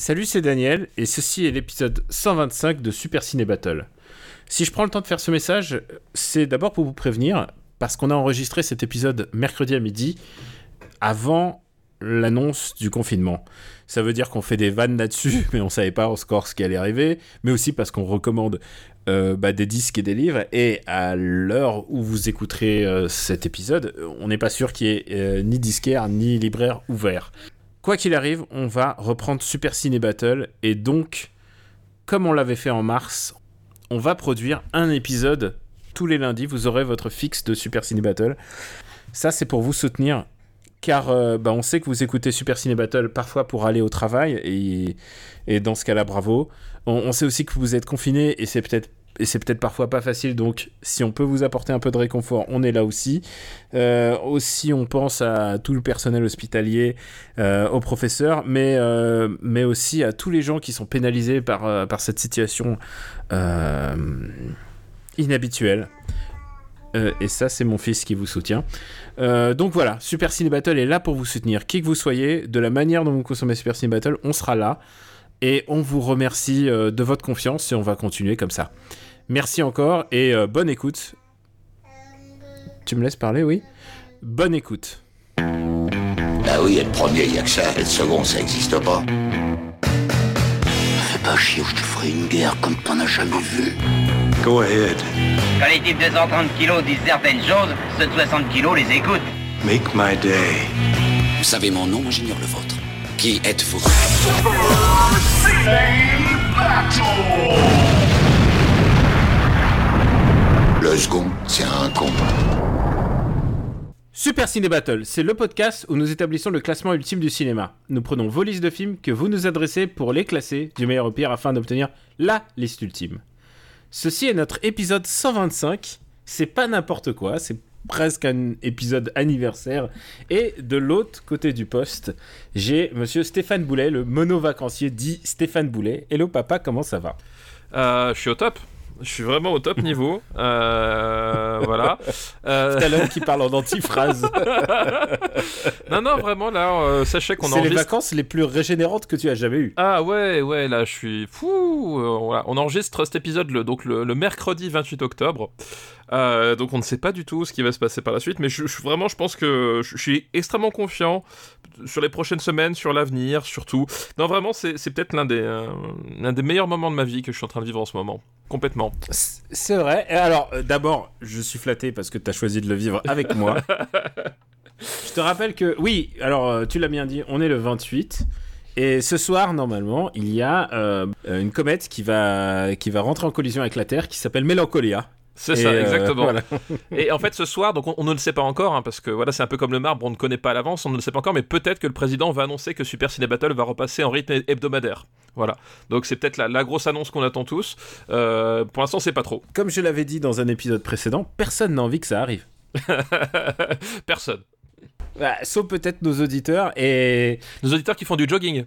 Salut, c'est Daniel, et ceci est l'épisode 125 de Super Ciné Battle. Si je prends le temps de faire ce message, c'est d'abord pour vous prévenir, parce qu'on a enregistré cet épisode mercredi à midi, avant l'annonce du confinement. Ça veut dire qu'on fait des vannes là-dessus, mais on savait pas encore ce qui allait arriver, mais aussi parce qu'on recommande euh, bah, des disques et des livres, et à l'heure où vous écouterez euh, cet épisode, on n'est pas sûr qu'il y ait euh, ni disquaire ni libraire ouvert. Quoi qu'il arrive, on va reprendre Super Ciné Battle, et donc, comme on l'avait fait en mars, on va produire un épisode tous les lundis, vous aurez votre fixe de Super Ciné Battle. Ça, c'est pour vous soutenir car euh, bah, on sait que vous écoutez Super Ciné Battle parfois pour aller au travail, et, et dans ce cas-là, bravo. On, on, sait aussi que vous êtes confiné, et c'est peut-être et c'est peut-être parfois pas facile, donc si on peut vous apporter un peu de réconfort, on est là aussi. Euh, aussi, on pense à tout le personnel hospitalier, euh, aux professeurs, mais, euh, mais aussi à tous les gens qui sont pénalisés par, par cette situation inhabituelle. Et ça, c'est mon fils qui vous soutient. Donc voilà, Super Ciné Battle est là pour vous soutenir. Qui que vous soyez, de la manière dont vous consommez Super Ciné Battle, on sera là. Et on vous remercie de votre confiance et on va continuer comme ça. Merci encore et euh, bonne écoute. Tu me laisses parler, oui Bonne écoute. Bah oui, le premier, il y a que ça, et le second, ça existe pas. Fais pas chier ou je te ferai une guerre comme t'en as jamais vu. Go ahead. Quand les types de 130 kilos disent certaines choses, ceux de 60 kilos les écoutent. Make my day. Vous savez mon nom, moi j'ignore le vôtre. Qui êtes-vous? Le second, c'est un con. Super Ciné Battle, c'est le podcast où nous établissons le classement ultime du cinéma. Nous prenons vos listes de films que vous nous adressez pour les classer du meilleur au pire afin d'obtenir la liste ultime. Ceci est notre épisode 125. C'est pas n'importe quoi, c'est presque un épisode anniversaire. Et de l'autre côté du poste, j'ai monsieur Stéphane Boulet, le mono-vacancier dit Stéphane Boulet. Hello papa, comment ça va? Euh, je suis au top. Je suis vraiment au top niveau. Euh, voilà. Euh, T'as l'homme qui parle en antiphrase. non, non, vraiment, là, euh, sachez qu'on C'est les enregistre. vacances les plus régénérantes que tu as jamais eues. Ah ouais, ouais, là, je suis fou. Euh, voilà. On enregistre cet épisode le, donc le, le mercredi 28 octobre. Euh, donc on ne sait pas du tout ce qui va se passer par la suite, mais je, je- vraiment, je pense que je, je suis extrêmement confiant sur les prochaines semaines, sur l'avenir, surtout. Non, vraiment, c'est peut-être l'un des, euh, l'un des meilleurs moments de ma vie que je suis en train de vivre en ce moment. Complètement. C'est vrai. Alors, euh, d'abord, je suis flatté parce que tu as choisi de le vivre avec moi. je te rappelle que, oui, alors, euh, tu l'as bien dit, on est le 28. Et ce soir, normalement, il y a euh, une comète qui va, qui va rentrer en collision avec la Terre qui s'appelle Mélancolia. C'est ça, euh, exactement. voilà. Et en fait, ce soir, donc on, on ne le sait pas encore, hein, parce que voilà, c'est un peu comme le marbre, on ne connaît pas à l'avance, on ne le sait pas encore, mais peut-être que le président va annoncer que Super Ciné Battle va repasser en rythme hebdomadaire. Voilà. Donc c'est peut-être la, la grosse annonce qu'on attend tous. Euh, pour l'instant, c'est pas trop. Comme je l'avais dit dans un épisode précédent, personne n'a envie que ça arrive. Personne. Bah, sauf peut-être nos auditeurs et Nos auditeurs qui font du jogging.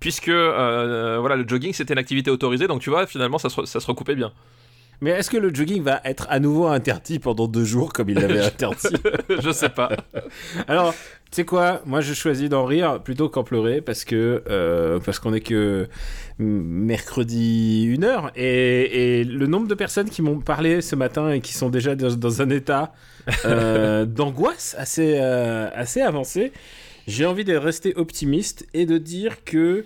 Puisque euh, voilà, le jogging c'était une activité autorisée, donc tu vois, finalement ça se, ça se recoupait bien. Mais est-ce que le jogging va être à nouveau interdit pendant deux jours comme il l'avait interdit Je sais pas. Alors, tu sais quoi? Moi, je choisis d'en rire plutôt qu'en pleurer parce que euh, parce qu'on est que mercredi une heure et, et le nombre de personnes qui m'ont parlé ce matin et qui sont déjà dans, dans un état euh, d'angoisse assez euh, assez avancé. J'ai envie de rester optimiste et de dire que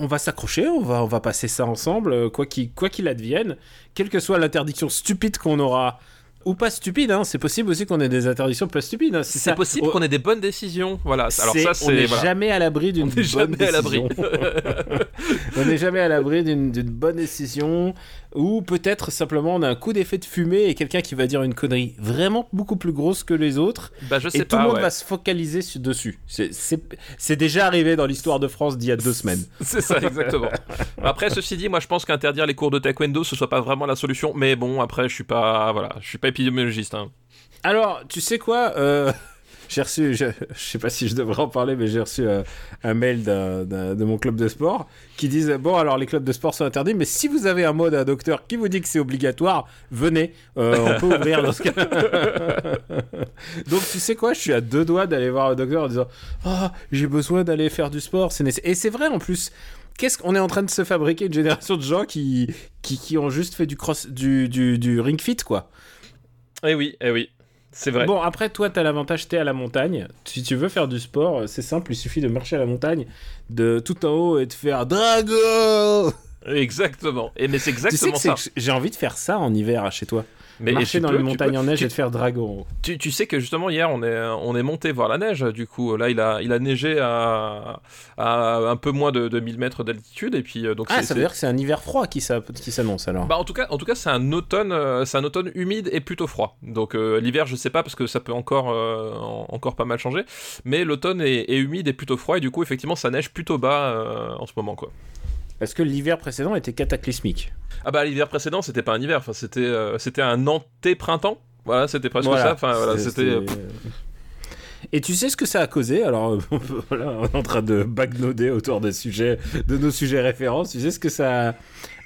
on va s'accrocher, on va, on va passer ça ensemble, euh, quoi qu'il quoi qu'il advienne, quelle que soit l'interdiction stupide qu'on aura, ou pas stupide, hein, c'est possible aussi qu'on ait des interdictions pas stupides. hein, C'est possible Oh, qu'on ait des bonnes décisions. Voilà. Alors c'est- ça, on n'est voilà. jamais à l'abri d'une bonne jamais à l'abri. décision. on n'est jamais à l'abri d'une bonne décision ou peut-être simplement on a un coup d'effet de fumée et quelqu'un qui va dire une connerie vraiment beaucoup plus grosse que les autres Bah je sais et tout le monde ouais. va se focaliser su- dessus. C'est déjà arrivé dans l'histoire de France d'il y a deux semaines. C'est ça, exactement. après, ceci dit, moi je pense qu'interdire les cours de taekwondo ce soit pas vraiment la solution, mais bon, après, je suis pas, voilà, je suis pas épidémiologiste. Hein. Alors, tu sais quoi euh, J'ai reçu, je, je sais pas si je devrais en parler, mais j'ai reçu euh, un mail de mon club de sport qui disent bon alors les clubs de sport sont interdits, mais si vous avez un mot d'un docteur qui vous dit que c'est obligatoire, venez, euh, on peut ouvrir dans ce cas. Donc tu sais quoi, je suis à deux doigts d'aller voir un docteur en disant ah j'ai besoin d'aller faire du sport, c'est nécessaire. Et c'est vrai en plus. qu'est-ce qu'on est en train de se fabriquer une génération de gens qui, qui, ont juste fait du cross, du, du ring fit, quoi. Eh oui, eh oui. C'est vrai. Bon, après, toi, t'as l'avantage, t'es à la montagne. Si tu veux faire du sport, c'est simple, il suffit de marcher à la montagne, de tout en haut et de faire Drago Exactement. Et mais c'est Tu sais exactement que ça. j'ai envie de faire ça en hiver chez toi. Mais Marcher dans peux, les montagnes peux. en neige Tu- et de faire Drago. Tu, tu sais que justement hier on est on est monté voir la neige du coup là il a il a neigé à, à un peu moins de, de 1000 mètres d'altitude et puis euh, donc Ah, ça veut dire que c'est un hiver froid qui s'a- qui s'annonce alors. Bah en tout cas, en tout cas, c'est un automne, euh, c'est un automne humide et plutôt froid. Donc euh, l'hiver, je sais pas parce que ça peut encore, euh, en- encore pas mal changer. Mais l'automne est, est humide et plutôt froid et du coup, effectivement, ça neige plutôt bas euh, en ce moment, quoi. Parce que l'hiver précédent était cataclysmique. Ah bah l'hiver précédent, c'était pas un hiver, enfin c'était, euh, c'était un anté-printemps. Voilà, c'était presque Voilà. ça. Enfin voilà, c'était. euh, Et tu sais ce que ça a causé? Alors voilà, on est en train de bagnoder autour des sujets, de nos sujets références. Tu sais ce que ça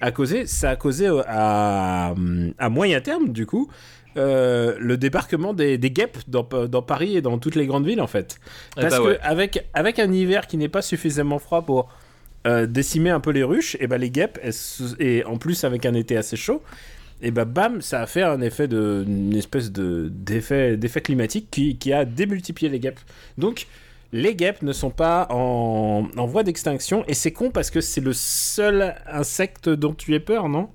a causé? Ça a causé euh, à, à moyen terme, du coup, euh, le débarquement des, des guêpes dans, dans Paris et dans toutes les grandes villes, en fait. eh Parce que avec, avec un hiver qui n'est pas suffisamment froid pour euh, décimer un peu les ruches, et ben les guêpes, et en plus avec un été assez chaud, et ben bam, ça a fait un effet de, une espèce de d'effet climatique qui, qui a démultiplié les guêpes. Donc les guêpes ne sont pas en, en voie d'extinction, et c'est con parce que c'est le seul insecte dont tu aies peur, non?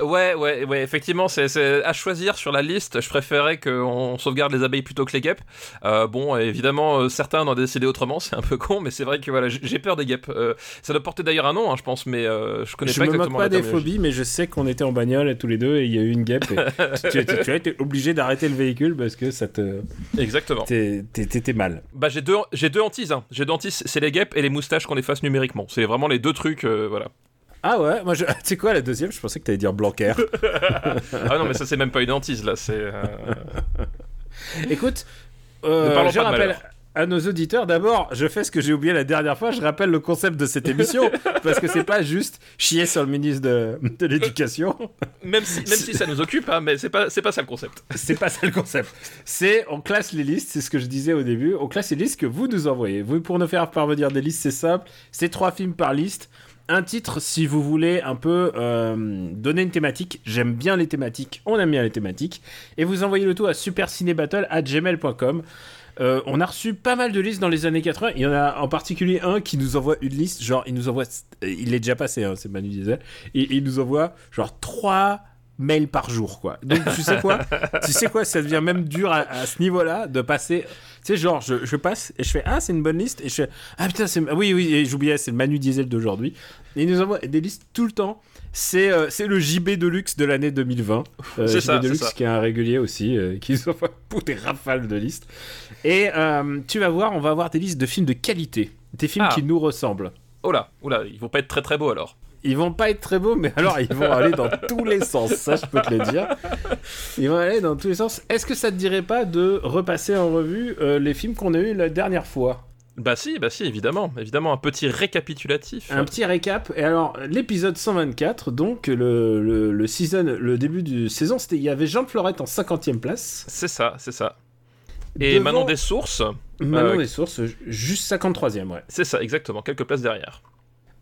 Ouais, ouais, ouais, effectivement, c'est à choisir sur la liste. Je préférais qu'on sauvegarde les abeilles plutôt que les guêpes. Euh, bon, évidemment, euh, certains en ont décidé autrement, c'est un peu con, mais c'est vrai que voilà, j'ai peur des guêpes. Euh, ça doit porter d'ailleurs un nom, hein, je pense, mais je connais Je pas me exactement pas des phobies, mais je sais qu'on était en bagnole tous les deux et il y a eu une guêpe. Et tu, tu- tu as été obligé d'arrêter le véhicule parce que ça te Exactement. t'étais mal. Bah j'ai deux, deux hantises. Hein. J'ai deux hantises, c'est les guêpes et les moustaches qu'on efface numériquement. C'est vraiment les deux trucs, voilà. Ah ouais, moi je... tu sais quoi la deuxième Je pensais que t'allais dire Blanquer. ah non, mais ça c'est même pas une hantise là. C'est. euh, Écoute, euh, je rappelle à nos auditeurs d'abord, je fais ce que j'ai oublié la dernière fois, je rappelle le concept de cette émission parce que c'est pas juste chier sur le ministre de, de l'éducation. Même si, même si ça nous occupe, hein, mais c'est pas, c'est pas ça le concept. C'est pas ça le concept. C'est on classe les listes, c'est ce que je disais au début. On classe les listes que vous nous envoyez. Vous pour nous faire parvenir des listes, c'est simple. C'est trois films par liste. Un titre si vous voulez un peu euh, donner une thématique. J'aime bien les thématiques. On aime bien les thématiques. Et vous envoyez le tout à supercinébattle@gmail.com. Euh, on a reçu pas mal de listes dans les années 80. Il y en a en particulier un qui nous envoie une liste. Genre, il nous envoie. Il est déjà passé, hein, c'est Manu Diesel. Et il nous envoie genre trois mails par jour, quoi. Donc, tu sais quoi Tu sais quoi Ça devient même dur à, à ce niveau-là de passer. Tu sais, genre, je, je passe et je fais Ah, c'est une bonne liste. Et je fais Ah putain, c'est. Oui, oui, et j'oubliais, c'est le Manu Diesel d'aujourd'hui. Et il nous envoie des listes tout le temps. C'est euh, le JB Deluxe de l'année 2020. Euh, JB ça, c'est Deluxe ça. qui est un régulier aussi, euh, qui nous envoie pour des rafales de listes. Et euh, tu vas voir, on va avoir des listes de films de qualité. Des films Ah. qui nous ressemblent. Oh là, oh là, ils vont pas être très très beaux alors. Ils vont pas être très beaux, mais alors ils vont aller dans tous les sens. Ça, je peux te le dire. Ils vont aller dans tous les sens. Est-ce que ça te dirait pas de repasser en revue euh, les films qu'on a eu la dernière fois? Bah si, bah si, évidemment, évidemment, un petit récapitulatif. Un petit récap. Et alors, l'épisode 124, donc le, le, le season, le début du saison, c'était il y avait Jean de Florette en 50e place. C'est ça, c'est ça. Et Devant- maintenant des sources, Manon Euh, des sources, juste 53e, ouais. c'est ça, exactement, quelques places derrière.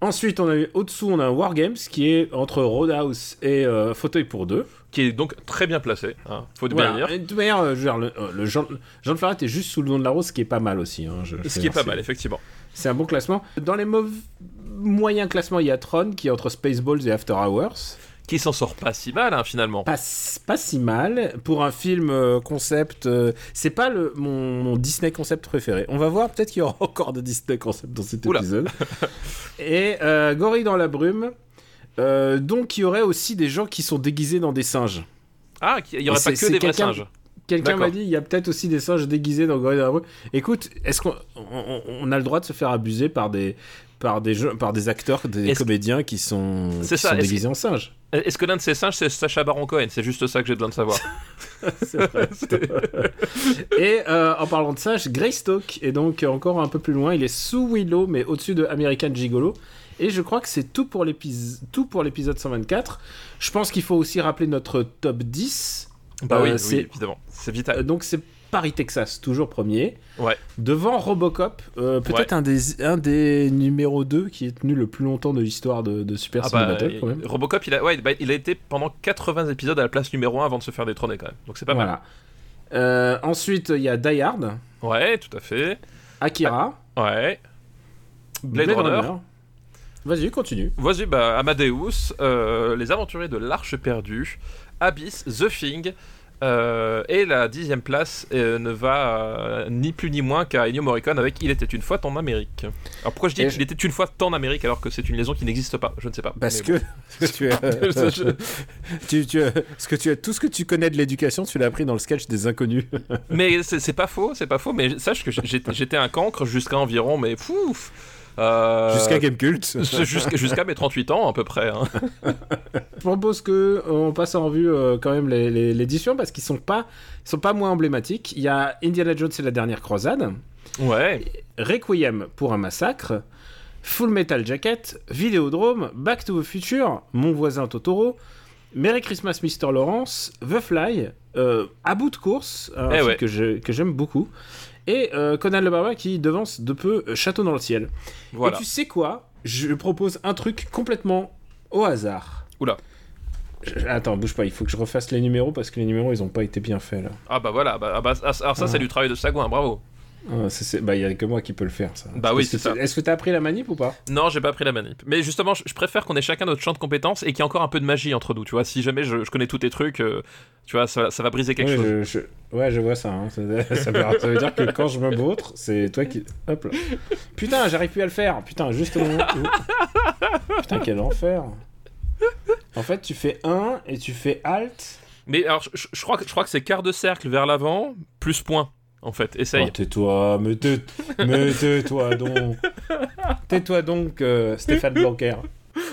Ensuite, on a eu au-dessous, on a un Wargames qui est entre Roadhouse et euh, Fauteuil pour deux. Qui est donc très bien placé, hein, faut bien Voilà. dire. De toute manière, euh, je veux dire, le, euh, le Jean, Jean de Florette est juste sous le nom de la rose, ce qui est pas mal aussi. hein, je- je Ce qui est pas mal, effectivement. C'est un bon classement. Dans les mauvais moyens classements, il y a Tron qui est entre Spaceballs et After Hours. Qui s'en sort pas si mal, hein, finalement. Pas, pas si mal. Pour un film euh, concept, euh, c'est pas le, mon, mon Disney concept préféré. On va voir, peut-être qu'il y aura encore de Disney concept dans cet Oula. épisode. et euh, Gorille dans la brume. Donc il y aurait aussi des gens qui sont déguisés dans des singes. Ah, il y aurait Et pas que des vrais singes. Quelqu'un m'a dit, il y a peut-être aussi des singes déguisés dans Gorille dans la brume. Écoute, est-ce qu'on on, on a le droit de se faire abuser par des, par des, jeux- par des acteurs, des comédiens qui sont, qui ça, sont déguisés en singes? Est-ce que l'un de ces singes, c'est Sacha Baron Cohen? C'est juste ça que j'ai besoin de savoir. C'est vrai. Et euh, en parlant de singes, Greystock est donc encore un peu plus loin. Il est sous Willow, mais au-dessus de American Gigolo. Et je crois que c'est tout pour l'épisode 124. Je pense qu'il faut aussi rappeler notre top 10. bah Euh, oui, oui, c'est- évidemment. C'est Euh, vital. donc c'est Paris Texas, toujours premier. Ouais. Devant Robocop, euh, peut-être un, des, un des numéros 2 qui est tenu le plus longtemps de l'histoire de, de Super Ah bah, Battle, quand même. Robocop, il a, ouais, bah, il a été pendant 80 épisodes à la place numéro 1 avant de se faire détrôner quand même. Donc c'est pas Voilà. Euh, ensuite, il y a Die Hard, mal. Ouais, tout à fait. Akira, Ouais. Blade, Runner. Vas-y, continue. Vas-y, bah, Amadeus, euh, Les Aventuriers de l'Arche perdue, Abyss, The Thing, euh, et la dixième place euh, ne va euh, ni plus ni moins qu'à Ennio Morricone avec Il était une fois en Amérique. Alors pourquoi je dis qu'il était une fois en Amérique alors que c'est une liaison qui n'existe pas? Je ne sais pas. Parce que, que tu, as- tu, tu as- parce que tu as tout ce que tu connais de l'éducation, tu l'as appris dans le sketch des inconnus. Mais c'est pas faux, c'est pas faux, mais sache que j'étais un cancre jusqu'à environ, mais fouf Jusqu'à Game Cult. jusqu'à jusqu'à mes 38 ans à peu près. hein. Je propose que euh, on passe en revue euh, quand même les- les- l'édition parce qu'ils sont pas, ils sont pas moins emblématiques. Il y a Indiana Jones et la dernière croisade, Ouais. Requiem pour un massacre, Full Metal Jacket, Vidéodrome, Back to the Future, Mon voisin Totoro, Merry Christmas Mr. Lawrence, The Fly, euh, À bout de course, un Eh ouais. que j'aime beaucoup, et euh, Conan le Barbare qui devance de peu euh, Château dans le ciel. Voilà. Et tu sais quoi? Je propose un truc complètement au hasard. Oula. Je- Attends, bouge pas, il faut que je refasse les numéros parce que les numéros ils ont pas été bien faits là. Ah bah voilà, bah, ah bah, ah, alors ça c'est Ah. du travail de sagouin, bravo. Ah, bah, il y a que moi qui peux le faire ça. Bah oui, Est-ce que c'est ça. tu- Est-ce que t'as appris la manip ou pas? Non, j'ai pas pris la manip. Mais justement, je, je préfère qu'on ait chacun notre champ de compétences et qu'il y ait encore un peu de magie entre nous, tu vois. Si jamais je, je connais tous tes trucs, euh, tu vois, ça, ça va briser quelque Ouais, chose. je, ouais, je vois ça. hein. Ça, ça veut, ça veut dire que quand je me vautre, c'est toi qui. Hop là. Putain, j'arrive plus à le faire. Putain, juste au moment où- Putain, quel enfer. En fait, tu fais 1 et tu fais Alt. Mais alors, je crois que, je crois que c'est quart de cercle vers l'avant, plus point, en fait. Essaye. Oh, tais-toi, mais tais- mais tais-toi donc. Tais-toi donc, euh, Stéphane Blanquer.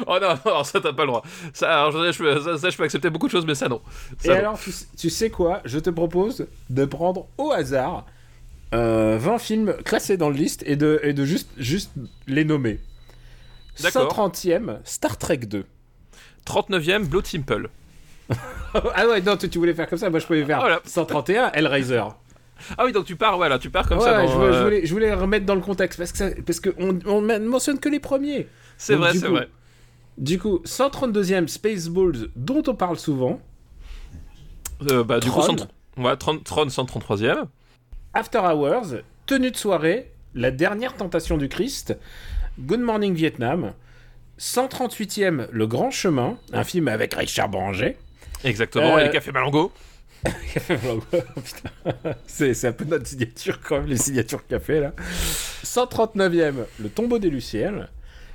Oh non, non, ça t'as pas le droit. Ça, alors, je, je ça, ça, je peux accepter beaucoup de choses, mais ça non. Et non. alors, tu, tu sais quoi? Je te propose de prendre au hasard euh, 20 films classés dans le liste et de, et de juste, juste les nommer. D'accord. 130e, Star Trek 2. 39ème, Blood Simple. ah ouais, non, tu, tu voulais faire comme ça, moi je pouvais faire Voilà. 131, Hellraiser. Ah oui, donc tu pars, voilà, tu pars comme Ouais, ça. ouais, dans, je, voulais, je euh, voulais- je voulais remettre dans le contexte parce que, ça- parce que on, on ne mentionne que les premiers. C'est donc, vrai, c'est coup, vrai. Du coup, 132e Spaceballs, dont on parle souvent. Euh, bah, du coup, Tron. 100 ouais, Tron, Tron 133ème. After Hours, Tenue de soirée, La dernière tentation du Christ, Good Morning Vietnam, 138e Le Grand Chemin, un film avec Richard Branger. Exactement, Euh, et les cafés Putain, c'est un peu notre signature quand même, les signatures café là. 139e Le Tombeau des Luciernes,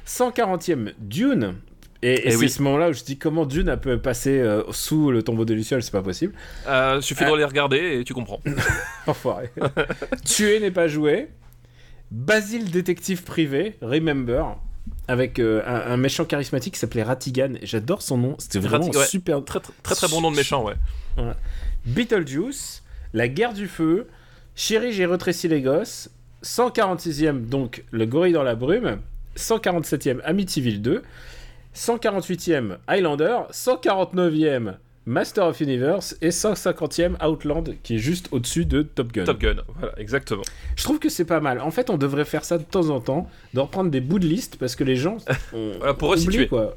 140e Dune. Et, et Eh c'est oui. ce moment-là où je dis comment Dune a pu passer euh, sous le tombeau des Lucioles, c'est pas possible. Euh, suffit de les regarder et tu comprends. Enfoiré. Tuer n'est pas joué. Basile détective privé, Remember, avec euh, un, un méchant charismatique qui s'appelait Ratigan. J'adore son nom, c'était vraiment ouais. super. Très, très, très, très bon nom de méchant, ouais. Beetlejuice, La guerre du feu, Chérie, j'ai retréci les gosses, 146e, donc Le gorille dans la brume, 147e, Amityville 2, 148e, Highlander, 149e, Master of Universe et 150e, Outland, qui est juste au-dessus de Top Gun. Top Gun, voilà, exactement. Je trouve que c'est pas mal. En fait, on devrait faire ça de temps en temps, de reprendre des bouts de liste parce que les gens Voilà, pour resituer. quoi.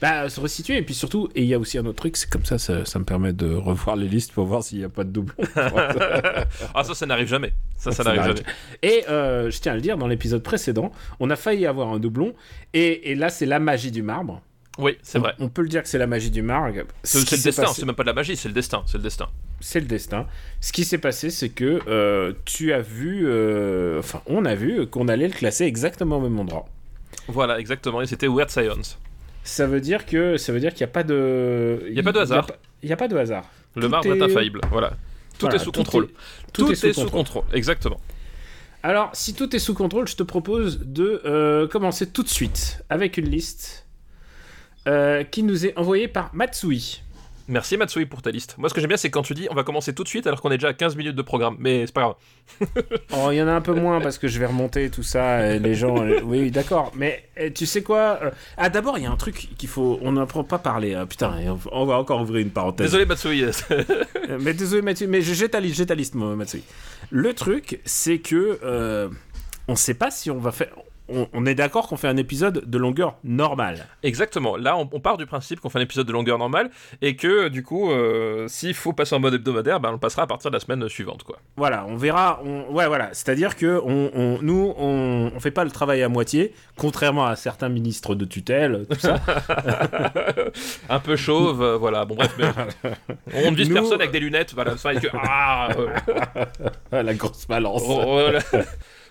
Bah, se resituer et puis surtout, et il y a aussi un autre truc, c'est comme ça, ça, ça me permet de revoir les listes pour voir s'il n'y a pas de doublons. Ah, ça, ça n'arrive jamais. Ça, ça, n'arrive jamais. Et euh, je tiens à le dire, dans l'épisode précédent, on a failli avoir un doublon et, et là, c'est la magie du marbre. Oui, c'est vrai. On peut le dire que c'est la magie du marbre. C'est Ce le destin, passé- c'est même pas de la magie, c'est le destin, c'est le destin. c'est le destin. Ce qui s'est passé, c'est que euh, tu as vu, euh, enfin, on a vu qu'on allait le classer exactement au même endroit. Voilà, exactement, et c'était Weird Science. Ça veut dire que ça veut dire qu'il n'y a pas de Il y a pas de hasard. Il n'y a, pas de hasard. Le marbre est... est- infaillible, voilà. Tout Voilà, est sous contrôle. est- Tout, est est, sous sous contrôle, exactement. Alors, si tout est sous contrôle, je te propose de euh, commencer tout de suite avec une liste euh, qui nous est envoyée par Matsui. Merci Matsui pour ta liste. Moi, ce que j'aime bien, c'est quand tu dis on va commencer tout de suite alors qu'on est déjà à 15 minutes de programme. Mais c'est pas grave. Oh, il y en a un peu moins parce que je vais remonter tout ça. et les gens, euh, oui, d'accord. Mais euh, tu sais quoi euh, Ah, d'abord, il y a un truc qu'il faut. On n'en prend pas parler. hein. Putain, on- va encore ouvrir une parenthèse. Désolé Matsui. Euh, Mais désolé Mathieu, mais j'ai ta liste, j'ai ta liste, Matsui. Le truc, c'est que euh, on sait pas si on va faire. On, on est d'accord qu'on fait un épisode de longueur normale. Exactement. Là, on, on part du principe qu'on fait un épisode de longueur normale et que du coup, euh, s'il faut passer en mode hebdomadaire, ben, on le passera à partir de la semaine suivante, quoi. Voilà, on verra. On... Ouais, voilà. C'est-à-dire que on, on- nous, on, on fait pas le travail à moitié, contrairement à certains ministres de tutelle, tout ça. un peu chauve, euh, voilà. Bon bref, mais on ne vise Nous- personne avec des lunettes, voilà. Que- ah, euh, La grosse balance. oh, voilà.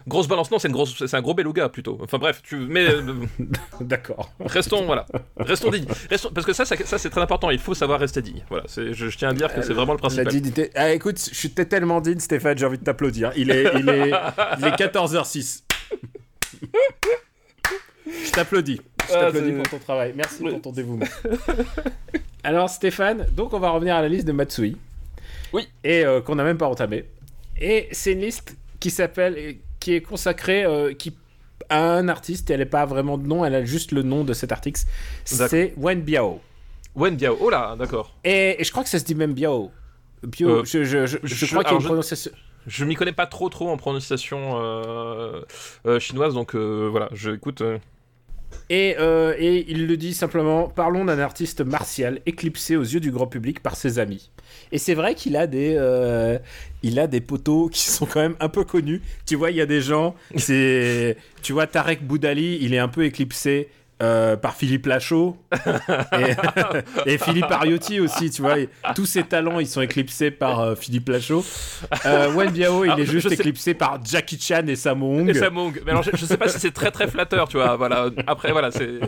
Grosse balance, non, c'est une grosse, c'est un gros beluga plutôt. Enfin bref, tu, mais euh, D'accord. restons, voilà, restons dignes, restons, parce que ça, ça, ça, c'est très important. Il faut savoir rester digne. Voilà, c'est, je, je tiens à dire que c'est vraiment le La principal. dignité. Ah, écoute, je suis tellement digne, Stéphane, j'ai envie de t'applaudir. Il est, il est, il est 14h06. Je t'applaudis. Je Ah, t'applaudis pour ton travail. Merci pour ton dévouement. Alors, Stéphane, donc on va revenir à la liste de Matsui. Oui. Et euh, qu'on n'a même pas entamée. Et c'est une liste qui s'appelle, qui est consacrée, euh, qui à un artiste. Et elle n'est pas vraiment de nom, elle a juste le nom de cet artiste. C'est Wen Biao. Wen Biao, oh là, d'accord. Et, et je crois que ça se dit même Biao. Bio, Euh, je, je, je, je je- crois qu'il y a une prononciation. Je m'y connais pas trop trop en prononciation euh, euh, chinoise, donc euh, voilà, je écoute. Euh, Et, il le dit simplement parlons d'un artiste martial éclipsé aux yeux du grand public par ses amis. Et c'est vrai qu'il a des euh, il a des poteaux qui sont quand même un peu connus. Tu vois, il y a des gens, c'est tu vois Tarek Boudali, il est un peu éclipsé. Euh, par Philippe Lachaud et, et Philippe Ariotti aussi, tu vois. et tous ses talents, ils sont éclipsés par euh, Philippe Lachaud. Euh, Wen Biao, il Alors, est juste sais- éclipsé par Jackie Chan et Sammo Hung. Et Samung. Mais alors, je, je sais pas si c'est très très flatteur, tu vois. Voilà. Après, voilà, c'est.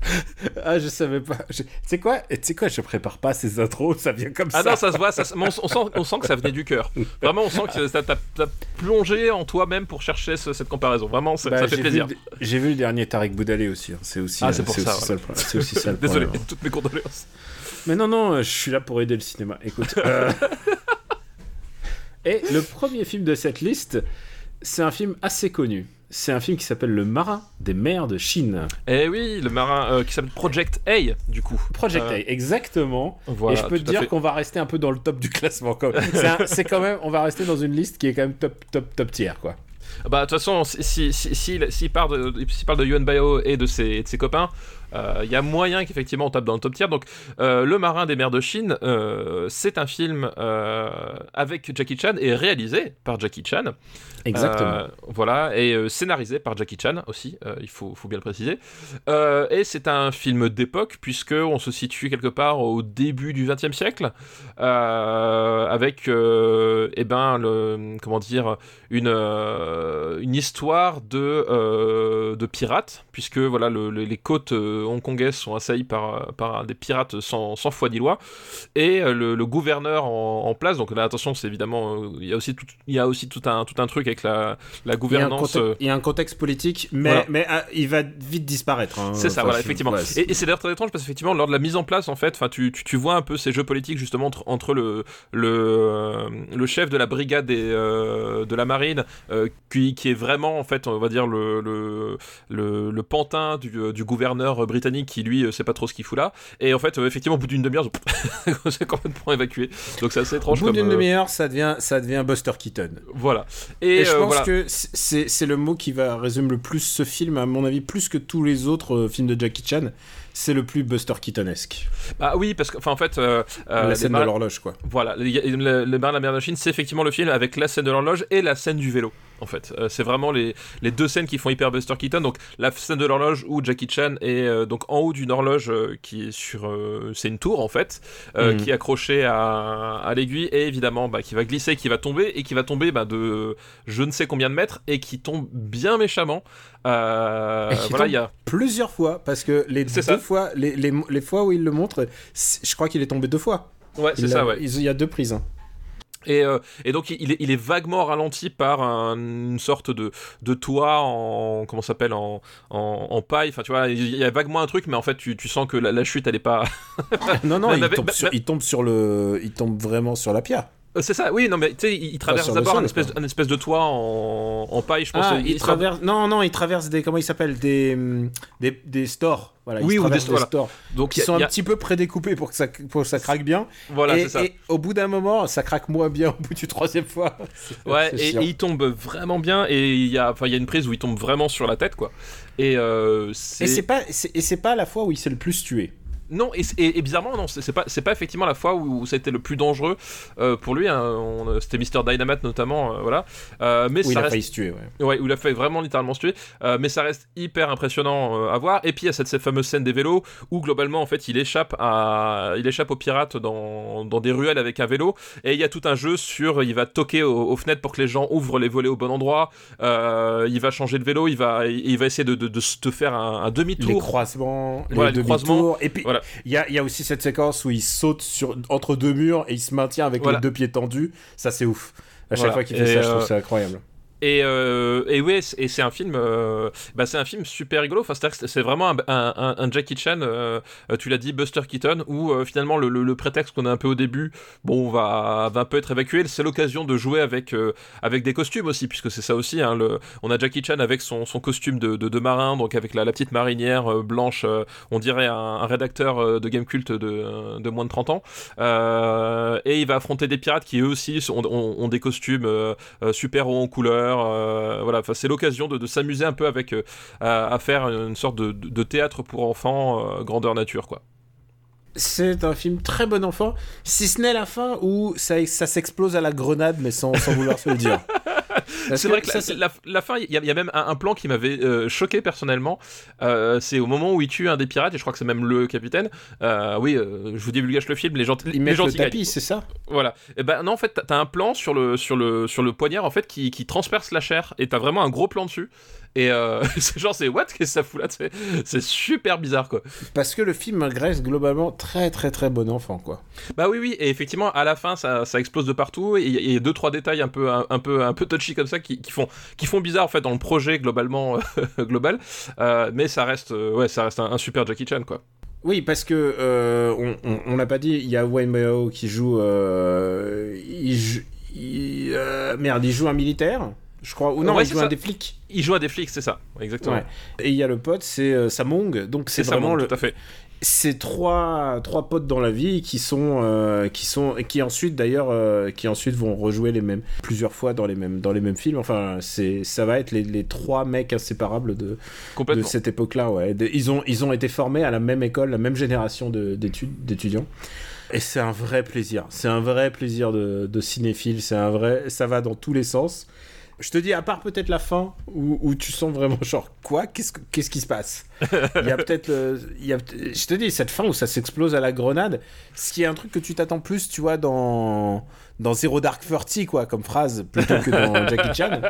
Ah, je savais pas. Je- Tu sais quoi? Tu sais quoi? Je prépare pas ces intros, ça vient comme Ah ça. non, ça se voit, ça, se- on, on sent, on sent que ça venait du cœur. Vraiment, on sent que ça t'a t'as plongé en toi-même pour chercher ce- cette comparaison. Vraiment, ça, Bah, ça fait plaisir. J'ai vu le dernier Tarek Boudalé aussi. hein. C'est aussi. Ah, euh, c'est pour ça, aussi voilà. C'est aussi ça le Désolé, problème. toutes mes condoléances. Mais non, non, euh, je suis là pour aider le cinéma. Écoute. euh, Et le premier film de cette liste, c'est un film assez connu. C'est un film qui s'appelle Le Marin des mers de Chine. Eh oui, le marin euh, qui s'appelle Project A, du coup. Project Euh, A, exactement. Voilà, et je peux te dire qu'on va rester un peu dans le top du classement. C'est quand même, on va rester dans une liste qui est quand même top, top, top tier, quoi. Bah, de toute façon, si, si, si, s'il- s'il parle de, s'il Yuan Bio et de ses, de ses copains, il y a moyen qu'effectivement on tape dans le top tier. Donc, euh, Le Marin des mers de Chine, euh, c'est un film euh, avec Jackie Chan et réalisé par Jackie Chan. Exactement. Euh, voilà, et euh, scénarisé par Jackie Chan aussi, euh, il faut, faut bien le préciser. Euh, et c'est un film d'époque, puisque on se situe quelque part au début du XXe siècle, euh, avec, euh, eh ben, le, comment dire, une, euh, une histoire de, euh, de pirates, puisque voilà, le- le- les côtes euh, hongkongaises sont assaillies par, par des pirates sans, sans foi ni loi, et euh, le, le gouverneur en, en place, donc là attention, c'est évidemment, euh, il y a aussi tout, il y a aussi tout un, tout un truc avec la, la Il y, gouvernance. contexte, euh, il y a un contexte politique, mais, Voilà. mais ah, il va vite disparaître. hein. C'est ça, voilà, effectivement. ouais, et et c'est d'ailleurs très étrange parce qu'effectivement, lors de la mise en place, en fait, enfin, tu, tu, tu vois un peu ces jeux politiques justement entre, entre le, le, le chef de la brigade des, euh, de la marine, euh, qui, qui est vraiment, en fait, on va dire, le, le, le, le pantin du, du gouverneur britannique qui, lui, euh, sait pas trop ce qu'il fout là. Et en fait, euh, effectivement, au bout d'une demi-heure, c'est complètement évacué. Donc c'est assez Au étrange bout comme. d'une euh, demi-heure, ça devient, ça devient Buster Keaton. Voilà. Et, Et, je pense voilà. que c'est c'est le mot qui va résumer le plus ce film, à mon avis, plus que tous les autres films de Jackie Chan. C'est le plus Buster Keatonesque. Bah oui, parce que, enfin, en fait. euh, euh, la scène de l'horloge, quoi. Voilà, le, le, le Bain de la mer de Chine, c'est effectivement le film avec la scène de l'horloge et la scène du vélo. En fait, Euh, c'est vraiment les, les deux scènes qui font hyper Buster Keaton. Donc la scène de l'horloge où Jackie Chan est euh, donc en haut d'une horloge euh, qui est sur, c'est une tour en fait, Mhm. qui est accrochée à, à l'aiguille et évidemment bah, qui va glisser, qui va tomber et qui va tomber bah, de je ne sais combien de mètres et qui tombe bien méchamment. Euh, voilà, tombe il y a Plusieurs fois, parce que les deux ça. fois, les, les, les fois où il le montre, je crois qu'il est tombé deux fois. ouais, c'est ça ouais. Il y a deux prises. hein. Et, euh, et, donc il est, il est, vaguement ralenti par un, une sorte de, de toit en comment s'appelle en, en, en, paille. Enfin tu vois, il y a vaguement un truc, mais en fait tu, tu sens que la, la chute elle est pas. non non, il, tombe sur, il, tombe sur, le, il tombe vraiment sur la pierre. Euh, c'est ça, oui, non, mais tu sais, il, traverse d'abord un, espèce, un espèce de toit en, en paille, je pense. Ah, il, traverse. Non, non, il traverse des. Comment il s'appelle des, des, des stores. Voilà, oui, ou des, stores. Donc ils sont un petit peu prédécoupés pour que ça, pour que ça craque bien. Voilà, et, ça. et au bout d'un moment, ça craque moins bien au bout du troisième fois. Ouais, et, et, il tombe vraiment bien. Et il y, a, il y a une prise où il tombe vraiment sur la tête, quoi. Et euh, c'est pas, c'est pas la fois où il s'est le plus tué. Non, et, et, et, bizarrement, non, c'est pas, pas effectivement la fois où, ça a été le plus dangereux euh, pour lui. Hein, C'était Mister Dynamite notamment, euh, voilà. Euh, mais où ça il a reste... failli se tuer, ouais. ouais. où il a fait vraiment littéralement se tuer. Euh, mais ça reste hyper impressionnant euh, à voir. Et puis il y a cette, cette, fameuse scène des vélos où globalement, en fait, il échappe à, il échappe aux pirates dans, dans des ruelles avec un vélo. Et il y a tout un jeu sur, il va toquer aux, aux fenêtres pour que les gens ouvrent les volets au bon endroit. Euh, il va changer de vélo, il va, il va essayer de, de, de, de faire un, un demi-tour. Les croisements, voilà, les demi-tours. Et puis, voilà. Il y a, y a aussi cette séquence où il saute sur, entre deux murs et il se maintient avec Voilà. les deux pieds tendus. Ça, c'est ouf. À chaque Voilà. fois qu'il fait Et, ça, je trouve euh, ça incroyable. Et, euh, c- et c'est un film, euh, bah c'est un film super rigolo. Enfin, c'est vraiment un, Jackie Chan. euh, tu l'as dit, Buster Keaton, où finalement le, prétexte qu'on a un peu au début, bon, va, va un peu être évacué. C'est l'occasion de jouer avec avec des costumes aussi, puisque c'est ça aussi. Hein, on a Jackie Chan avec son, costume de, marin, donc avec la, petite marinière blanche. on dirait un, un rédacteur de game culte de, moins de 30 ans. Et il va affronter des pirates qui eux aussi ont, ont des costumes super hauts en couleur. Euh, voilà, c'est l'occasion de, s'amuser un peu avec euh, à, faire une sorte de, de- de théâtre pour enfants euh, grandeur nature, quoi. C'est un film très bon enfant, si ce n'est la fin où ça, ça s'explose à la grenade, mais sans, sans vouloir se le dire. C'est vrai que ça, la, fin, il y, a- il y a même un, un plan qui m'avait euh, choqué personnellement. Euh, c'est au moment où il tue un des pirates, et je crois que c'est même le capitaine. Euh, oui, je vous divulgage le film, les gens, ils les le tapis, c'est ça? Voilà. Et ben non, en fait, t'as- t'as un plan sur le sur le sur le poignard en fait qui, qui transperce la chair et t'as vraiment un gros plan dessus. Et euh, c'est genre c'est what? Qu'est-ce que ça fout là? C'est super bizarre quoi. Parce que le film reste globalement très très très bon enfant, quoi. Bah oui oui et effectivement à la fin ça, ça explose de partout et il y, a- deux trois détails un peu un, un peu un peu touchy comme ça qui, qui font qui font bizarre en fait dans le projet globalement euh, global. Euh, mais ça reste ouais ça reste un, un super Jackie Chan quoi. Oui, parce que euh, on, on, on l'a pas dit, il y a Wayne qui joue, euh, il, jou- il- euh, merde, il joue un militaire, je crois, ou non, Ouais, il joue un des flics. Il joue à des flics c'est ça exactement. Ouais. Et il y a le pote, c'est euh, Samong, donc c'est vraiment le, tout à fait. c'est trois trois potes dans la vie qui sont euh, qui sont qui ensuite d'ailleurs euh, qui ensuite vont rejouer les mêmes plusieurs fois dans les mêmes dans les mêmes films. Enfin c'est ça va être les, les trois mecs inséparables de, cette époque-là ouais. De- ils ont ils ont été formés à la même école la même génération d'étudiants. Et c'est un vrai plaisir. C'est un vrai plaisir de, de cinéphile. C'est un vrai ça va dans tous les sens je te dis, à part peut-être la fin, où, où tu sens vraiment genre, quoi? Qu'est-ce que- qu'est-ce qui se passe? Il y a peut-être le... il y a, je te dis, cette fin où ça s'explose à la grenade, ce qui est un truc que tu t'attends plus, tu vois, dans, dans Zero Dark Thirty, quoi, comme phrase, plutôt que dans Jackie Chan.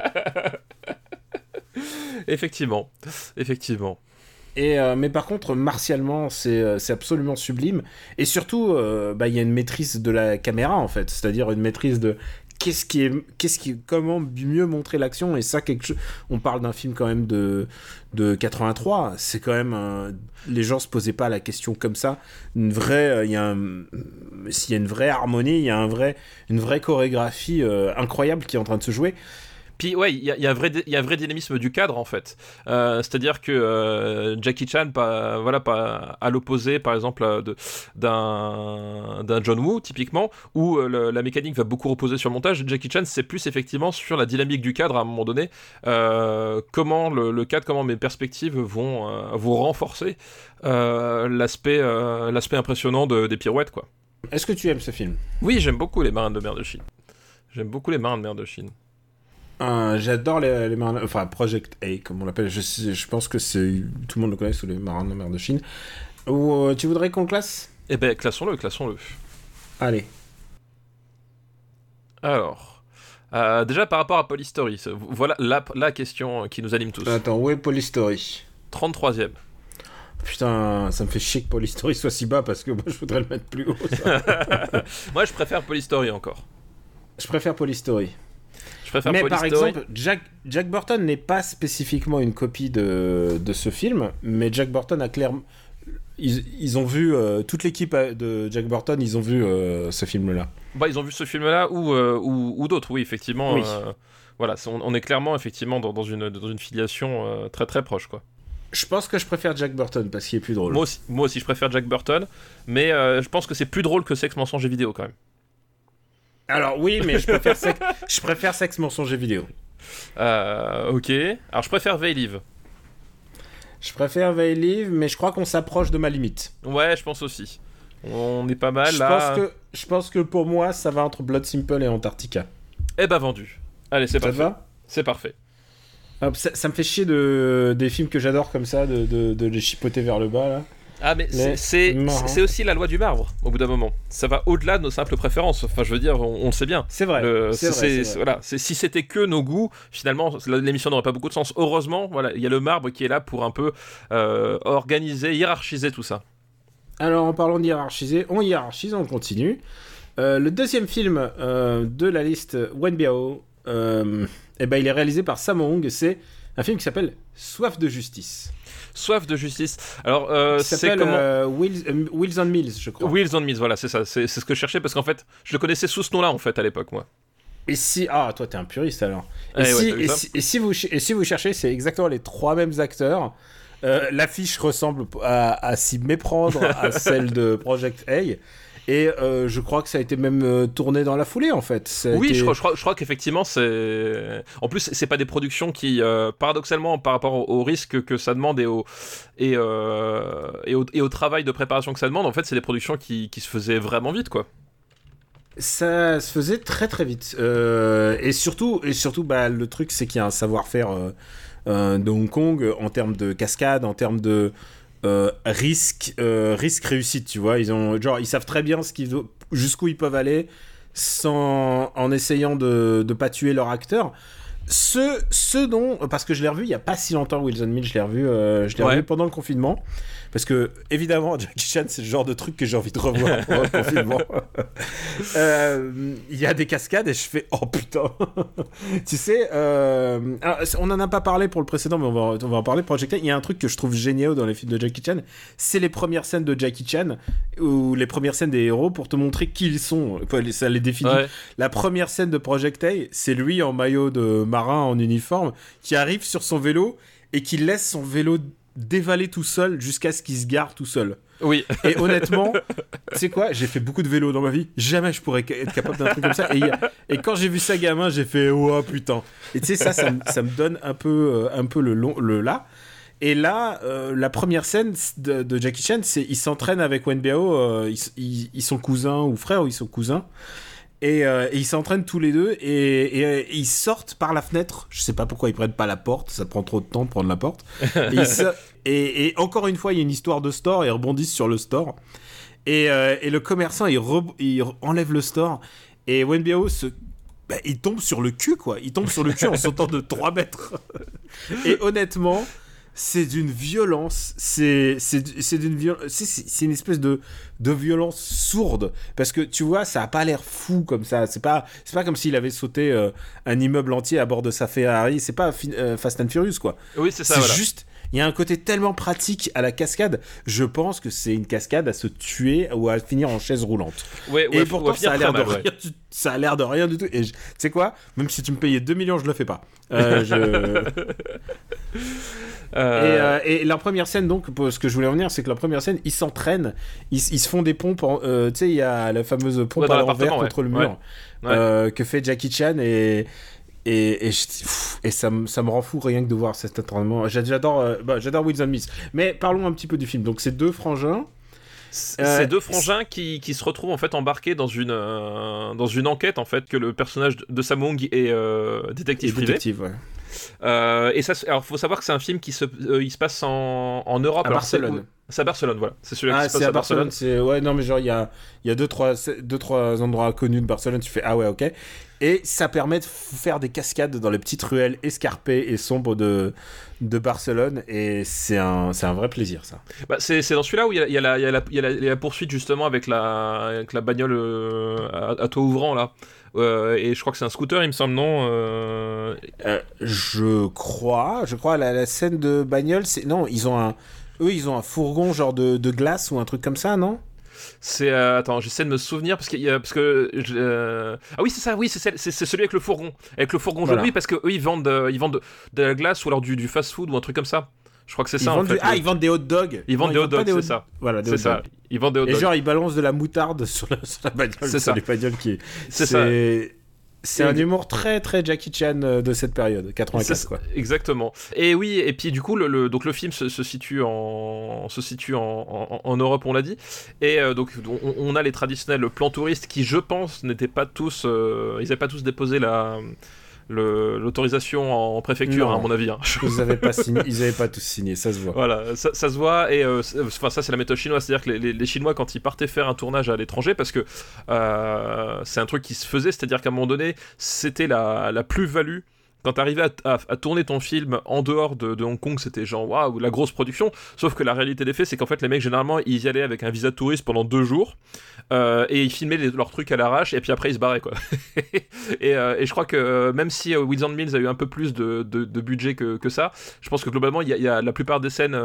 Effectivement effectivement. Et, euh, mais par contre, martialement, c'est euh, absolument sublime. Et surtout, euh, bah, il y a une maîtrise de la caméra, en fait. C'est-à-dire une maîtrise de qu'est-ce qui est, qu'est-ce qui, comment mieux montrer l'action? Et ça, quelque chose. On parle d'un film quand même de, de 83. C'est quand même. un- Les gens se posaient pas la question comme ça. Une vraie. euh, Il y a un- S'il y a une vraie harmonie, il y a un vrai, une vraie chorégraphie euh, incroyable qui est en train de se jouer. Puis ouais, il y a, y a un vrai, y a vrai dynamisme du cadre en fait. Euh, C'est-à-dire que euh, Jackie Chan, pas, voilà, pas à l'opposé, par exemple, euh, d'un d'un John Woo typiquement, où le- la mécanique va beaucoup reposer sur le montage. Jackie Chan, c'est plus effectivement sur la dynamique du cadre à un moment donné. Euh, comment le, le cadre, comment mes perspectives vont, vont renforcer l'aspect, l'aspect impressionnant de- des pirouettes, quoi. Est-ce que tu aimes ce film? Oui, j'aime beaucoup les marins de mer de Chine. J'aime beaucoup les marins de mer de Chine. Euh, J'adore les, les marins, enfin Project A comme on l'appelle. Je, pense que c'est tout le monde le connaît sous les marins de la mer de Chine. Ou euh, tu voudrais qu'on le classe? Eh ben, classons-le, classons-le. Allez. Alors, euh, déjà par rapport à Polystory, voilà la, la question qui nous anime tous. Attends, où est Polystory? 33ème. Putain, ça me fait chier que Polystory soit si bas parce que moi je voudrais le mettre plus haut. Moi, je préfère Polystory encore. Je préfère Polystory. Je préfère Mais Police par Story. exemple, Jack, Jack Burton n'est pas spécifiquement une copie de, de ce film, mais Jack Burton a clairement. Ils, ils ont vu, euh, toute l'équipe de Jack Burton, ils ont vu euh, ce film-là. Bah, ils ont vu ce film-là ou, euh, ou, ou d'autres, oui, effectivement. Oui. voilà, on, on est clairement effectivement dans, dans une, dans une filiation très très proche, quoi. Je pense que je préfère Jack Burton parce qu'il est plus drôle. Moi aussi, moi aussi, je préfère Jack Burton, mais je pense que c'est plus drôle que Sexe, mensonge et vidéo quand même. Alors oui, mais je préfère, sex, je préfère sexe, mensonge et vidéo. Euh, ok. Alors je préfère Veil Live. Je préfère Veil Live, mais je crois qu'on s'approche de ma limite. Ouais, je pense aussi. On est pas mal je, là. pense que, je pense que pour moi, ça va entre Blood Simple et Antarctica. Eh bah vendu. Allez, c'est parfait. va C'est parfait. Hop, ça, ça me fait chier de, des films que j'adore comme ça, de, de, de les chipoter vers le bas là. Ah mais c'est- Mais aussi la loi du marbre au bout d'un moment. Ça va au-delà de nos simples préférences. Enfin, je veux dire, on, on le sait bien. C'est vrai. Le- vrai. voilà, si c'était que nos goûts, finalement, l'émission n'aurait pas beaucoup de sens. Heureusement, voilà, il y a le marbre qui est là pour un peu euh, organiser, hiérarchiser tout ça. Alors en parlant d'hiérarchiser, on hiérarchise, on continue. Euh, le deuxième film euh, de la liste Wenbiao, eh ben, il est réalisé par Sammo Hung. C'est un film qui s'appelle Soif de justice. Soif de justice. Alors, euh, c'est comment euh, Wheels, euh, Wheels on Mills, je crois. Wheels on Mills, voilà, c'est ça. C'est ce que je cherchais parce qu'en fait, je le connaissais sous ce nom-là en fait à l'époque, moi. Et si ah toi t'es un puriste alors. Et, Eh si, ouais, et, si, et si vous et si vous cherchez, c'est exactement les trois mêmes acteurs. Euh, L'affiche ressemble à, à s'y méprendre à celle de Project A. Et euh, je crois que ça a été même euh, tourné dans la foulée en fait. Ça a Oui, été- je crois, je crois, je crois qu'effectivement, c'est. En plus, c'est pas des productions qui, euh, paradoxalement, par rapport au, au risque que ça demande et au, et, et, au, et au travail de préparation que ça demande, en fait, c'est des productions qui, qui se faisaient vraiment vite, quoi. Ça se faisait très très vite. Euh, et surtout, et surtout bah, le truc, c'est qu'il y a un savoir-faire euh, euh, de Hong Kong en termes de cascade, en termes de euh, risque, euh, risque réussite, tu vois. Ils, ont, genre, ils savent très bien ce qu'ils, jusqu'où ils peuvent aller sans, en essayant de ne pas tuer leur acteur. Ce, ce dont, parce que je l'ai revu il y a pas si longtemps, Wilson Mill, je l'ai revu, euh, je l'ai Ouais. revu pendant le confinement. Parce que, évidemment, Jackie Chan, c'est le genre de truc que j'ai envie de revoir pendant le confinement. Euh, Il y a des cascades et je fais oh putain. tu sais, euh, alors, on n'en a pas parlé pour le précédent, mais on va, on va en parler. Project A, il y a un truc que je trouve génial dans les films de Jackie Chan, c'est les premières scènes de Jackie Chan ou les premières scènes des héros pour te montrer qui ils sont. Enfin, Ça les définit. Ouais. La première scène de Project A, c'est lui en maillot de marin en uniforme qui arrive sur son vélo et qui laisse son vélo dévaler tout seul jusqu'à ce qu'il se gare tout seul. Oui. Et honnêtement, tu sais quoi, j'ai fait beaucoup de vélo dans ma vie. Jamais je pourrais être capable d'un truc comme ça. Et, et quand j'ai vu ça gamin, j'ai fait oh putain. Et tu sais ça, ça, me- ça me donne un peu, euh, un peu le long, le là. Et là, euh, la première scène de, de Jackie Chan, c'est il s'entraîne avec Wen Biao. euh, ils, ils- ils sont cousins ou frères ou ils sont cousins. Et, euh, et ils s'entraînent tous les deux et, et, euh, ils sortent par la fenêtre. Je sais pas pourquoi ils prennent pas la porte, ça prend trop de temps de prendre la porte. Et, ils encore une fois, il y a une histoire de store ils rebondissent sur le store. Et, euh, le commerçant, il, re- il enlève le store et Wen Biao se. bah, il tombe sur le cul, quoi. Il tombe sur le cul en sautant de 3 mètres. Et honnêtement, c'est d'une violence. C'est d'une violence. C'est une espèce de de violence sourde parce que tu vois, ça a pas l'air fou comme ça. C'est pas c'est pas comme s'il avait sauté euh, un immeuble entier à bord de sa Ferrari. C'est pas euh, Fast and Furious quoi. Oui, c'est ça, C'est voilà. juste. Il y a un côté tellement pratique à la cascade. Je pense que c'est une cascade à se tuer ou à finir en chaise roulante. Ouais, Et ouais, pourtant, ouais, ça a l'air de ouais. de rien du tout. Et tu sais quoi? Même si tu me payais 2 millions, je le fais pas. Euh, je- et, Euh, euh, et la première scène, donc, ce que je voulais en venir, c'est que la première scène, ils s'entraînent, ils, ils se font des pompes. euh, tu sais, il y a la fameuse pompe Ouais, à l'envers l'appartement, contre ouais. le mur Ouais. Ouais. que fait Jackie Chan et. Et, et, je- pff, et ça, me- ça me rend fou rien que de voir cet entraînement. J'a- J'adore bah, j'adore Wilson Miss. Mais parlons un petit peu du film. Donc, c'est deux frangins. C'est deux frangins qui, qui se retrouvent en fait embarqués dans une, dans une enquête en fait que le personnage de- Samung est détective et privé. détectives, ouais. Euh, et ça, alors faut savoir que c'est un film qui se, euh, il se passe en, en Europe. À Alors, Barcelone. C'est à Barcelone, voilà. C'est celui Ah, qui se passe à à Barcelone. Barcelone. Ouais, non, mais genre il y a, y a deux trois, deux trois endroits connus de Barcelone. Tu fais ah ouais, ok. Et ça permet de faire des cascades dans les petites ruelles escarpées et sombres de, de Barcelone. Et c'est un, un vrai plaisir, ça. Bah, c'est, dans celui-là où y y y il y a la poursuite justement avec la, avec la bagnole euh, à, à toit ouvrant là. Euh, et je crois que c'est un scooter, il me semble, non Euh, Euh, je crois, je crois, la, la scène de bagnole, c'est. Non, ils ont un. Eux, ils ont un fourgon genre de, de glace ou un truc comme ça, non? C'est euh, attends, j'essaie de me souvenir parce a parce que euh, ah oui c'est ça, oui c'est celui avec le fourgon, avec le fourgon jaune. Voilà. Oui parce que eux ils vendent euh, ils vendent de, de la glace ou alors du, du fast food ou un truc comme ça. Je crois que c'est ça en vendent fait. du- Ah, ils vendent des hot dogs Ils vendent Non, des hot dogs, hot- c'est ça. Voilà, des c'est hot ça. dogs. Ils vendent des hot Et dogs. genre, ils balancent de la moutarde sur la, sur la bagnole, C'est ça. les bagnoles qui. C'est ça. C'est un humour très très Jackie Chan euh, de cette période, 84 C'est- quoi. Exactement. Et oui, et puis du coup, le, le- donc le film se, se situe en se situe en, en- en Europe, on l'a dit. Et euh, donc on, on a les traditionnels plans touristes qui, je pense, n'étaient pas tous, euh, ils n'avaient pas tous déposé la l'autorisation en préfecture, à mon avis. hein. Ils avaient pas signé, ils avaient pas tous signé, ça se voit. Voilà, ça, ça se voit et euh, enfin ça c'est la méthode chinoise, c'est-à-dire que les, les- les Chinois quand ils partaient faire un tournage à l'étranger, parce que euh, c'est un truc qui se faisait, c'est-à-dire qu'à un moment donné c'était la, la plus-value. Quand t'arrivais à, à, tourner ton film en dehors de, Hong Kong, c'était genre waouh, la grosse production. Sauf que la réalité des faits, c'est qu'en fait, les mecs, généralement, ils y allaient avec un visa touriste pendant deux jours euh, et ils filmaient leurs trucs à l'arrache et puis après, ils se barraient quoi. et, euh, et je crois que euh, même si euh, Mills a eu un peu plus de, budget que, ça, je pense que globalement, il y a la plupart des scènes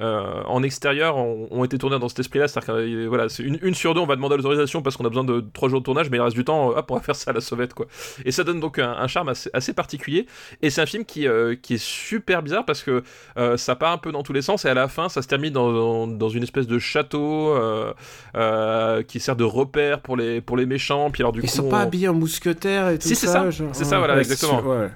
euh, en extérieur ont, ont été tournées dans cet esprit-là. C'est-à-dire que euh, voilà, une, une sur deux, on va demander l'autorisation parce qu'on a besoin de trois jours de tournage, mais le reste du temps, euh, hop, on va faire ça à la sauvette quoi. Et ça donne donc un, un charme assez, assez particulier. Et c'est un film qui, euh, qui est super bizarre parce que euh, ça part un peu dans tous les sens et à la fin, ça se termine dans, dans, dans une espèce de château euh, euh, qui sert de repère pour les, pour les méchants. Puis alors du Ils coup, sont pas on- habillés en mousquetaire et tout Si, ça c'est ça. genre- C'est ça, voilà, ouais, exactement. ouais.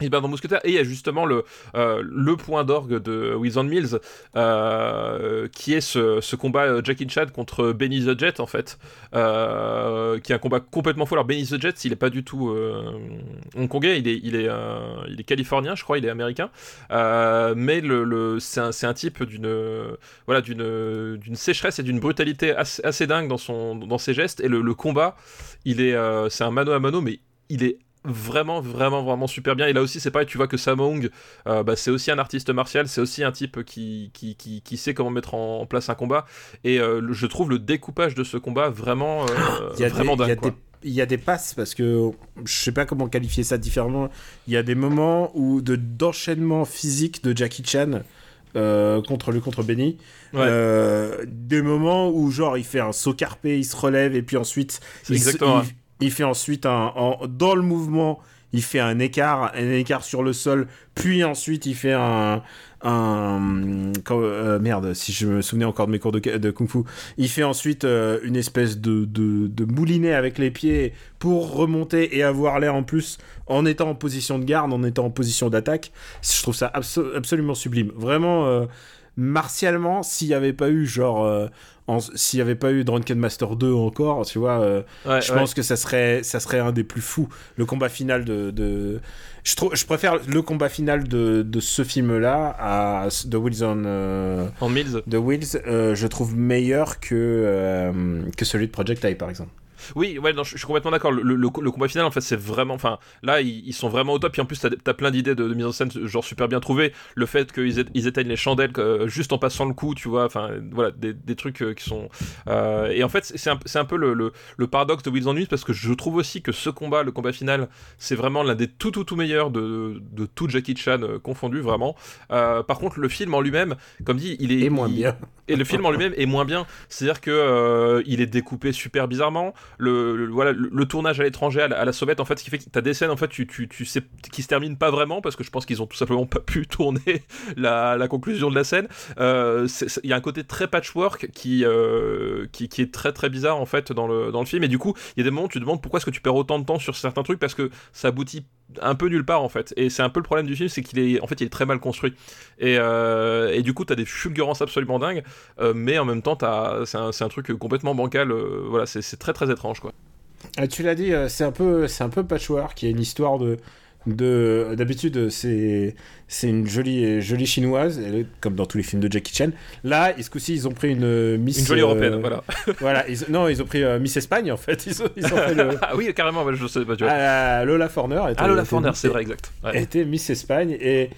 Il part dans Mousquetaire et il y a justement le, euh, le point d'orgue de Wills and Mills euh, qui est ce, ce combat euh, Jackie Chan contre Benny the Jet en fait. Qui est un combat complètement fou. Alors Benny the Jet il est pas du tout hongkongais. Il est, il, est, il est californien je crois. Il est américain. Mais le, le, c'est un, un type d'une voilà d'une sécheresse et d'une brutalité assez, assez dingue dans son dans ses gestes. Et le, le combat il est c'est un mano à mano mais il est vraiment vraiment vraiment super bien et là aussi c'est pareil tu vois que Samong euh, bah, c'est aussi un artiste martial c'est aussi un type qui, qui, qui, qui sait comment mettre en, en place un combat et euh, le- je trouve le découpage de ce combat vraiment euh, Il y a vraiment des, il y a dingue quoi. des- il y a des passes parce que je sais pas comment qualifier ça différemment. Il y a des moments où de d'enchaînement physique de Jackie Chan euh, contre lui contre Benny. Ouais. Euh, des moments où genre il fait un saut carpé, il se relève et puis ensuite il, se- exactement, il, il fait ensuite un dans le mouvement il fait un écart, un écart sur le sol, puis ensuite il fait un, un euh, merde, si je me souvenais encore de mes cours de, de kung-fu, il fait ensuite euh, une espèce de, moulinet avec les pieds pour remonter et avoir l'air en plus en étant en position de garde, en étant en position d'attaque. Je trouve ça abso- absolument sublime. Vraiment, euh, martialement, s'il n'y avait pas eu genre... euh, s'il n'y avait pas eu Drunken Master 2 encore, tu vois, euh, Ouais, je ouais. pense que ça serait, ça serait un des plus fous. Le combat final de. de... Je, trouve, je préfère le combat final de, de ce film-là à de Wilson. euh, en Mills de euh, je trouve meilleur que, que celui de Project Eye, par exemple. Oui, ouais, non, je, je suis complètement d'accord. Le, le- le combat final, en fait, c'est vraiment. Enfin, là, ils, ils sont vraiment au top. Puis en plus, t'as as plein d'idées de, de mise en scène, genre super bien trouvées. Le fait qu'ils ils éteignent les chandelles euh, juste en passant le coup, tu vois. Enfin, voilà, des, des trucs euh, qui sont. euh, et en fait, c'est un, peu le, paradoxe de Wills on News parce que je trouve aussi que ce combat, le combat final, c'est vraiment l'un des tout, tout, tout meilleurs de, de tout Jackie Chan confondu, vraiment. Par contre, le film en lui-même, comme dit, il est. Et moins il- bien. et le film en lui-même est moins bien. C'est-à-dire que il est découpé super bizarrement. Le, voilà, le, tournage à l'étranger, à la, sauvette, en fait, ce qui fait que t'as des scènes en fait, tu, tu, tu sais, qui se terminent pas vraiment parce que je pense qu'ils ont tout simplement pas pu tourner la, la conclusion de la scène. Euh, Il y a un côté très patchwork qui, euh, qui, qui est très très bizarre en fait dans le, dans le film. Et du coup, il y a des moments où tu te demandes pourquoi est-ce que tu perds autant de temps sur certains trucs parce que ça aboutit un peu nulle part en fait. Et c'est un peu le problème du film, c'est qu'il est en fait il est très mal construit. Et, euh, et du coup, t'as des fulgurances absolument dingues, euh, mais en même temps, c'est un, un truc complètement bancal. euh, voilà, c'est très très étrange quoi. Ah, tu l'as dit, c'est un peu, c'est un peu patchwork. Il y a une histoire de d'habitude c'est c'est une jolie jolie chinoise, elle est comme dans tous les films de Jackie Chan. Là, ce coup-ci, ils ont pris une euh, Miss Une jolie euh, européenne, voilà. voilà, ils- non, ils ont pris euh, Miss Espagne en fait. Ils ont, ils ont fait le ah oui, carrément, ouais, je sais pas, tu vois. Ah, Lola Forner. était- Ah, Lola Forner, c'est vrai, exact. Ouais. était Miss Espagne et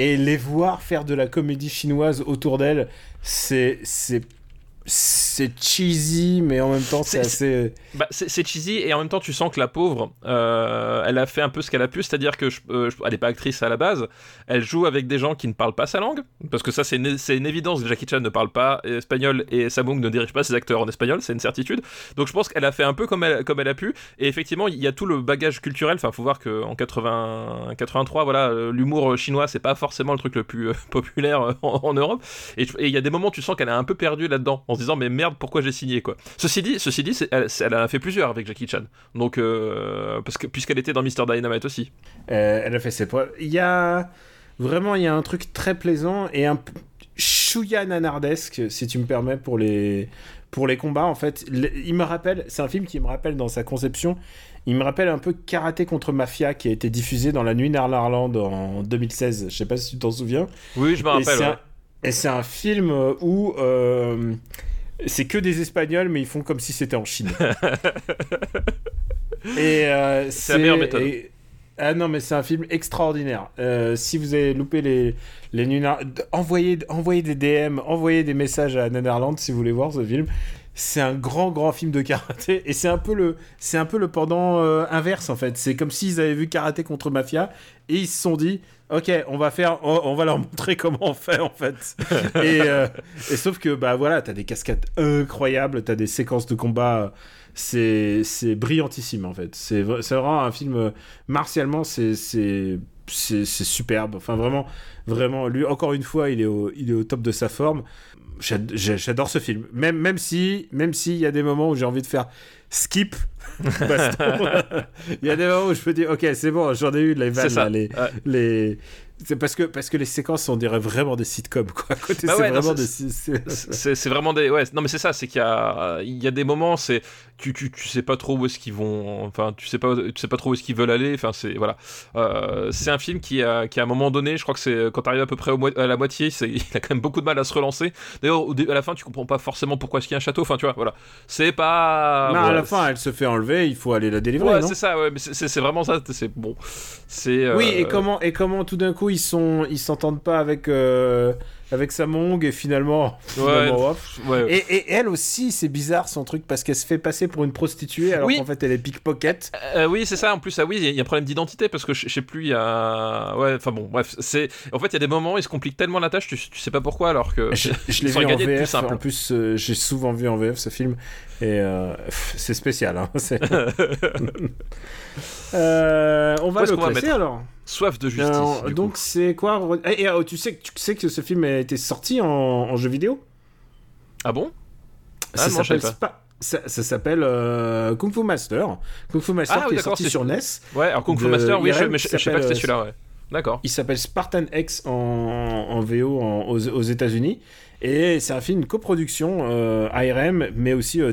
et les voir faire de la comédie chinoise autour d'elle, c'est c'est cheesy, mais en même temps c'est assez. Bah, c'est cheesy et en même temps tu sens que la pauvre, euh, elle a fait un peu ce qu'elle a pu, c'est-à-dire que je, euh, je- elle est pas actrice à la base, elle joue avec des gens qui ne parlent pas sa langue, parce que ça c'est une, une évidence, Jackie Chan ne parle pas espagnol et Samung ne dirige pas ses acteurs en espagnol, c'est une certitude. Donc je pense qu'elle a fait un peu comme elle, comme elle a pu, et effectivement il y a tout le bagage culturel, enfin faut voir qu'en 80, 83, voilà, euh, l'humour chinois c'est pas forcément le truc le plus euh, populaire euh, en, en Europe, et il y a des moments où tu sens qu'elle est un peu perdue là-dedans, en se disant mais merde pourquoi j'ai signé quoi. Ceci dit, ceci dit, elle, c'est- elle en a fait plusieurs avec Jackie Chan. Donc, euh, parce que puisqu'elle était dans Mr Dynamite aussi. Euh, elle a fait ses preuves. Il y a vraiment il y a un truc très plaisant et un chouïa nanardesque, si tu me permets, pour les pour les combats. En fait, il me rappelle, c'est un film qui me rappelle dans sa conception. Il me rappelle un peu Karaté contre Mafia qui a été diffusé dans la nuit Narlarland en 2016. Je sais pas si tu t'en souviens. Oui, je me rappelle. Et c'est un film où euh, c'est que des Espagnols, mais ils font comme si c'était en Chine. et euh, C'est la meilleure méthode. et- Ah non, mais c'est un film extraordinaire. Euh, si vous avez loupé les, les envoyez, envoyez des DM, envoyez des messages à Netherlands si vous voulez voir ce film. C'est un grand, grand film de karaté et c'est un peu le, c'est un peu le pendant euh, inverse en fait. C'est comme s'ils avaient vu karaté contre mafia et ils se sont dit, ok, on va faire, on, va leur montrer comment on fait en fait. et, euh, et sauf que bah voilà, t'as des cascades incroyables, t'as des séquences de combat, c'est c'est brillantissime en fait. C'est c'est vraiment un film euh, martialement, c'est c'est c'est superbe. Enfin vraiment, vraiment, lui encore une fois, il est il est au top de sa forme. J'adore ce film, même même si même s'il y a des moments où j'ai envie de faire skip. Il y a des moments où je me dis ok c'est bon j'en ai eu les vannes C'est ça. là, les, Ouais. les c'est parce que parce que les séquences on dirait vraiment des sitcoms quoi côté Bah c'est ouais, non, vraiment c'est- des c'est- C'est c'est vraiment des. Ouais, non, mais c'est ça, c'est qu'il y a, il y a des moments, c'est. Tu, tu, tu sais pas trop où est-ce qu'ils vont. Enfin, tu sais pas, tu sais pas trop où est-ce qu'ils veulent aller. Enfin, c'est. Voilà. Euh, c'est un film qui, a, qui, à un moment donné, je crois que c'est quand t'arrives à peu près au à la moitié, c'est- il a quand même beaucoup de mal à se relancer. D'ailleurs, à la fin, tu comprends pas forcément pourquoi est-ce qu'il y a un château. Enfin, tu vois, voilà. C'est pas. non, à la fin, elle se fait enlever, il faut aller la délivrer, Ouais, c'est ça, ouais, mais c'est- c'est c'est vraiment ça, c'est bon. C'est. Oui, euh, et comment, et comment tout d'un coup ils sont, ils s'entendent pas avec, euh, avec Samong et finalement, finalement, off. ouais. Et, et elle aussi, c'est bizarre son truc parce qu'elle se fait passer pour une prostituée alors Oui. qu'en fait elle est pickpocket. Euh, oui, c'est ça. En plus, ah oui, il y a- il y, a un problème d'identité parce que je sais plus, il y a. Ouais, enfin bon, bref. c'est En fait, il y a des moments où ils se compliquent tellement la tâche, tu, tu sais pas pourquoi, alors que. Je, je l'ai vu en plus VF, simple. en plus euh, j'ai souvent vu en VF ce film et euh, c'est spécial. Hein, on va le va classer mettre alors? Soif de justice. Alors, donc c'est quoi et, et, euh, tu sais que tu sais que ce film a été sorti en, en jeu vidéo? Ah bon? Ah, ça s'appelle Spa- ça, ça s'appelle euh, Kung Fu Master. Kung Fu Master Ah, qui est sorti sur NES. Ouais, alors Kung Fu Master, oui, je, mais je, je sais pas que c'était s'appelle, celui-là, ouais. D'accord. Il s'appelle Spartan X en, en VO en- aux, aux États-Unis. Et c'est un film, coproduction euh, ARM, mais aussi euh,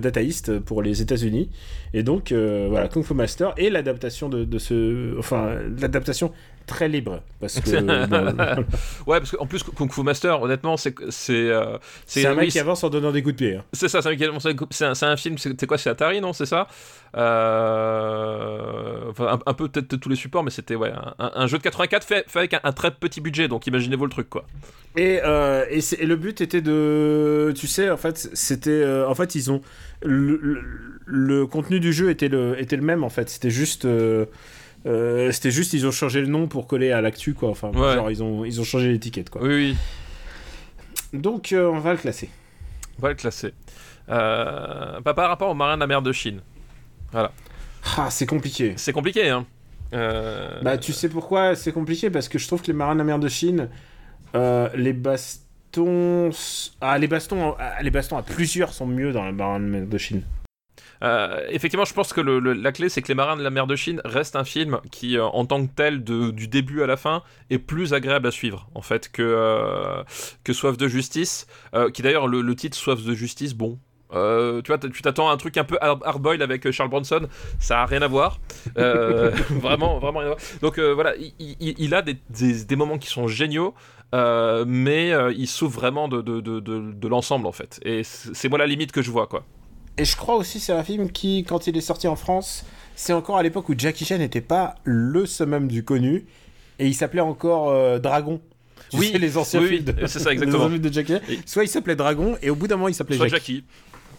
pour les États-Unis. Et donc, euh, voilà, Kung Fu Master et l'adaptation de ce. Enfin, l'adaptation très libre. Parce que. bon, Ouais, parce qu'en plus, Kung Fu Master, honnêtement, c'est. C'est euh, c'est un oui, mec qui avance en donnant des coups de pied. hein. C'est ça, c'est un, mec qui avance c'est un, un film, c'est quoi, c'est Atari, non C'est ça? Euh, Enfin, un, un peu peut-être tous les supports, mais c'était ouais, un, un jeu de 84 fait, fait avec un, très petit budget, donc imaginez-vous le truc, quoi. Et, euh, et le but était de, tu sais, en fait, c'était, euh, en fait, ils ont le, le- le contenu du jeu était le était le même en fait. C'était juste, euh, c'était juste, ils ont changé le nom pour coller à l'actu quoi. Enfin, Ouais. genre ils ont ils ont changé l'étiquette quoi. Oui, oui, Donc euh, on va le classer. on va le classer. Euh, pas par rapport au marin de la mer de Chine. Ah, c'est compliqué. C'est compliqué, hein. Euh, Bah, tu sais pourquoi c'est compliqué? Parce que je trouve que les marins de la mer de Chine, euh, les bastons, ah les bastons, ah, les bastons à plusieurs sont mieux dans les marins de la mer de Chine. Euh, effectivement, je pense que le- le- la clé, c'est que Les Marins de la mer de Chine reste un film qui, euh, en tant que tel, de- du début à la fin, est plus agréable à suivre, en fait, que, euh, que Soif de justice. qui d'ailleurs, le, le titre Soif de justice, bon. Tu vois, tu t'attends à un truc un peu hard-boiled avec Charles Bronson, ça a rien à voir. Vraiment, vraiment rien à voir. Donc voilà, il, a des, des, moments qui sont géniaux. mais il souffre vraiment de, de, de, de l'ensemble en fait. Et c'est moi la limite que je vois quoi. Et je crois aussi c'est un film qui, quand il est sorti en France, c'est encore à l'époque où Jackie Chan n'était pas le summum du connu et il s'appelait encore Dragon oui, les anciens oui, films c'est ça exactement. de Jackie. Soit il s'appelait Dragon et au bout d'un moment il s'appelait Jackie. Jackie.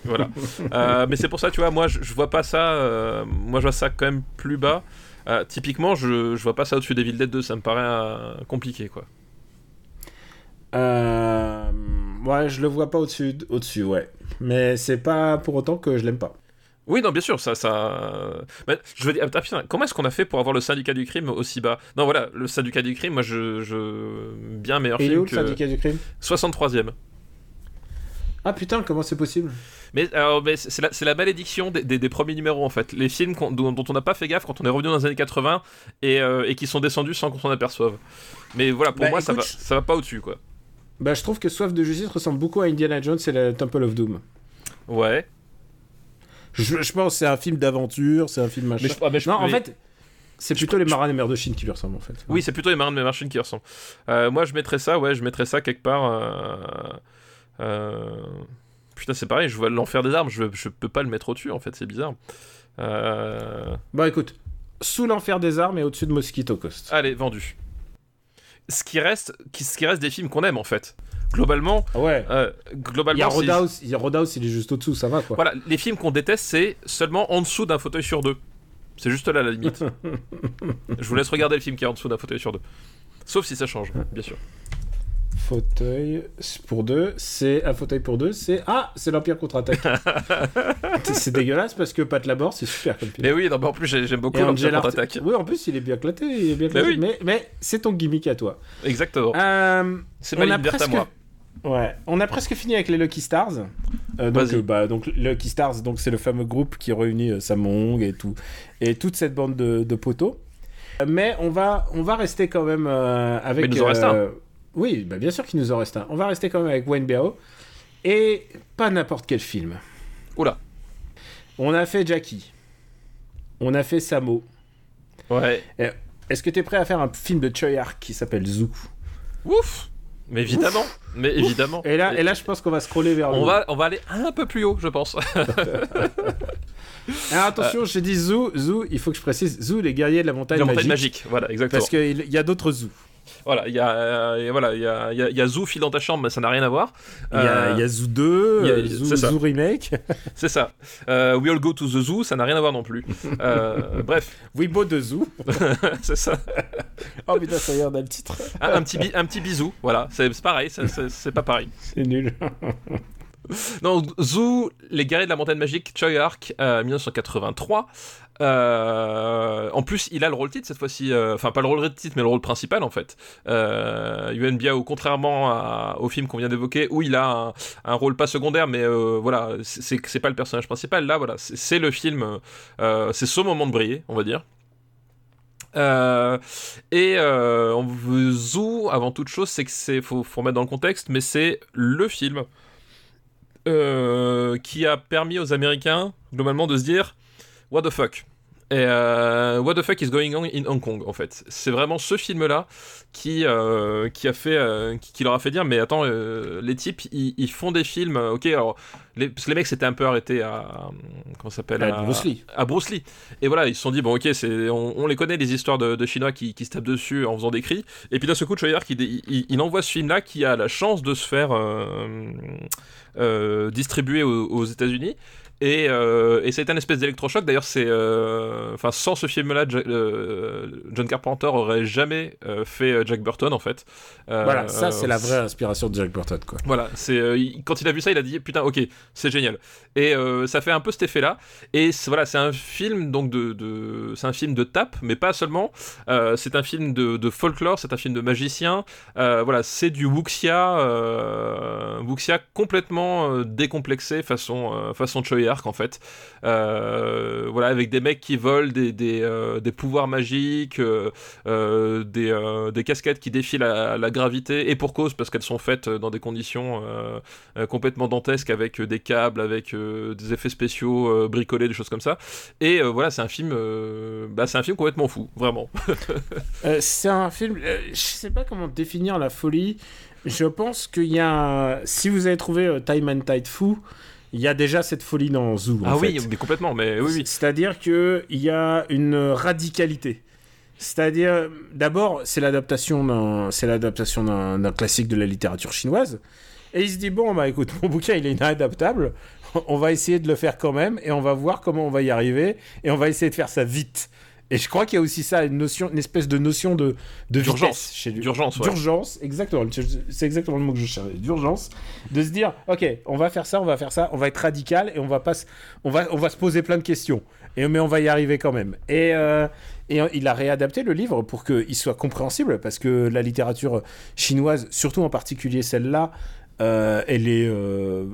Voilà. Euh, mais c'est pour ça, tu vois, moi je, vois pas ça. Euh, moi je vois ça quand même plus bas. Euh, typiquement, je, je vois pas ça au-dessus des Villes Dead 2, ça me paraît compliqué quoi. Ouais, je le vois pas au-dessus, au-dessus, ouais. Mais c'est pas pour autant que je l'aime pas. Oui, non, bien sûr, ça, ça. je veux dire, ah, comment est-ce qu'on a fait pour avoir le syndicat du crime aussi bas? Non, voilà, le syndicat du crime, moi, je, je... bien meilleur Et film où, le syndicat du crime? 63ème. Ah putain, comment c'est possible? Mais, mais c'est la, la, malédiction des, des, premiers numéros en fait. Les films dont, on n'a pas fait gaffe quand on est revenu dans les années 80 et, euh, et qui sont descendus sans qu'on s'en aperçoive. Mais voilà, pour bah, moi, ça, va, ça va pas au-dessus quoi. Bah, je trouve que Soif de justice ressemble beaucoup à Indiana Jones et le Temple of Doom. Ouais. Je, pense que c'est un film d'aventure, c'est un film machin. Mais je, non, en fait, c'est plutôt les marins des mers de Chine qui lui ressemblent en fait. Oui, c'est plutôt les marins des mers de Chine qui ressemblent. Euh, moi, je mettrais ça, ouais, je mettrais ça quelque part. Euh, euh, putain, c'est pareil, je vois l'enfer des armes, je, je peux pas le mettre au-dessus en fait, c'est bizarre. Bon, écoute, sous l'enfer des armes et au-dessus de Mosquito Coast. Allez, vendu. Ce qui reste, ce qui reste des films qu'on aime en fait globalement, ah ouais. Euh, globalement, il y a Roadhouse, il, Roadhouse, il est juste au-dessous, ça va quoi. Voilà, les films qu'on déteste, c'est seulement en dessous d'un fauteuil sur deux. C'est juste là la limite. Je vous laisse regarder le film qui est en dessous d'un fauteuil sur deux. Sauf si ça change, bien sûr. Fauteuil pour deux, c'est un fauteuil pour deux, c'est ah, c'est l'Empire contre-attaque. c'est dégueulasse parce que Pat Labor, c'est super comme. Mais oui, non, mais en plus j'aime beaucoup l'Empire contre-attaque. Oui, en plus il est bien claté, il est bien mais, mais, c'est ton gimmick à toi. Exactement. Euh, c'est ma liberté à moi. Ouais, on a presque fini avec les Lucky Stars. Euh, donc, euh, bah, donc Lucky Stars, donc c'est le fameux groupe qui réunit Samong et tout et toute cette bande de, de poteaux. Mais on va on va rester quand même avec. Mais il nous en reste un. Oui, bah, bien sûr qu'il nous en reste un. On va rester quand même avec Wayne Bao et pas n'importe quel film. Oula. On a fait Jackie. On a fait Samo. Ouais. Est-ce que tu es prêt à faire un film de Choi Ark qui s'appelle Zoo Ouf mais évidemment, mais évidemment. Et là, et là, je pense qu'on va scroller vers. On va, on va aller un peu plus haut, je pense. Alors attention, j'ai dit Zoo, Zoo, il faut que je précise, Zoo, les guerriers de la montagne, la montagne magique. Voilà, exactement. Parce qu'il y a d'autres Zoo. Voilà, il y a, euh, voilà, il y a, y, a, y a Zoo file dans ta chambre, mais ça n'a rien à voir. Il y, a, y a Zoo 2, Zoo, Zoo, Remake. c'est ça. Euh, We All Go to the Zoo, ça n'a rien à voir non plus. Euh, bref. We Bought the Zoo. c'est ça. oh putain, ça y est, on a le titre. un, un, petit, un petit bisou, voilà. C'est pareil, c'est pas pareil. C'est nul. non, Zoo, Les Guerriers de la Montagne Magique, Choi Ark, 1983. Euh, en plus, il a le rôle titre cette fois-ci. Euh, enfin, pas le rôle titre, mais le rôle principal en fait. Euh, Yuan Biao, contrairement au film qu'on vient d'évoquer, où il a un, rôle pas secondaire, mais euh, voilà, c'est pas le personnage principal. Là, voilà, c'est le film. c'est son moment de briller, on va dire. et on Zoo, avant toute chose, c'est que c'est faut, faut mettre dans le contexte, mais c'est le film qui a permis aux Américains globalement de se dire what the fuck. Et euh, What the fuck is going on in Hong Kong en fait? C'est vraiment ce film-là qui euh, qui a fait euh, qui, leur a fait dire mais attends les types ils, font des films ok alors les, parce que les mecs s'étaient un peu arrêtés à comment s'appelle à, Bruce Lee. à Bruce Lee. Et voilà ils se sont dit bon ok c'est on, les connaît les histoires de, Chinois qui, qui, se tapent dessus en faisant des cris. Et puis d'un seul coup Choyer qui il, il, envoie ce film-là qui a la chance de se faire distribuer aux, aux États-Unis et, euh, et ça a été un espèce d'électrochoc. D'ailleurs, c'est, euh, enfin, sans ce film-là, euh, John Carpenter aurait jamais fait Jack Burton en fait. voilà, ça c'est la vraie inspiration de Jack Burton, quoi. Voilà, c'est quand il a vu ça, il a dit putain, ok, c'est génial. Et ça fait un peu cet effet-là. Et voilà, c'est un film donc de, de c'est un film de tape, mais pas seulement. c'est un film de, de folklore, c'est un film de magicien. voilà, c'est du wuxia, wuxia complètement décomplexé façon façon Choi Choyark en fait. Euh, voilà, avec des mecs qui volent des, des, euh, pouvoirs magiques, euh, des, des casquettes qui défient la, la, gravité, et pour cause, parce qu'elles sont faites dans des conditions complètement dantesques, avec des câbles, avec des effets spéciaux bricolés, des choses comme ça. Et voilà, c'est un film, bah, c'est un film complètement fou, vraiment. c'est un film, je sais pas comment définir la folie. Je pense qu'il y a, si vous avez trouvé Time and Tide fou, il y a déjà cette folie dans Zoo. Ah oui, mais complètement, mais oui. oui. C'est-à-dire qu'il y a une radicalité. C'est-à-dire, d'abord, c'est l'adaptation d'un, c'est l'adaptation d'un, classique de la littérature chinoise. Et il se dit bon, bah écoute, mon bouquin il est inadaptable. On va essayer de le faire quand même et on va voir comment on va y arriver et on va essayer de faire ça vite. Et je crois qu'il y a aussi ça, une notion, une espèce de notion de, de d'urgence chez lui. D'urgence, D'urgence, exactement. C'est exactement le mot que je cherchais. D'urgence, de se dire, ok, on va faire ça, on va faire ça, on va être radical et on va pas, on va, on va se poser plein de questions. Et mais on va y arriver quand même. Et euh, et il a réadapté le livre pour qu'il soit compréhensible parce que la littérature chinoise, surtout en particulier celle-là, euh, elle est euh,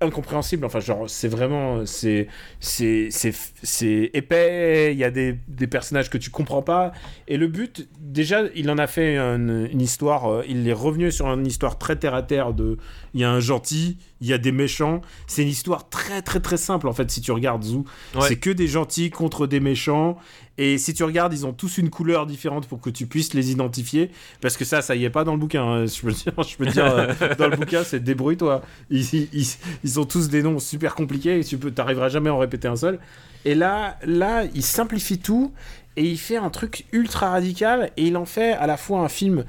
incompréhensible. Enfin, genre, c'est vraiment. C'est, c'est, c'est, épais. Il y a des, des, personnages que tu comprends pas. Et le but, déjà, il en a fait une, histoire. Euh, il est revenu sur une histoire très terre à terre de. Il y a un gentil, il y a des méchants. C'est une histoire très, très, très simple, en fait, si tu regardes Zoo. C'est que des gentils contre des méchants. Et si tu regardes, ils ont tous une couleur différente pour que tu puisses les identifier. Parce que ça, ça y est pas dans le bouquin. Hein. Je peux dire, peux euh, dans le bouquin, c'est débrouille-toi. Ils, ils, ont tous des noms super compliqués et tu n'arriveras jamais à en répéter un seul. Et là, là, il simplifie tout et il fait un truc ultra radical et il en fait à la fois un film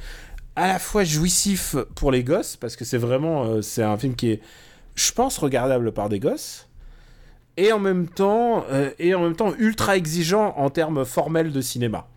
à la fois jouissif pour les gosses parce que c'est vraiment euh, c'est un film qui est je pense regardable par des gosses et en même temps, euh, et en même temps ultra exigeant en termes formels de cinéma.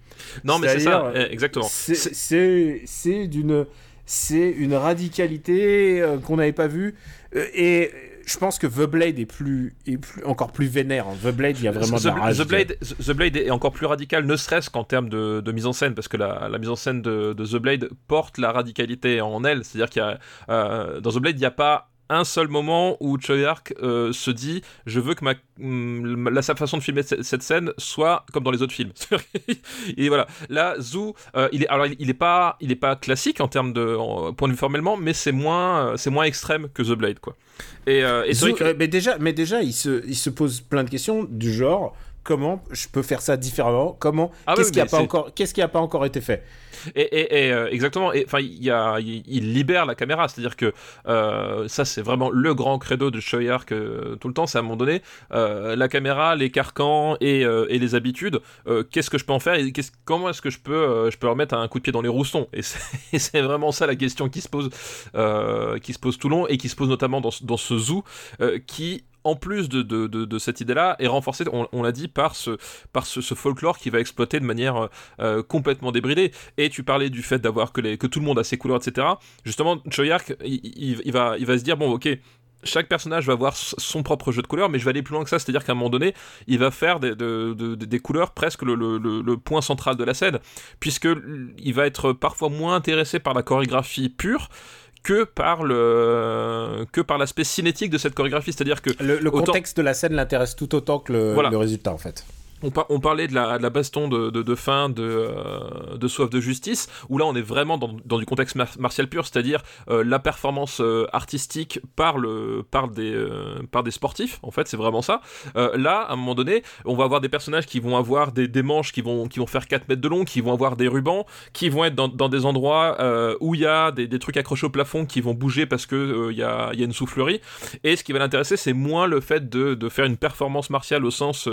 Non, mais c'est ça, eh, exactement. C'est d'une c'est une radicalité euh, qu'on n'avait pas vue. Euh, et je pense que The Blade est, plus, est plus, encore plus vénère. The Blade, il y a vraiment The, de la rage. The Blade, The Blade est encore plus radical, ne serait-ce qu'en termes de, de, mise en scène, parce que la, la mise en scène de, de, The Blade porte la radicalité en elle. C'est-à-dire qu'il y a dans The Blade, il n'y a pas un seul moment où Choyark euh, se dit je veux que ma, mm, la sa façon de filmer cette scène soit comme dans les autres films. Et voilà. Là Zou euh, il est alors il est pas il est pas classique en termes de point de vue formellement mais c'est moins euh, c'est moins extrême que The Blade quoi. Et, et mais déjà mais déjà il se il se pose plein de questions du genre comment je peux faire ça différemment? Comment? Ah Qu'est-ce qui n'a pas encore Qu'est-ce qui a pas encore été fait? Et, et, euh, exactement. Enfin, il, il, libère la caméra, c'est-à-dire que euh, ça, c'est vraiment le grand credo de Shoyark euh, tout le temps. C'est à un moment donné la caméra, les carcans et, les habitudes. qu'est-ce que je peux en faire et comment est-ce que je peux je peux remettre un coup de pied dans les roustons Et c'est vraiment ça la question qui se pose qui se pose tout long et qui se pose notamment dans, dans ce zoo qui en plus de, de, de, cette idée-là, est renforcée, on, l'a dit, par, ce, par ce, folklore qui va exploiter de manière euh, complètement débridée. Et tu parlais du fait d'avoir que, que tout le monde a ses couleurs, etc. Justement, Choyark, il, va, il va se dire, bon, ok, chaque personnage va avoir son propre jeu de couleurs, mais je vais aller plus loin que ça, c'est-à-dire qu'à un moment donné, il va faire des, des couleurs presque le, le, le, point central de la scène, puisque il va être parfois moins intéressé par la chorégraphie pure, que par le que par l'aspect cinétique de cette chorégraphie, c'est-à-dire que le, contexte de la scène l'intéresse tout autant que le résultat en fait on, parlait de la, baston de, fin de, euh, de, soif de justice, où là on est vraiment dans, du contexte martial pur, c'est-à-dire euh, la performance euh, artistique par, le, par, des, par des sportifs, en fait, c'est vraiment ça. là, à un moment donné, on va avoir des personnages qui vont avoir des, manches qui vont, qui vont faire 4 mètres de long, qui vont avoir des rubans, qui vont être dans, des endroits où il y a des, trucs accrochés au plafond qui vont bouger parce qu'il il y, a, y a une soufflerie. Et ce qui va l'intéresser, c'est moins le fait de, de, faire une performance martiale au sens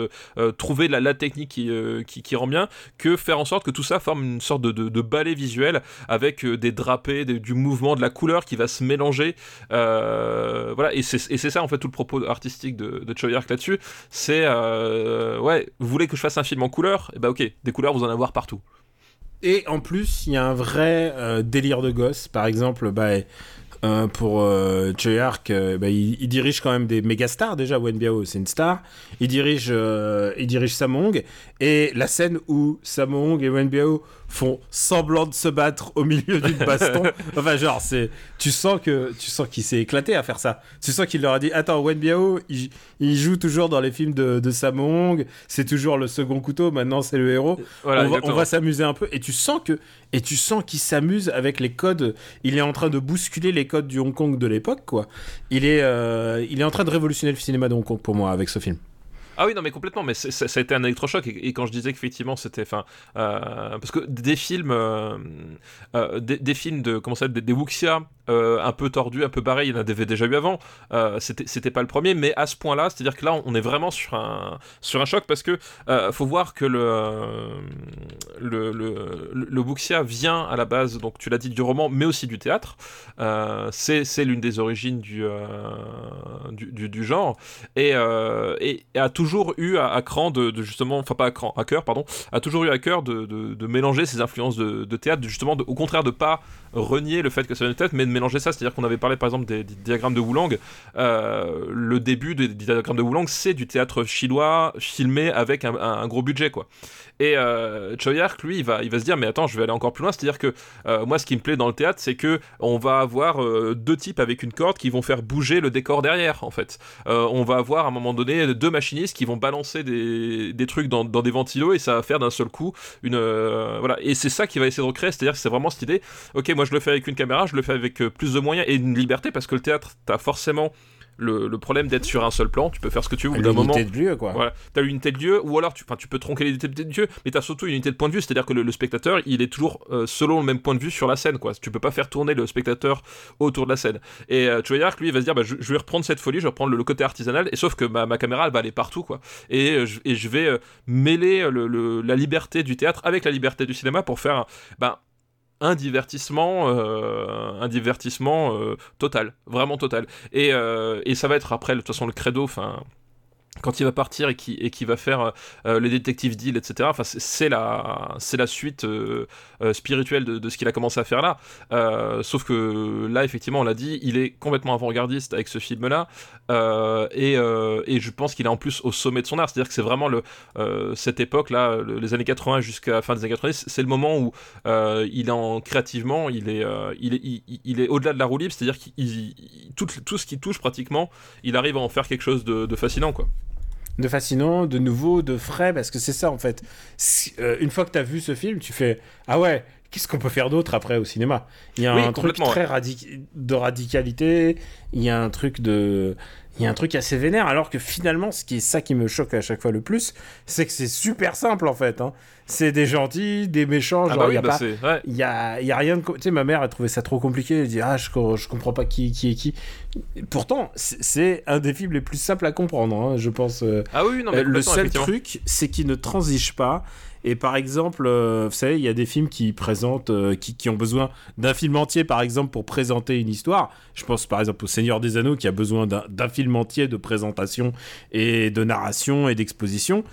trouver la la, technique euh, qui, qui, rend bien, que faire en sorte que tout ça forme une sorte de, de, ballet visuel avec euh, des drapés, du mouvement, de la couleur qui va se mélanger. Euh, voilà, et c'est ça en fait tout le propos artistique de, de là-dessus. C'est ouais, vous voulez que je fasse un film en couleur? Et eh bah ben, ok, des couleurs vous en avoir partout. Et en plus, il y a un vrai délire de gosse. Par exemple, bah, euh, pour euh, Choyark, euh, bah, il, dirige quand même des méga stars déjà. Wen Biao, c'est une star. Il dirige, il dirige Samong et la scène où Samong et Wen Biao font semblant de se battre au milieu d'une baston. enfin, genre, c'est, tu sens que, tu sens qu'il s'est éclaté à faire ça. Tu sens qu'il leur a dit, attends, Wen Biao, il, il joue toujours dans les films de, de c'est toujours le second couteau, maintenant c'est le héros. Voilà, on va, exactement. on va s'amuser un peu, et tu sens que, et tu sens qu'il s'amuse avec les codes. Il est en train de bousculer les codes du Hong Kong de l'époque, quoi. Il est, euh, il est en train de révolutionner le cinéma de Hong Kong pour moi avec ce film. Ah oui, non, mais complètement. Mais ça a été un électrochoc. Et, quand je disais qu'effectivement, c'était. Euh, parce que des films. euh, euh, des, films de. Comment ça Des, des wuxia euh, un peu tordus, un peu barrés, il y en avait déjà eu avant. Euh, c'était pas le premier, mais à ce point-là, c'est-à-dire que là, on est vraiment sur un, sur un choc parce que euh, faut voir que le. euh, le, le, le, wuxia vient à la base, donc tu l'as dit, du roman, mais aussi du théâtre. C'est l'une des origines du, du, du, genre et, et a toujours eu à, cran de, justement, enfin pas à cran, à cœur, pardon, a toujours eu à cœur de, de, mélanger ses influences de, théâtre, justement, au contraire de pas renier le fait que ça vient du théâtre, mais de mélanger ça, c'est-à-dire qu'on avait parlé par exemple des, diagrammes de Woulang, euh, le début des, diagrammes de Woulang, c'est du théâtre chinois filmé avec un- un gros budget, quoi. Et euh, Choi Ark, lui, il va, il va se dire, mais attends, je vais aller encore plus loin, c'est-à-dire que euh, moi, ce qui me plaît dans le théâtre, c'est que on va avoir euh, deux types avec une corde qui vont faire bouger le décor derrière, en fait. Euh, on va avoir à un moment donné deux machinistes qui vont balancer des, des trucs dans, dans des ventilos et ça va faire d'un seul coup une voilà. Et c'est ça qui va essayer de recréer. C'est-à-dire que c'est vraiment cette idée ok moi je le fais avec une caméra je le fais avec plus de moyens et une liberté parce que le théâtre t'as forcément le, le problème d'être sur un seul plan tu peux faire ce que tu veux d'un moment de lieu, quoi. voilà, t'as l'unité de lieu, ou alors tu, tu peux tronquer l'unité de lieu, mais t'as surtout une unité de point de vue, c'est-à-dire que le, le spectateur, il est toujours euh, selon le même point de vue sur la scène, quoi. Tu peux pas faire tourner le spectateur autour de la scène. Et euh, Choi Ark, lui, il va se dire, bah, je, je vais reprendre cette folie, je vais reprendre le, le côté artisanal, et sauf que ma, ma caméra, elle va aller partout, quoi. Et, euh, je, et je vais euh, mêler le, le- la liberté du théâtre avec la liberté du cinéma pour faire, ben, un divertissement, euh, un divertissement euh, total, vraiment total. Et, euh, et ça va être après, de toute façon, le credo, enfin, quand il va partir et qui et qui va faire euh, les détectives deal, etc. Enfin, c'est- la c'est la suite euh, euh, spirituelle de, de ce qu'il a commencé à faire là. Euh, sauf que là, effectivement, on l'a dit, il est complètement avant-gardiste avec ce film-là, euh, et, euh, et je pense qu'il est en plus au sommet de son art. C'est-à-dire que c'est vraiment le euh, cette époque-là, le- les années 80 jusqu'à fin des années 90, c'est le moment où euh, il est en créativement, il est euh, il est il, est au-delà de la roue libre. C'est-à-dire qu'il il- il- tout tout ce qu'il touche pratiquement, il arrive à en faire quelque chose de, de fascinant, quoi. De fascinant, de nouveau, de frais, parce que c'est ça en fait. Euh, une fois que tu as vu ce film, tu fais Ah ouais, qu'est-ce qu'on peut faire d'autre après au cinéma? Il y a Oui, un truc très radic- de radicalité, il y a un truc de. Il y a un truc assez vénère, alors que finalement, ce qui est ça qui me choque à chaque fois le plus, c'est que c'est super simple en fait. hein. C'est des gentils, des méchants, Ah genre bah il oui, y a bah pas. ouais. Il y a, il y a rien de. Tu sais, ma mère a trouvé ça trop compliqué. Elle dit Ah, je, je comprends pas qui, qui est qui. Et pourtant, c'est un des films les plus simples à comprendre, hein, je pense. euh, Ah oui, non, mais euh, le seul truc, c'est qu'il ne transige pas. Et par exemple, euh, vous savez, il y a des films qui présentent, euh, qui, qui ont besoin d'un film entier, par exemple, pour présenter une histoire. Je pense par exemple au Seigneur des Anneaux, qui a besoin d'un film entier de présentation et de narration et d'exposition.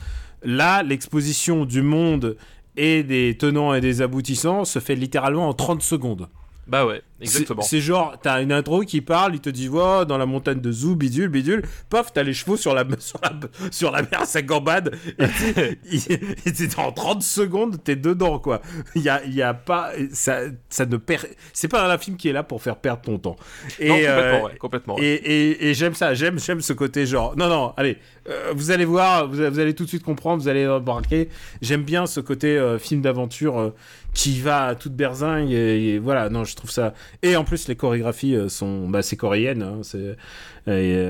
Là, l'exposition du monde et des tenants et des aboutissants se fait littéralement en 30 secondes. Bah ouais, exactement. C'est genre, t'as une intro qui parle, il te dit, voilà, dans la montagne de Zou, bidule, bidule, paf, t'as les chevaux sur la, sur la, sur la mer, ça gambade, et en 30 secondes, t'es dedans, quoi. Il y a, y a pas, ça, ça ne perd, c'est pas un film qui est là pour faire perdre ton temps. Et, non, complètement, euh, ouais, complètement. et, et- et j'aime ça, j'aime, j'aime ce côté genre, non, non, allez, euh, vous allez voir, vous, allez tout de suite comprendre, vous allez embarquer. J'aime bien ce côté euh, film d'aventure euh, qui va à toute berzingue, et, et voilà, non, je trouve ça. Et en plus, les chorégraphies sont, bah, c'est coréenne, hein, c'est,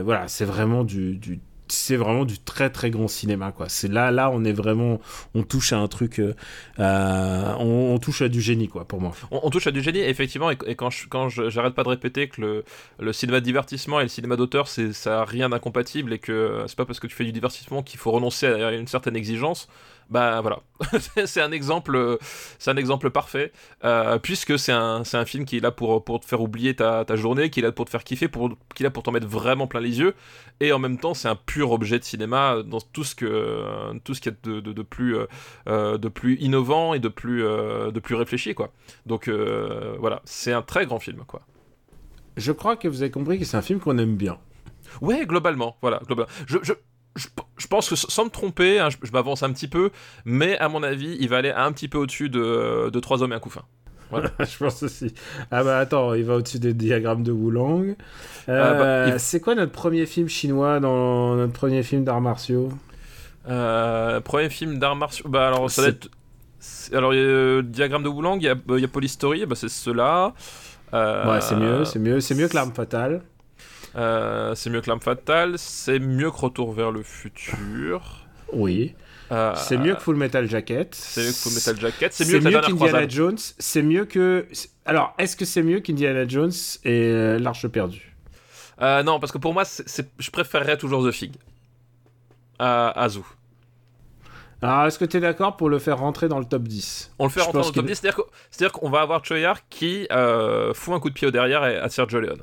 voilà, c'est vraiment du, du c'est vraiment du très très grand cinéma quoi c'est là là on est vraiment on touche à un truc euh, euh, on, touche à du génie quoi pour moi on, touche à du génie, effectivement, et, quand je- quand j'arrête pas de répéter que le, le cinéma de divertissement et le cinéma d'auteur, c'est ça rien d'incompatible et que euh, c'est pas parce que tu fais du divertissement qu'il faut renoncer à une certaine exigence. Bah voilà, c'est un exemple, euh, c'est un exemple parfait, euh, puisque c'est un, c'est un film qui est là pour, pour te faire oublier ta, ta journée, qui est là pour te faire kiffer, pour, qui est là pour t'en mettre vraiment plein les yeux, et en même temps c'est un pur objet de cinéma dans tout ce que tout ce qu'il y a de, de, de plus euh, de plus innovant et de plus euh, de plus réfléchi quoi. Donc voilà, c'est un très grand film quoi. je crois que vous avez compris que c'est un film qu'on aime bien Ouais, globalement, voilà, globalement. Je, je, je, je pense que sans me tromper, hein, je, je m'avance un petit peu, mais à mon avis, il va aller un petit peu au-dessus de, de 3 hommes et un couffin. Voilà. je pense aussi. Ah bah attends, il va au-dessus des diagrammes de Wulong. Ah Euh, bah, il- C'est quoi notre premier film chinois dans notre premier film d'arts martiaux? Euh, premier film d'arts martiaux. Bah alors ça va être. Alors il y a euh, diagramme de Woulang, il y a, il y a Polystory, bah c'est cela. Ouais, c'est mieux, c'est mieux, c'est mieux que l'arme fatale. Euh, c'est mieux que l'arme fatale, c'est mieux que Retour vers le futur. Oui. Euh, C'est mieux que Full Metal Jacket. C'est mieux que Full Metal Jacket, c'est mieux dernière qu'Indiana. Jones. C'est mieux que. Alors, est-ce que c'est mieux qu'Indiana Jones et euh, l'Arche perdue? Euh, non, parce que pour moi, je préférerais toujours The Fig. À, à Zoo. Alors, est-ce que tu es d'accord pour le faire rentrer dans le top 10 On le fait Je rentrer dans le top qu'il- 10, c'est-à-dire qu'on va avoir Choyard qui euh, fout un coup de pied au derrière et à Sergio Leone.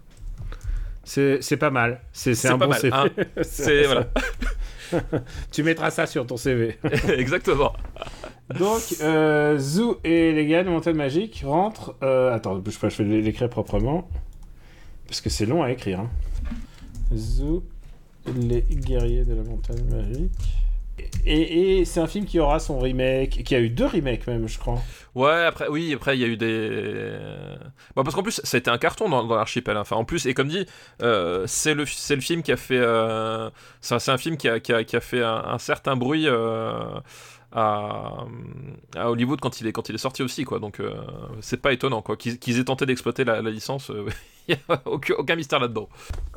C'est pas mal. C'est un bon mal, CV. hein. C'est voilà, tu mettras ça sur ton CV. exactement. Donc, euh, Zoo et les gars de Montagne Magique rentrent. euh, attends, pas, je vais l'écrire proprement. Parce que c'est long à écrire. Hein. Zoo, les guerriers de la Montagne Magique. Et, c'est un film qui aura son remake, qui a eu deux remakes même, je crois. Ouais, après, oui, après, il y a eu des. Bon, parce qu'en plus, ça a été un carton dans, l'archipel. hein. Enfin, en plus, et comme dit, euh, c'est le, le film qui a fait. euh, C'est un, film qui a, qui a, qui a fait un, certain bruit euh, à, Hollywood quand il est, quand il est sorti aussi, quoi. Donc, euh, c'est pas étonnant, quoi. Qu'ils qu'ils aient tenté d'exploiter la, la licence. Il n'y a aucun, aucun mystère là-dedans.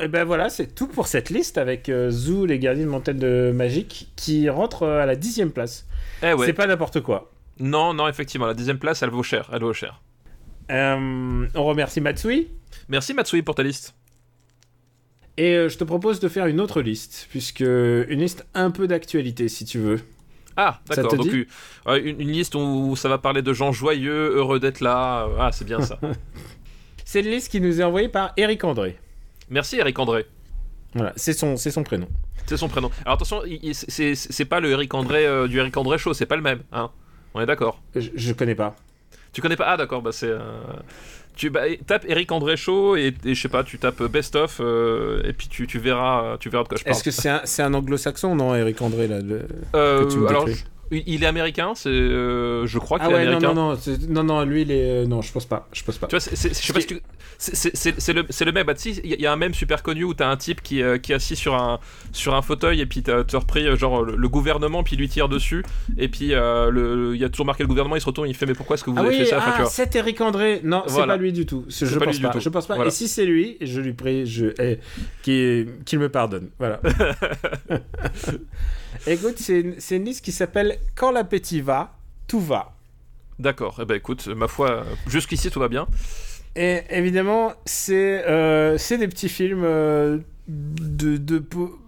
Et ben voilà, c'est tout pour cette liste avec euh, Zoo, les gardiens de Montagne de Magique, qui rentre euh, à la dixième place. Eh ouais. C'est pas n'importe quoi. Non, non, effectivement, la dixième place, elle vaut cher. Elle vaut cher. Euh, on remercie Matsui. Merci Matsui pour ta liste. Et euh, je te propose de faire une autre liste, puisque une liste un peu d'actualité, si tu veux. Ah, d'accord. Donc, une, une liste où ça va parler de gens joyeux, heureux d'être là. Ah, c'est bien ça. C'est une liste qui nous est envoyée par Eric André. Merci Eric André. Voilà, c'est son, c'est son prénom. C'est son prénom. Alors attention, c'est c'est pas le Eric André euh, du Eric André Show, c'est pas le même. Hein On est d'accord. Je, je connais pas. Tu connais pas? Ah d'accord, bah c'est. euh, Tu bah, tape Eric André Show et, et je sais pas, tu tapes Best of euh, et puis tu, tu verras, tu verras de quoi je parle. Est-ce que c'est un, c'est un anglo-saxon? Non, Eric André, là. le- Euh, que tu me alors, il est américain, c'est, euh, je crois qu'il Ah est ouais, non, américain. non, non, non, non, lui, il est... euh, Non, je pense pas, je pense pas. Tu vois, c'est- c'est- je sais pas si tu. c'est- le, c'est le même. Bah, tu sais, il y, a un même super connu où t'as un type qui, euh, qui est assis sur un, sur un fauteuil et puis t'as t'as repris genre le, le gouvernement puis il lui tire dessus et puis le- il y a toujours marqué le gouvernement, il se retourne, il fait mais pourquoi est-ce que vous Ah avez oui, fait ça ah, c'est Eric André. Non, c'est Voilà. pas lui du tout. Je, pas pense pas. tout. Je pense pas. Voilà. Et si c'est lui, je lui prie, je, eh, qu'il qu'il me pardonne. Voilà. Écoute, c'est une, liste qui s'appelle Quand l'appétit va, tout va. D'accord, eh ben écoute, ma foi, euh, jusqu'ici tout va bien. Et évidemment, c'est euh, des petits films euh, de, de po-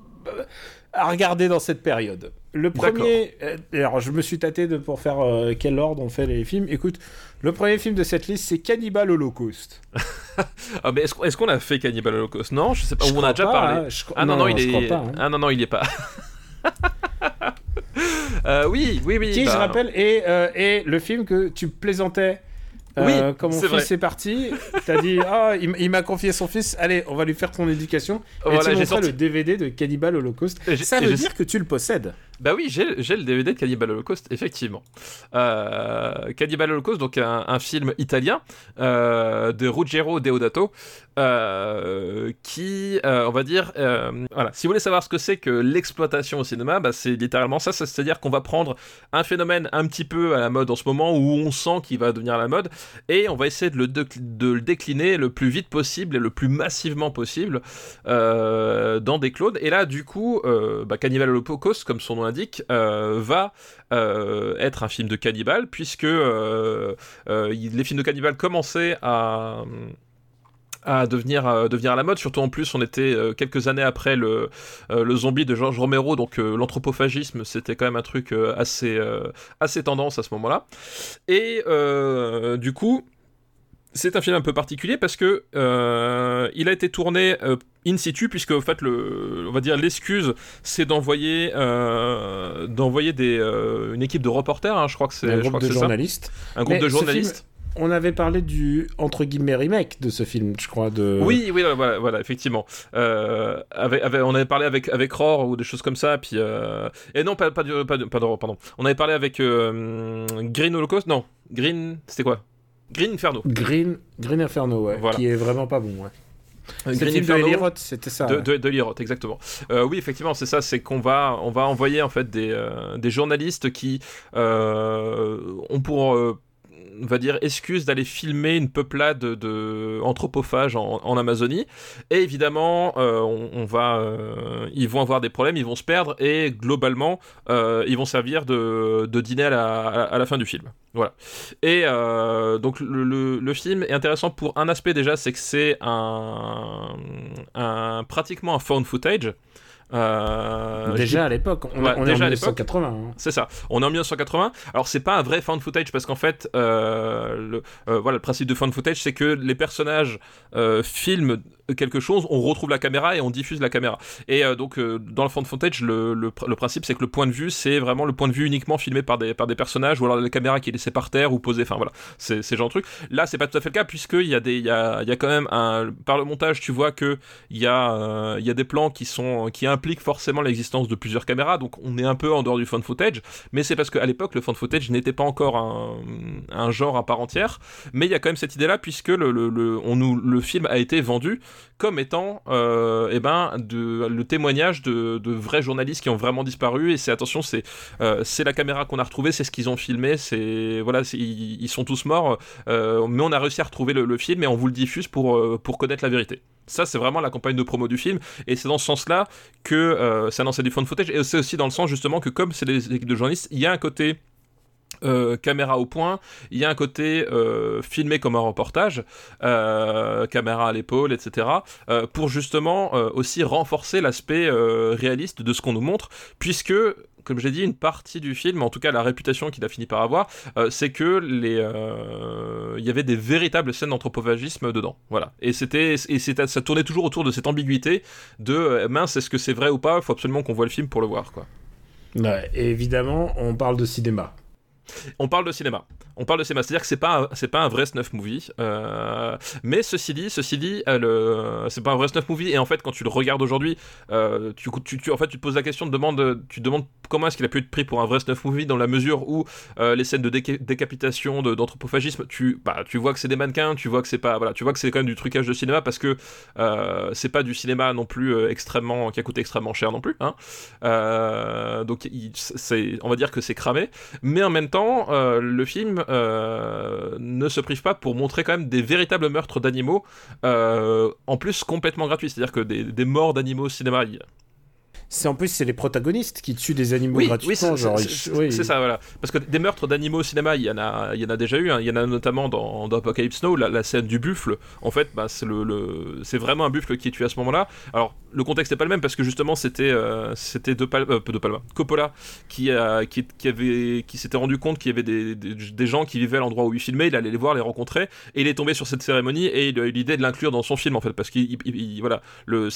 à regarder dans cette période. Le premier, euh, alors je me suis tâté de, pour faire euh, quel ordre on fait les films. Écoute, le premier film de cette liste, c'est Cannibal Holocaust. Ah, mais est-ce qu'on a fait Cannibal Holocaust? Non, je sais pas. Je on a déjà pas, parlé. hein, je Ah non, non, il je est. pas, hein. Ah non, non, il est pas. Euh, oui, oui, oui. Qui, je bah, rappelle, est, euh, est le film que tu plaisantais. Euh, Oui, quand mon fils est parti, t'as dit ah il, m'a confié son fils, allez on va lui faire ton éducation. Et tu montrais sorti- le DVD de Cannibal Holocaust. Ça veut dire que tu le possèdes. Bah oui, j'ai le DVD de Cannibal Holocaust, effectivement. Euh, Cannibal Holocaust, donc un, film italien euh, de Ruggero Deodato, euh, qui, on va dire, voilà, si vous voulez savoir ce que c'est que l'exploitation au cinéma, bah, c'est littéralement ça, c'est-à-dire qu'on va prendre un phénomène un petit peu à la mode en ce moment, où on sent qu'il va devenir à la mode, et on va essayer de le, de, le décliner le plus vite possible et le plus massivement possible dans des clones. Et là, du coup, bah, Cannibal Holocaust, comme son nom l'indique, euh, va euh, être un film de cannibale, puisque euh, les films de cannibale commençaient à à devenir, euh, devenir à la mode, surtout en plus on était quelques années après le, zombie de Georges Romero, donc l'anthropophagisme c'était quand même un truc assez, assez tendance à ce moment-là. Et du coup, c'est un film un peu particulier parce que euh, il a été tourné euh, in situ puisque en fait le on va dire l'excuse c'est d'envoyer euh, d'envoyer des euh, une équipe de reporters hein, je crois que c'est Un groupe de ça journalistes. un groupe Mais de journalistes on avait parlé du entre guillemets remake de ce film, je crois. De... Oui, oui, voilà, voilà effectivement. Euh, avec, avec- on avait parlé avec avec Roar ou des choses comme ça, puis euh, et non, pas pas du pas de Roar, pardon. On avait parlé avec euh, Green Holocaust, non, Green, c'était quoi? Green Inferno. Green, Green Inferno, ouais, Voilà. qui est vraiment pas bon. Ouais. C'est le Green film de Inferno. Eli Roth, c'était ça. De, ouais. de, de Lirot, exactement. Euh, oui, effectivement, c'est ça, c'est qu'on va, on va envoyer en fait des, euh, des journalistes qui euh, ont pour, euh, on va dire, excuse d'aller filmer une peuplade de en, Amazonie. Et évidemment, euh, on, va, euh, ils vont avoir des problèmes, ils vont se perdre et globalement, euh, ils vont servir de, de dîner à la, à la- fin du film. Voilà. Et donc le, le- le film est intéressant pour un aspect déjà, c'est que c'est un, un pratiquement un found footage. Euh, Déjà à l'époque, on, Ouais, on est déjà en à l'époque. 1980. hein. c'est ça. On est en 1980. Alors c'est pas un vrai found footage parce qu'en fait, euh, le, euh, voilà, le principe de found footage, c'est que les personnages euh, filment quelque chose, on retrouve la caméra et on diffuse la caméra. Et euh, donc euh, dans le found footage, le, le, le principe c'est que le point de vue, c'est vraiment le point de vue uniquement filmé par des par des personnages ou alors la caméra qui est laissée par terre ou posée. Enfin voilà, c'est c'est genre de truc. Là, c'est pas tout à fait le cas puisqu'il y a des il y a, y a quand même un par le montage, tu vois que il y a euh, il y des plans qui sont qui impliquent forcément l'existence de plusieurs caméras. Donc on est un peu en dehors du found footage, mais c'est parce qu'à l'époque le found footage n'était pas encore un, un genre à part entière. Mais il y a quand même cette idée-là puisque le, le, le- on nous, le film a été vendu comme étant euh, eh ben, de, le témoignage de, de vrais journalistes qui ont vraiment disparu. Et c'est attention, c'est euh, la caméra qu'on a retrouvée, c'est ce qu'ils ont filmé, c'est voilà, ils, ils sont tous morts, euh, mais on a réussi à retrouver le, film et on vous le diffuse pour, pour connaître la vérité. Ça, c'est vraiment la campagne de promo du film, et c'est dans ce sens-là que euh, c'est annoncé du fond footage, et c'est aussi dans le sens justement que comme c'est des équipes de journalistes, il y a un côté euh, caméra au point, il y a un côté euh, filmé comme un reportage, euh, caméra à l'épaule, etc., pour justement aussi renforcer l'aspect réaliste de ce qu'on nous montre, puisque comme j'ai dit, une partie du film, en tout cas la réputation qu'il a fini par avoir, c'est que les, il y avait des véritables scènes d'anthropophagisme dedans. Voilà. Et c'était, et ça tournait toujours autour de cette ambiguïté de mince, est-ce que c'est vrai ou pas? Il faut absolument qu'on voit le film pour le voir, quoi. Évidemment, on parle de cinéma. On parle de cinéma. On parle de cinéma, c'est-à-dire que c'est pas c'est pas un vrai snuff movie. euh, mais ceci dit, ceci dit, euh, c'est pas un vrai snuff movie. Et en fait, quand tu le regardes aujourd'hui, euh, tu, tu, en fait, tu te poses la question, demandes, tu te demandes comment est-ce qu'il a pu être pris pour un vrai snuff movie dans la mesure où euh, les scènes de déca- décapitation, d'anthropophagisme, tu, bah, tu vois que c'est des mannequins, tu vois que c'est pas, voilà, tu vois que c'est quand même du trucage de cinéma parce que c'est pas du cinéma non plus extrêmement, qui a coûté extrêmement cher non plus. Hein. Donc, c'est, on va dire que c'est cramé mais en même temps, euh, le film euh, ne se prive pas pour montrer quand même des véritables meurtres d'animaux, euh, en plus complètement gratuits, c'est-à-dire que des, des morts d'animaux au cinéma, C'est en plus c'est les protagonistes qui tuent des animaux oui, gratuitement. c'est oui. ça, voilà. Parce que des meurtres d'animaux au cinéma, il y en a, il y en a déjà eu. hein. Il y en a notamment dans, dans Apocalypse Now, la, la scène du buffle. En fait, bah, c'est le, le- c'est vraiment un buffle qui est tué à ce moment-là. Alors, le contexte n'est pas le même parce que justement, c'était, euh, c'était de, euh, Coppola, qui, avait, qui s'était rendu compte qu'il y avait des, des, gens qui vivaient à l'endroit où il filmait. Il allait les voir, les rencontrer, et il est tombé sur cette cérémonie et il a eu l'idée de l'inclure dans son film en fait, parce qu'il, il- il- voilà, le,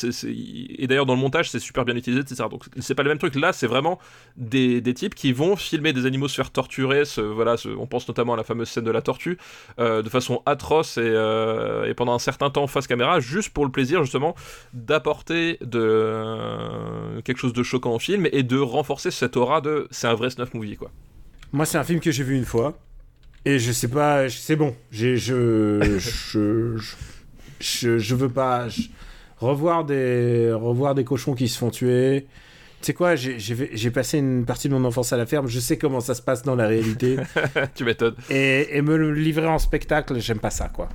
et d'ailleurs dans le montage, c'est super bien utilisé, etc. Donc, c'est pas le même truc. Là, c'est vraiment des, des types qui vont filmer des animaux se faire torturer. Voilà, on pense notamment à la fameuse scène de la tortue, euh, de façon atroce et pendant un certain temps face caméra, juste pour le plaisir justement d'apporter de euh, quelque chose de choquant au film et de renforcer cette aura de c'est un vrai snuff movie quoi. Moi, c'est un film que j'ai vu une fois. Et je sais pas, c'est bon. J'ai, je, je, je, je, je veux pas je- revoir des, revoir des cochons qui se font tuer. Tu sais quoi, j'ai, passé une partie de mon enfance à la ferme. Je sais comment ça se passe dans la réalité. tu m'étonnes. et, et me livrer en spectacle, j'aime pas ça, quoi.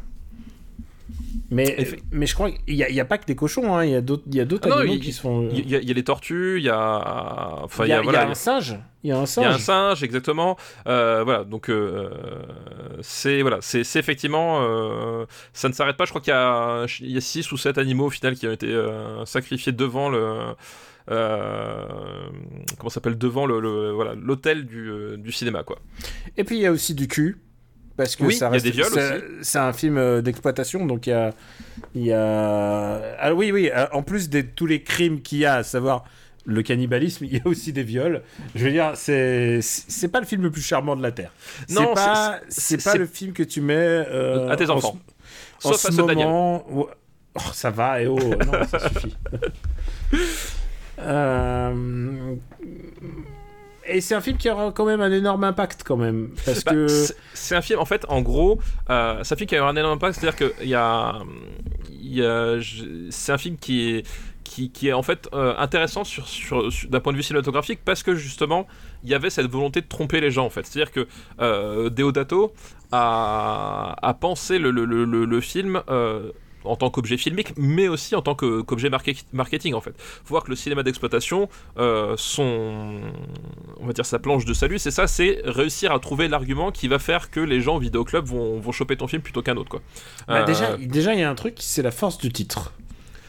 Mais, mais je crois qu'il n'y a, pas que des cochons, hein. il y a d'autres, il y a d'autres Ah animaux il- qui se font. Il y, a- il y a les tortues, il y a enfin il y a, il y a voilà, un singe. Il y a un Il y singe. a un singe, exactement. Euh, voilà, donc euh, c'est voilà, c'est effectivement, euh, ça ne s'arrête pas. Je crois qu'il y a il y a six ou sept animaux au final qui ont été euh, sacrifiés devant le euh, comment s'appelle devant le, le- voilà l'hôtel du, euh, du cinéma quoi. Et puis il y a aussi du cul. Parce que Oui, ça il y a reste, des viols c'est- aussi. C'est un film euh, d'exploitation, donc il y a, y a. Ah oui, oui. euh, En plus de tous les crimes qu'il y a, à savoir le cannibalisme, il y a aussi des viols. Je veux dire, c'est c'est pas le film le plus charmant de la terre. Non, c'est pas c'est- pas le film que tu mets euh, à tes en enfants. En Sauf à ce moment, oh, ça va, et oh, non, ça suffit. Euh, Et c'est un film qui aura quand même un énorme impact, quand même. Parce Bah, que. c'est- C'est un film, en fait, en gros, euh, c'est un film qui a eu un énorme impact, c'est-à-dire qu'il y a. il y a- je- c'est un film qui est. Qui, qui est en fait euh, intéressant sur, sur, sur- d'un point de vue cinématographique parce que justement il y avait cette volonté de tromper les gens en fait c'est à dire que euh, Deodato a, a pensé le, le, le, le- le film euh, en tant qu'objet filmique mais aussi en tant qu'objet market- marketing en fait faut voir que le cinéma d'exploitation euh, son on va dire sa planche de salut c'est ça c'est réussir à trouver l'argument qui va faire que les gens au vidéoclub vont, vont choper ton film plutôt qu'un autre quoi Bah, Euh, déjà, déjà, il y a un truc, c'est la force du titre.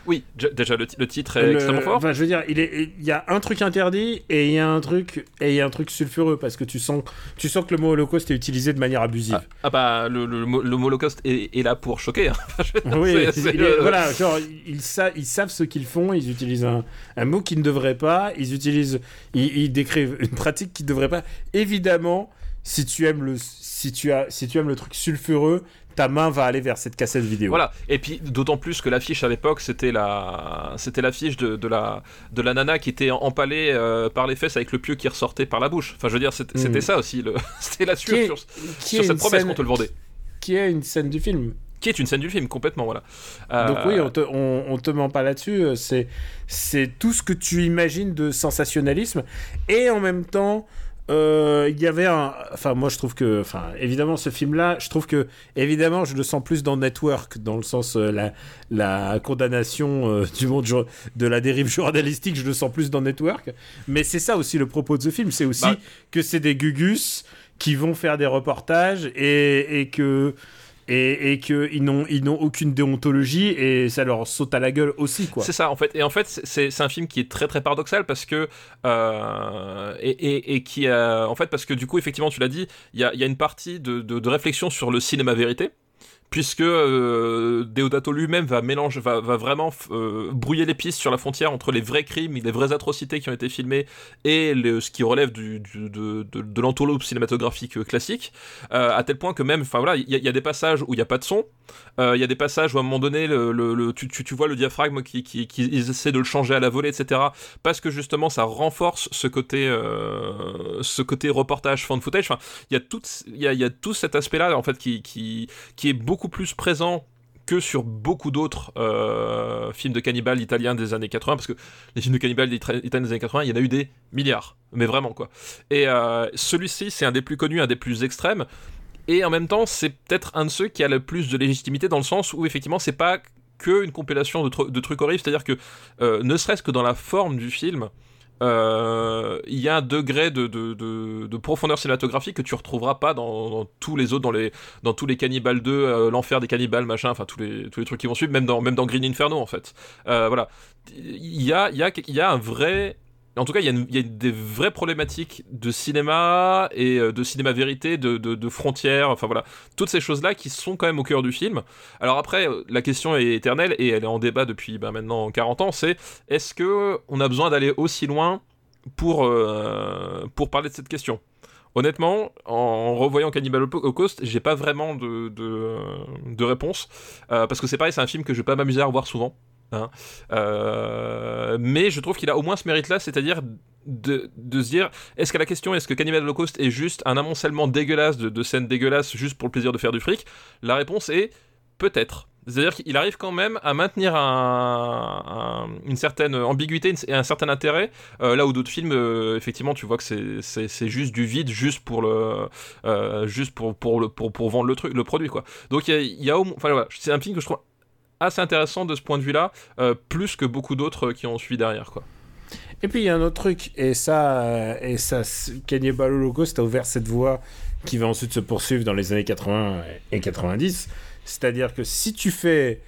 Oui déjà le, ti- le titre est Le- extrêmement fort Enfin, je veux dire, il est- il y a un truc interdit et il y a un truc et il y a un truc sulfureux parce que tu sens, tu sens que le mot holocauste est utilisé de manière abusive. ah, ah bah le, le, le mot holocauste est, est là pour choquer hein. oui, est- le- voilà, genre ils, sa- ils savent ce qu'ils font, ils utilisent un, un mot qu'ils ne devraient pas, ils utilisent, ils, ils décrivent une pratique qu'ils ne devraient pas. Évidemment, si tu aimes le, si tu as, si tu aimes le truc sulfureux, ta main va aller vers cette cassette vidéo. Voilà, et puis d'autant plus que l'affiche à l'époque c'était la c'était l'affiche de, de la de la nana qui était empalée euh, par les fesses avec le pieu qui ressortait par la bouche. Enfin je veux dire c'était Mm. ça aussi le c'était la est- sur, qui sur est cette une promesse scène- qu'on te le vendait. qui est une scène du film. Qui est une scène du film complètement voilà. Euh, Donc oui, on te, on, on te ment pas là-dessus. euh, C'est, c'est tout ce que tu imagines de sensationnalisme. Et en même temps, euh, il y avait un... Enfin, moi, je trouve que... Enfin, évidemment, ce film-là, je trouve que... Évidemment, je le sens plus dans Network, dans le sens... euh, la, la condamnation euh, du monde de la dérive journalistique, je le sens plus dans Network. Mais c'est ça aussi le propos de ce film. C'est aussi Bah. que c'est des gugus qui vont faire des reportages et, et que et, et qu'ils n'ont ils n'ont aucune déontologie et ça leur saute à la gueule aussi quoi. C'est ça en fait, et en fait c'est un film qui est très très paradoxal parce que euh, et, et, qui a en fait parce que du coup effectivement tu l'as dit, il y a, y a une partie de, de réflexion sur le cinéma vérité puisque euh, Deodato lui-même va va, va vraiment euh, brouiller les pistes sur la frontière entre les vrais crimes, les vraies atrocités qui ont été filmées et ce qui relève de, de, de l'entourloupe cinématographique euh, classique, euh, à tel point que même, enfin voilà, il y, a- des passages où il n'y a pas de son, il y a des passages où à un moment donné, tu, tu, vois le diaphragme qui, qui, ils essaient de le changer à la volée, etc. Parce que justement, ça renforce ce côté, ce côté reportage, fan footage. Enfin, il y a tout, y a, y a tout cet aspect-là en fait qui, qui, qui est beaucoup plus présent que sur beaucoup d'autres euh, films de cannibales italiens des années 80, parce que les films de cannibales italiens des années 80, il y en a eu des milliards, mais vraiment quoi. Et euh, celui-ci, c'est un des plus connus, un des plus extrêmes, et en même temps, c'est peut-être un de ceux qui a le plus de légitimité dans le sens où effectivement, c'est pas que une compilation de, de trucs horribles, c'est-à-dire que euh, ne serait-ce que dans la forme du film, euh, il y a un degré de, de, de- de profondeur cinématographique que tu retrouveras pas dans, tous les autres, dans les dans tous les Cannibales 2, euh, l'enfer des cannibales, machin, enfin tous les tous les trucs qui vont suivre, même dans même dans Green Inferno en fait. Euh, voilà, il y a y a y a un vrai en tout cas, il y, a des vraies problématiques de cinéma et euh, de cinéma vérité, de, frontières, enfin voilà, toutes ces choses-là qui sont quand même au cœur du film. Alors après, euh, la question est éternelle et elle est en débat depuis ben, maintenant 40 ans, c'est est-ce que on a besoin d'aller aussi loin pour, euh, parler de cette question? Honnêtement, en revoyant Cannibal Holocaust, j'ai pas vraiment de, réponse. Parce que c'est pareil, c'est un film que je vais pas m'amuser à revoir souvent. Hein. Euh, mais je trouve qu'il a au moins ce mérite-là, c'est-à-dire de, de se dire est-ce que la question est-ce que Cannibal Holocaust est juste un amoncellement dégueulasse de, de scènes dégueulasses juste pour le plaisir de faire du fric? La réponse est peut-être. C'est-à-dire qu'il arrive quand même à maintenir un- un- une certaine ambiguïté et un certain intérêt, euh, là où d'autres films, euh, effectivement, tu vois que c'est- juste du vide, juste pour le, juste pour, pour, le, pour, pour vendre le truc, le produit, quoi. Donc il y a, y a enfin voilà, c'est un film que je trouve assez intéressant de ce point de vue-là, euh, plus que beaucoup d'autres qui ont suivi derrière, quoi. Et puis il y a un autre truc, et ça, euh, et ça, Cannibal Holocaust a ouvert cette voie qui va ensuite se poursuivre dans les années 80 et 90. C'est-à-dire que si tu fais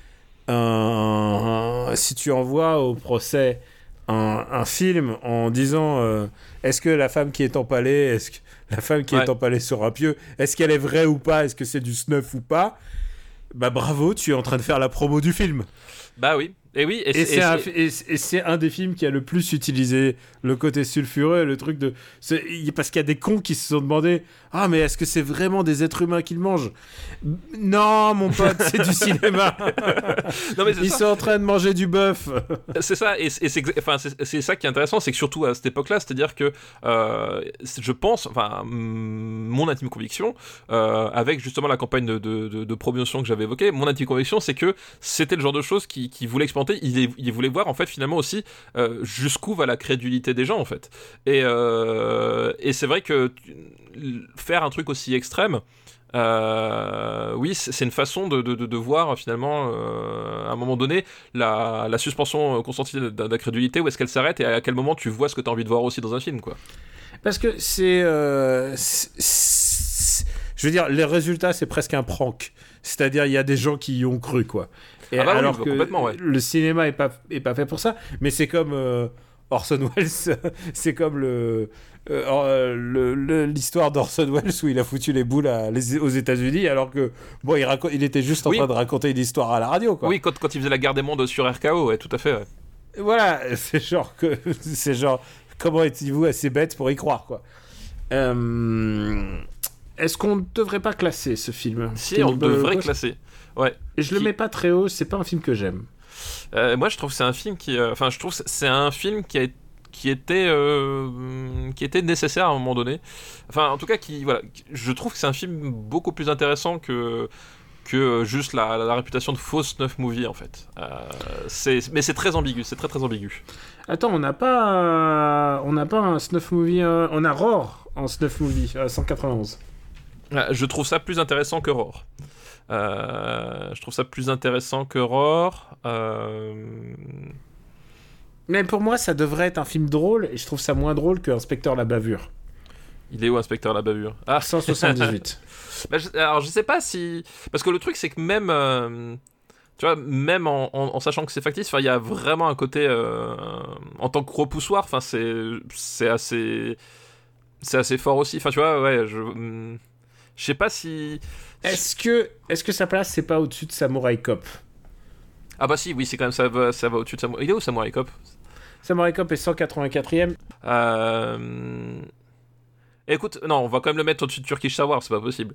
un, un- si tu envoies au procès un, un film en disant euh, est-ce que la femme qui est empalée, est-ce que la femme qui Ouais. est empalée sur un pieu, est-ce qu'elle est vraie ou pas, est-ce que c'est du snuff ou pas, bah bravo, tu es en train de faire la promo du film. Bah oui, Et oui, et, c'est- un, des films qui a le plus utilisé le côté sulfureux, le truc de. Parce qu'il y a des cons qui se sont demandé Ah, mais est-ce que c'est vraiment des êtres humains qu'ils mangent? Non, mon pote, c'est du cinéma. Non, mais c'est Ils ça. sont en train de manger du bœuf. C'est ça, et, c'est- enfin, ça qui est intéressant, c'est que surtout à cette époque-là, c'est-à-dire que euh, je pense, enfin, mon intime conviction, euh, avec justement la campagne de, de, de- de promotion que j'avais évoquée, mon intime conviction, c'est que c'était le genre de choses qui, qui voulait il, voulait voir en fait finalement aussi euh, jusqu'où va la crédulité des gens en fait. Et, euh, c'est vrai que faire un truc aussi extrême, euh, oui, c'est une façon de, voir finalement à un moment donné la, suspension consentie d'incrédulité, où est-ce qu'elle s'arrête et à quel moment tu vois ce que tu as envie de voir aussi dans un film, quoi. Parce que c'est- je veux dire, les résultats, c'est presque un prank. C'est-à-dire, il y a des gens qui y ont cru, quoi. Et Ah bah alors bah, que ouais. le cinéma est pas, est pas fait pour ça. Mais c'est comme euh, Orson Welles, c'est comme le. euh, euh, le- l'histoire d'Orson Welles où il a foutu les boules à- les- aux États-Unis alors que bon il, il était juste en Oui. train de raconter une histoire à la radio quoi. Oui, quand, quand il faisait la guerre des mondes sur RKO, ouais, tout à fait. ouais. Voilà, c'est genre que c'est genre comment êtes-vous assez bête pour y croire quoi. Euh, Est-ce qu'on ne devrait pas classer ce film? Si, on devrait classer. Ouais. Et je le mets pas très haut, c'est pas un film que j'aime. Euh, moi, je trouve que c'est un film qui, euh, enfin, je trouve c'est un film qui a qui était euh, qui était nécessaire à un moment donné. Enfin, en tout cas, qui voilà, je trouve que c'est un film beaucoup plus intéressant que que juste la, la réputation de fausse neuf movie en fait. Euh, c'est mais c'est très ambigu, c'est très très ambigu. Attends, on n'a pas on n'a pas un snuff movie, on a Roar en snuff movie à 191. Euh, Je trouve ça plus intéressant que Roar. Euh, je trouve ça plus intéressant que Roar. Euh, Mais pour moi, ça devrait être un film drôle et je trouve ça moins drôle que Inspecteur la bavure. il est où, Inspecteur la bavure? Ah, 178. Bah, je- alors je sais pas si parce que le truc c'est que même euh, tu vois même en, en- en sachant que c'est factice, il y a vraiment un côté euh, en tant que repoussoir. Enfin c'est c'est assez c'est assez fort aussi. Enfin tu vois ouais je hum, je sais pas si Est-ce que est-ce que sa place c'est pas au-dessus de Samurai Cop? Ah bah si oui c'est quand même ça va ça va au-dessus de Samurai. Il est où Samurai Cop? Samurai Cop est 184e. euh... Écoute non on va quand même le mettre au-dessus de Turkish Savoir c'est pas possible.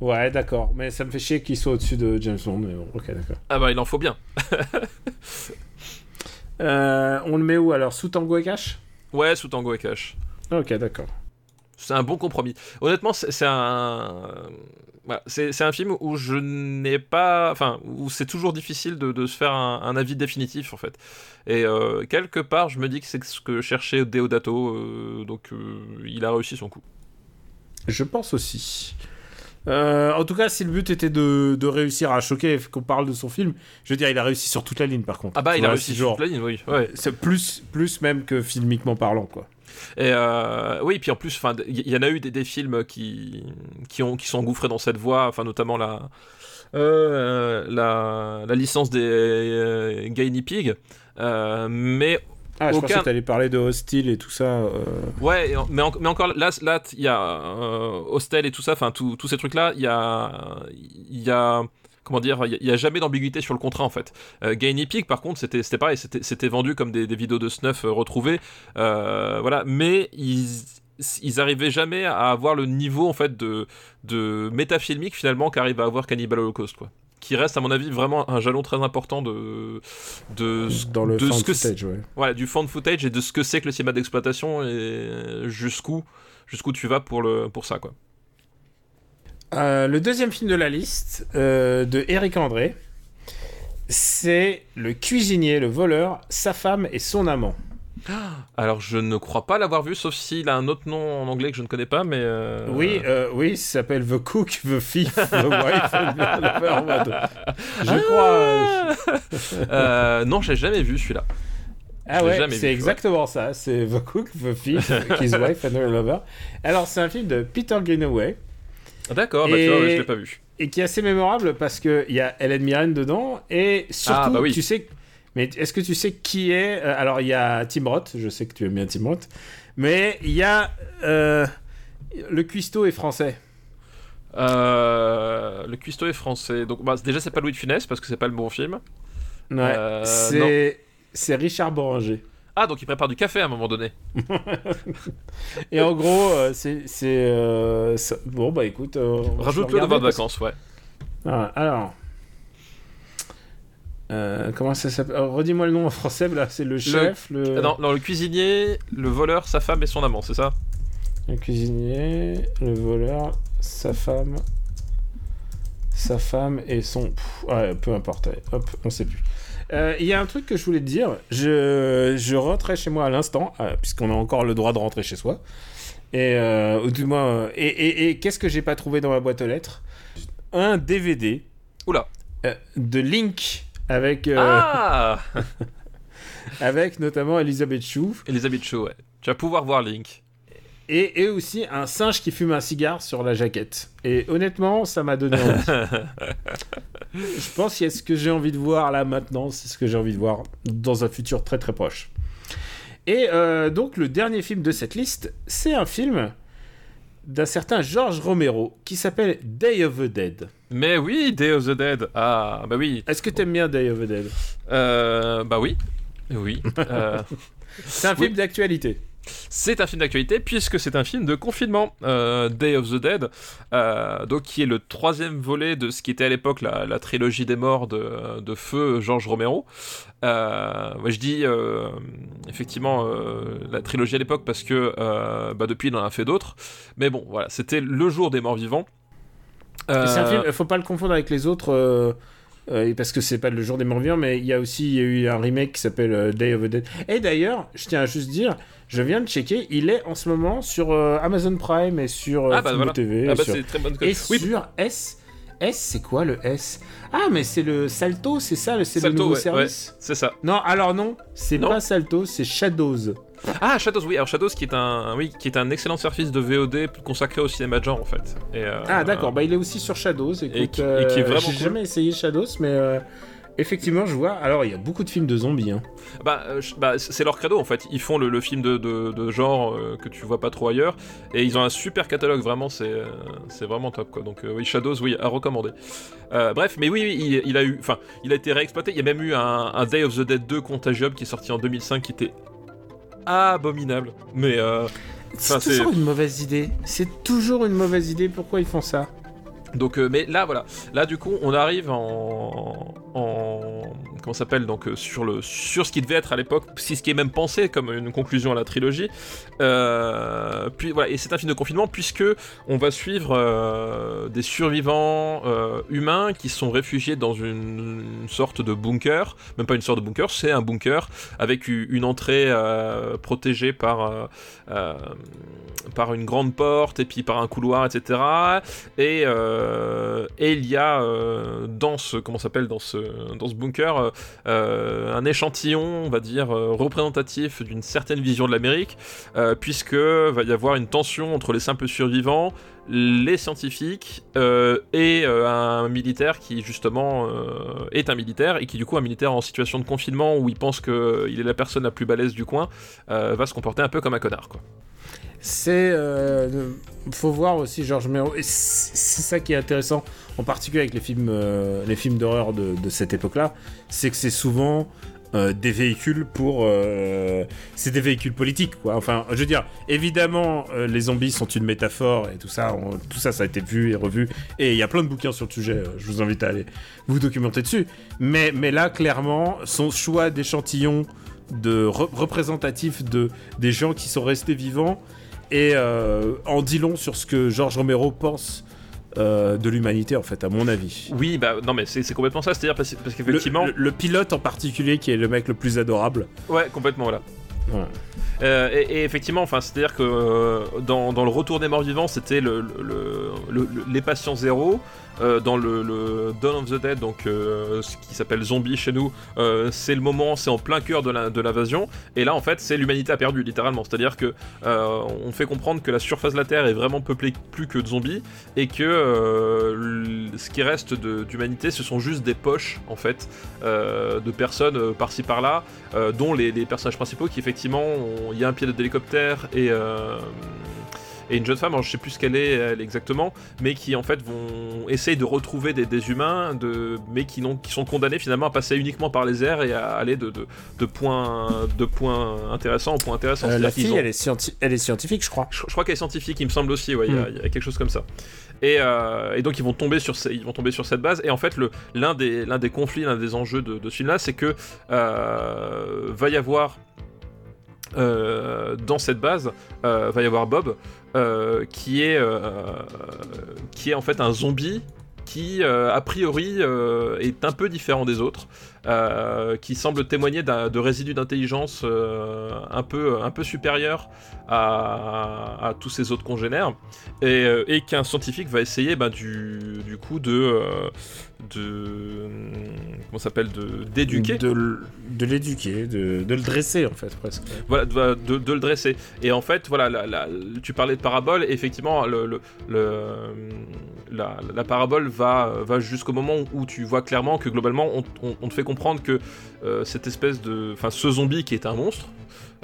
Ouais, d'accord. Mais ça me fait chier qu'il soit au-dessus de James Bond. Mais bon, ok, d'accord. Ah bah il en faut bien. Euh, on le met où alors? Sous Tango et Cash? Ouais sous Tango et Cash. Ok, d'accord. C'est un bon compromis. Honnêtement, c'est un. voilà, c'est un film où je n'ai pas. Enfin, où c'est toujours difficile de, de se faire un, un avis définitif, en fait. Et euh, quelque part, je me dis que c'est ce que cherchait Deodato. euh, donc, euh, il a réussi son coup. Je pense aussi. Euh, en tout cas, si le but était de, de réussir à choquer qu'on parle de son film, je veux dire, il a réussi sur toute la ligne par contre. Ah bah, il a réussi sur toute la ligne, oui. Ouais. C'est plus, plus même que filmiquement parlant, quoi. Et euh, oui, puis en plus, enfin, il y, y en a eu des, des films qui qui ont qui sont engouffrés dans cette voie, enfin notamment la euh, la, la licence des euh, Guinea Pig, euh, mais Ah, je Aucun- pensais que t'allais parler de Hostile et tout ça. euh. Ouais, mais, en- mais encore là, là, il y a euh, Hostel et tout ça, enfin tous ces trucs-là, il y a, il y a, comment dire, il y a- jamais d'ambiguïté sur le contrat en fait. Euh, Guinea Pig, par contre, c'était pareil, c'était vendu comme des, des vidéos de snuff euh, retrouvées, euh, voilà, mais ils ils arrivaient jamais à avoir le niveau en fait de de métafilmique finalement qu'arrive à avoir Cannibal Holocaust quoi qui reste à mon avis vraiment un jalon très important de de Dans le de fan ce que c'est- footage, ouais. du fan footage et de ce que c'est que le cinéma d'exploitation et jusqu'où jusqu'où tu vas pour le pour ça quoi. Euh, le deuxième film de la liste, euh, de Eric André, c'est Le cuisinier, le voleur, sa femme et son amant. Alors je ne crois pas l'avoir vu sauf s'il a un autre nom en anglais que je ne connais pas mais euh, Oui, euh, oui, ça s'appelle The Cook, The Thief, The Wife Je crois. euh, euh, non, j'ai jamais vu celui-là. Ah ouais, c'est exactement ça. C'est The Cook, The Thief, His Wife and Her Lover. Alors, c'est un film de Peter Greenaway D'accord, bah Et- tu vois, ouais, je l'ai pas vu. et qui est assez mémorable parce qu'il y a Helen Mirren dedans et surtout, Ah, bah oui. tu sais. Mais est-ce que tu sais qui est euh, Alors, il y a Tim Roth, je sais que tu aimes bien Tim Roth, mais il y a. euh, le cuistot est français. Euh, le cuistot est français. Donc bah, déjà c'est pas Louis de Funès parce que c'est pas le bon film. Ouais, Euh, c'est Richard Boranger. Ah, donc il prépare du café à un moment donné. Et en gros, euh, c'est euh, bon bah écoute, euh, Rajoute-le devant de vacances, ouais. Ah, alors. Euh, comment ça s'appelle? Redis-moi le nom en français, là, c'est le chef, le... Euh, Non, non, le cuisinier, le voleur, sa femme et son amant, c'est ça? Le cuisinier, le voleur, sa femme, sa femme et son... Pff, ouais, peu importe, allez, hop, on sait plus. Euh, Il y a un truc que je voulais te dire, je, je rentrais chez moi à l'instant, euh, puisqu'on a encore le droit de rentrer chez soi, et, euh, du moins, euh, et, et- et qu'est-ce que j'ai pas trouvé dans ma boîte aux lettres? Un DVD Oula. de Link avec, Ah avec notamment Elisabeth Chou Elisabeth Shaw, ouais. Tu vas pouvoir voir Link. Et, et aussi un singe qui fume un cigare sur la jaquette. Et honnêtement, ça m'a donné envie. Je pense qu'il y a ce que j'ai envie de voir là maintenant, c'est ce que j'ai envie de voir dans un futur très très proche. Et euh, donc le dernier film de cette liste, c'est un film d'un certain George Romero qui s'appelle Day of the Dead. Mais oui, Day of the Dead. Ah, bah oui. Est-ce que t'aimes bien Day of the Dead? Euh, bah oui. Oui. Euh, C'est un Oui. film d'actualité. C'est un film d'actualité puisque c'est un film de confinement. Euh, Day of the Dead, euh, donc qui est le troisième volet de ce qui était à l'époque la, la trilogie des morts de, de feu Georges Romero. Euh, moi, je dis effectivement la trilogie à l'époque parce que bah, depuis il en a fait d'autres. Mais bon, voilà, c'était le jour des morts vivants. C'est un film, faut pas le confondre avec les autres. euh, parce que c'est pas le jour des morts vivants, mais il y a aussi il y a eu un remake qui s'appelle Day of the Dead. Et d'ailleurs, je tiens à juste dire, je viens de checker, il est en ce moment sur euh, Amazon Prime et sur euh, Ah bah voilà. TV. Ah bah sur- très bonne Et Oui, sur S. S, c'est quoi le S? Ah, mais c'est le Salto, c'est ça, le- c'est le Salto, nouveau ouais, service? C'est ça. Non, alors non, c'est pas Salto, c'est Shadows. Ah, Shadows, oui. Alors Shadows, qui est un, oui, qui est un excellent service de VOD consacré au cinéma de genre en fait. Et, euh, Ah, d'accord, bah il est aussi sur Shadows. Écoute, Et qui- et qui est euh, vraiment J'ai cool. jamais essayé Shadows, mais euh, effectivement, je vois. Alors, il y a beaucoup de films de zombies. Hein. Bah, euh, bah, c'est leur credo en fait. Ils font le, le film de, de- de genre euh, que tu vois pas trop ailleurs, et ils ont un super catalogue. Vraiment, c'est euh, c'est vraiment top quoi. Donc euh, oui, Shadows, oui, à recommander. Euh, bref, mais oui, oui, il, il a eu, enfin, il a été réexploité. Il y a même eu un, un Day of the Dead 2 Contagium qui est sorti en 2005, qui était abominable. Mais euh, c'est- toujours une mauvaise idée. C'est toujours une mauvaise idée. Pourquoi ils font ça? Donc, euh, mais là, voilà. Là, du coup, on arrive en. en comment s'appelle Donc, euh, sur, le, sur ce qui devait être à l'époque, si ce qui est même pensé comme une conclusion à la trilogie. Euh, puis, voilà, et c'est un film de confinement, puisque on va suivre des survivants humains qui sont réfugiés dans une, sorte de bunker. Même pas une sorte de bunker, c'est un bunker avec une entrée protégée par. Par une grande porte et puis par un couloir etc et, euh, et il y a euh, dans ce comment s'appelle dans ce dans ce bunker euh, un échantillon on va dire représentatif d'une certaine vision de l'Amérique puisque va y avoir une tension entre les simples survivants les scientifiques et un militaire qui justement est un militaire et qui du coup un militaire en situation de confinement où il pense qu'il est la personne la plus balèze du coin va se comporter un peu comme un connard quoi. C'est. euh, faut voir aussi Georges Mero. Et c'est ça qui est intéressant, en particulier avec les films, euh, les films d'horreur de, cette époque-là, c'est que c'est souvent. euh, des véhicules pour c'est des véhicules politiques enfin je veux dire évidemment les zombies sont une métaphore et tout ça tout ça ça a été vu et revu et il y a plein de bouquins sur le sujet je vous invite à aller vous documenter dessus mais mais là clairement son choix d'échantillon de re- représentatif de des gens qui sont restés vivants et euh, en dit long sur ce que Georges Romero pense euh, de l'humanité, en fait, à mon avis. Oui, bah non, mais c'est c'est complètement ça, c'est-à-dire parce, parce Le, qu'effectivement. le- le pilote en particulier, qui est le mec le plus adorable. Ouais, complètement, voilà. Euh, et, et effectivement, enfin, c'est-à-dire que euh, dans, dans le Retour des morts vivants, c'était le- les patients zéro. Euh, dans le, Dawn of the Dead, donc euh, ce qui s'appelle Zombie chez nous, euh, c'est le moment, c'est en plein cœur de l'invasion. et là, en fait, c'est l'humanité a perdu, littéralement. C'est-à-dire que on fait comprendre que la surface de la Terre est vraiment peuplée plus que de zombies et que ce qui reste d'humanité, ce sont juste des poches, en fait, de personnes par-ci par-là, dont les, les personnages principaux qui effectivement il y a un pilote d'hélicoptère et et une jeune femme, alors je sais plus ce qu'elle est elle, exactement, mais qui en fait vont essayer de retrouver des, des humains, de, mais qui, sont condamnés finalement à passer uniquement par les airs et à aller de, de, de points, de intéressants en points intéressants. Euh, la fille, ont- elle est, scienti- elle est scientifique, je crois. je, je crois qu'elle est scientifique, il me semble aussi, ouais, il y a- Mm. il y, a quelque chose comme ça. Et, euh, et donc ils vont tomber sur ces- ils vont tomber sur cette base. Et en fait, l'un des conflits, l'un des enjeux de, de ce film-là, c'est que euh, va y avoir euh, dans cette base, euh, va y avoir Bob euh, qui est euh, qui est en fait un zombie qui euh, a priori est un peu différent des autres, qui semble témoigner de résidus d'intelligence un peu un peu supérieurs à, tous ses autres congénères, et, et qu'un scientifique va essayer bah, du, du coup de de comment ça s'appelle de d'éduquer De, l'éduquer, de, de le dresser, en fait, presque. voilà, de, de- de le dresser. Et en fait, voilà, la- la- tu parlais de parabole, effectivement, le, le- le- la, la parabole va, va jusqu'au moment où tu vois clairement que globalement, on, on- on te fait comprendre que euh, cette espèce de. Enfin, ce zombie qui est un monstre.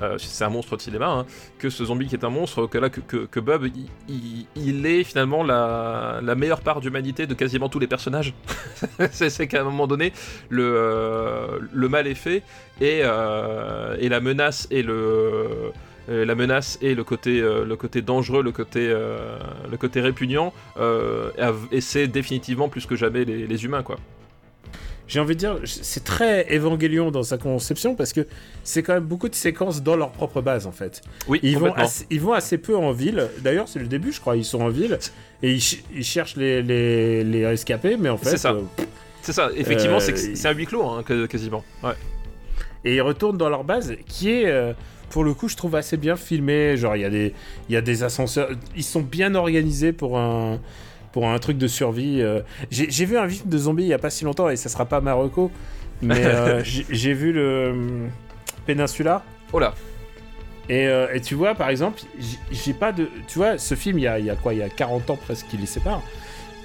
Euh, c'est un monstre de cinéma, hein, que ce zombie qui est un monstre, que là, que, que, que Bob, il, il- il est finalement la, la meilleure part d'humanité de quasiment tous les personnages. c'est qu'à un moment donné, le, euh, le mal est fait et, euh, et la menace et le la menace et le côté le côté dangereux le côté le côté répugnant et c'est définitivement plus que jamais les, les humains quoi J'ai envie de dire, c'est très évangélion dans sa conception parce que c'est quand même beaucoup de séquences dans leur propre base en fait. oui Ils vont, assez, ils vont assez peu en ville. D'ailleurs, c'est le début, je crois. Ils sont en ville et ils, ch- ils cherchent les, les, les rescapés, mais en fait, C'est ça. euh, c'est ça effectivement euh, c'est un huis clos hein, quasiment ouais et ils retournent dans leur base qui est euh, pour le coup je trouve assez bien filmé genre il y a des il y a des ascenseurs ils sont bien organisés pour un pour un truc de survie euh. j'ai vu un film de zombies il y a pas si longtemps et ça sera pas Marocco mais euh, j'ai vu le hum, Peninsula oh là et, euh, et tu vois par exemple j'ai- pas de tu vois ce film il y a, il y a quoi il y a 40 ans presque qui les sépare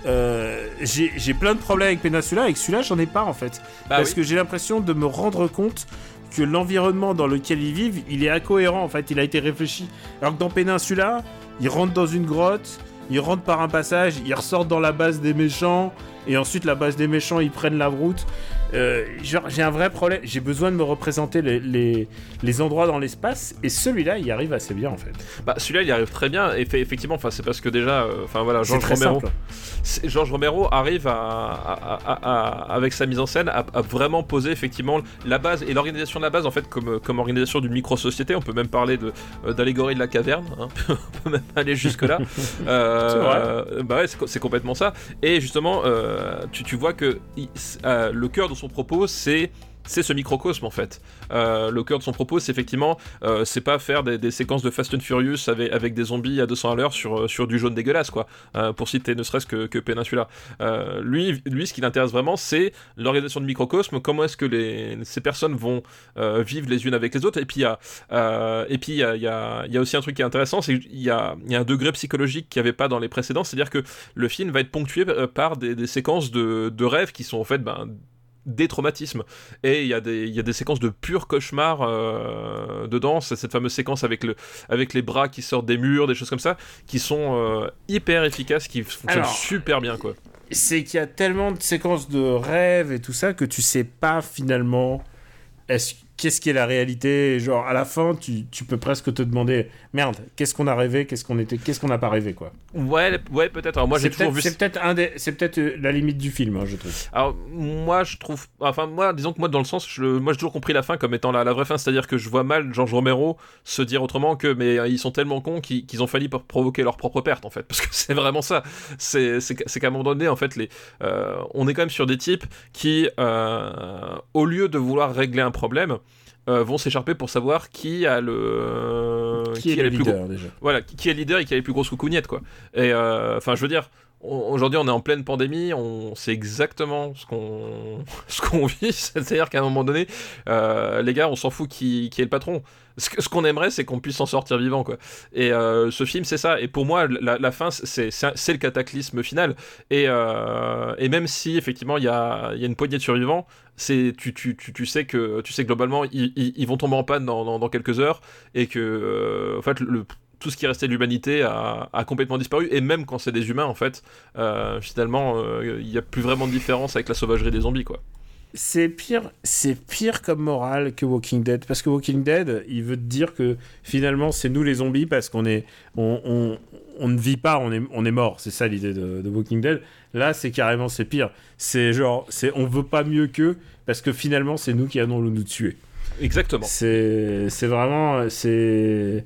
euh, j'ai plein de problèmes avec Peninsula et que celui-là j'en ai pas en fait bah parce oui. que j'ai l'impression de me rendre compte que l'environnement dans lequel ils vivent, il est incohérent en fait, il a été réfléchi. Alors que dans Peninsula, ils rentrent dans une grotte, ils rentrent par un passage, ils ressortent dans la base des méchants, et ensuite la base des méchants, ils prennent la route. Euh, j'ai un vrai problème, j'ai besoin de me représenter les, les, les endroits dans l'espace, et celui-là, il arrive assez bien en fait. bah celui-là il y arrive très bien et fait, effectivement enfin c'est parce que déjà euh, enfin voilà C'est Georges Romero Georges Romero arrive à, à- à- à- avec sa mise en scène à, vraiment poser effectivement la base et l'organisation de la base en fait comme, comme organisation d'une micro-société. On peut même parler de, euh, d'allégorie de la caverne, hein. on peut même aller jusque-là. C'est vrai. euh, bah ouais, c'est, co- c'est complètement ça. Et justement, tu, tu vois que il- le cœur de son propos, c'est c'est ce microcosme en fait. Euh, le cœur de son propos, c'est effectivement, euh, c'est pas faire des, séquences de Fast and Furious avec, des zombies à 200 à l'heure sur, euh, sur du jaune dégueulasse, quoi. Pour citer ne serait-ce que, que lui, lui, ce qui l'intéresse vraiment, c'est l'organisation de microcosme, comment est-ce que les, ces personnes vont vivre les unes avec les autres. Et puis, il y a, et puis, il y a, y, a, aussi un truc qui est intéressant, c'est qu'il y a, il y a un degré psychologique qu'il n'y avait pas dans les précédents, c'est-à-dire que le film va être ponctué par des, des séquences de, de rêves qui sont en fait ben, des traumatismes. Et il y a des y a des séquences de pur cauchemar euh, dedans. C'est cette fameuse séquence avec le avec les bras qui sortent des murs des choses comme ça qui sont euh, hyper efficaces qui fonctionnent Alors, super bien quoi. C'est qu'il y a tellement de séquences de rêves et tout ça que tu sais pas finalement est-ce qu'est-ce qui est la réalité? Genre à la fin tu, tu peux presque te demander merde qu'est-ce qu'on a rêvé? Qu'est-ce qu'on était qu'est-ce qu'on n'a pas rêvé quoi? Ouais ouais peut-être. Moi j'ai c'est toujours peut-être vu c'est peut-être un des c'est peut-être euh, la limite du film hein, je trouve. Alors moi je trouve, enfin moi disons que moi dans le sens, je, moi j'ai toujours compris la fin comme étant la, la vraie fin, c'est-à-dire que je vois mal Georges Romero se dire autrement que mais euh, ils sont tellement cons qu'ils ont failli pour provoquer leur propre perte en fait, parce que c'est vraiment ça. C'est c'est qu'- c'est qu'à un moment donné en fait les, euh, on est quand même sur des types qui euh, au lieu de vouloir régler un problème euh, vont s'écharper pour savoir qui a le qui, est le gros- leader déjà voilà, qui est leader et qui a les plus grosses coucougnettes, quoi. Et euh, enfin, je veux dire, aujourd'hui, on est en pleine pandémie, on sait exactement ce qu'on ce qu'on vit. C'est-à-dire qu'à un moment donné, euh, les gars, on s'en fout qui, qui est le patron. Ce qu'on aimerait, c'est qu'on puisse s'en sortir vivant. Et euh, ce film, c'est ça. Et pour moi, la, fin, c'est le cataclysme final. Et, euh, et même si effectivement, il y a, y une poignée de survivants, tu, sais que globalement, ils, vont tomber en panne dans, quelques heures et que euh, tout ce qui restait de l'humanité a, complètement disparu. Et même quand c'est des humains, finalement, il n'y a plus vraiment de différence avec la sauvagerie des zombies. C'est pire, c'est pire comme morale que Walking Dead parce que Walking Dead, il veut te dire que finalement c'est nous les zombies parce qu'on est, on, on, on ne vit pas, on est, on est mort. C'est ça l'idée de, de Walking Dead. Là, c'est carrément c'est pire. C'est genre, c'est on veut pas mieux qu'eux parce que finalement c'est nous qui allons nous tuer. Exactement. C'est, c'est vraiment, c'est.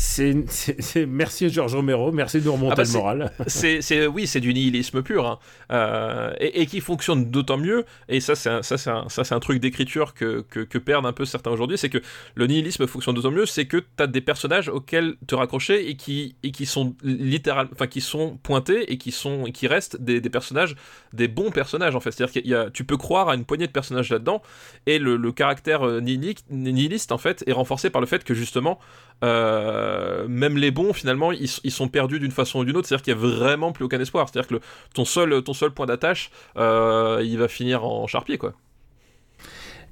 C'est, merci Georges Romero, merci de nous remonter Ah bah, le moral. c'est, c'est- oui, c'est du nihilisme pur, hein. Euh, et, et qui fonctionne d'autant mieux. Et ça, c'est un, ça, c'est un, ça, c'est un truc d'écriture que, que, que perdent un peu certains aujourd'hui, c'est que le nihilisme fonctionne d'autant mieux, c'est que tu as des personnages auxquels te raccrocher et qui, et qui sont littéralement, enfin, qui sont pointés et qui sont, et qui restent des, des personnages, des bons personnages en fait. C'est-à-dire qu'il y a, tu peux croire à une poignée de personnages là-dedans, et le, le caractère euh, nihili- nihiliste en fait est renforcé par le fait que justement euh, même les bons finalement ils, ils sont perdus d'une façon ou d'une autre c'est à dire qu'il y a vraiment plus aucun espoir c'est à dire que le- ton seul ton seul point d'attache euh, il va finir en charpier quoi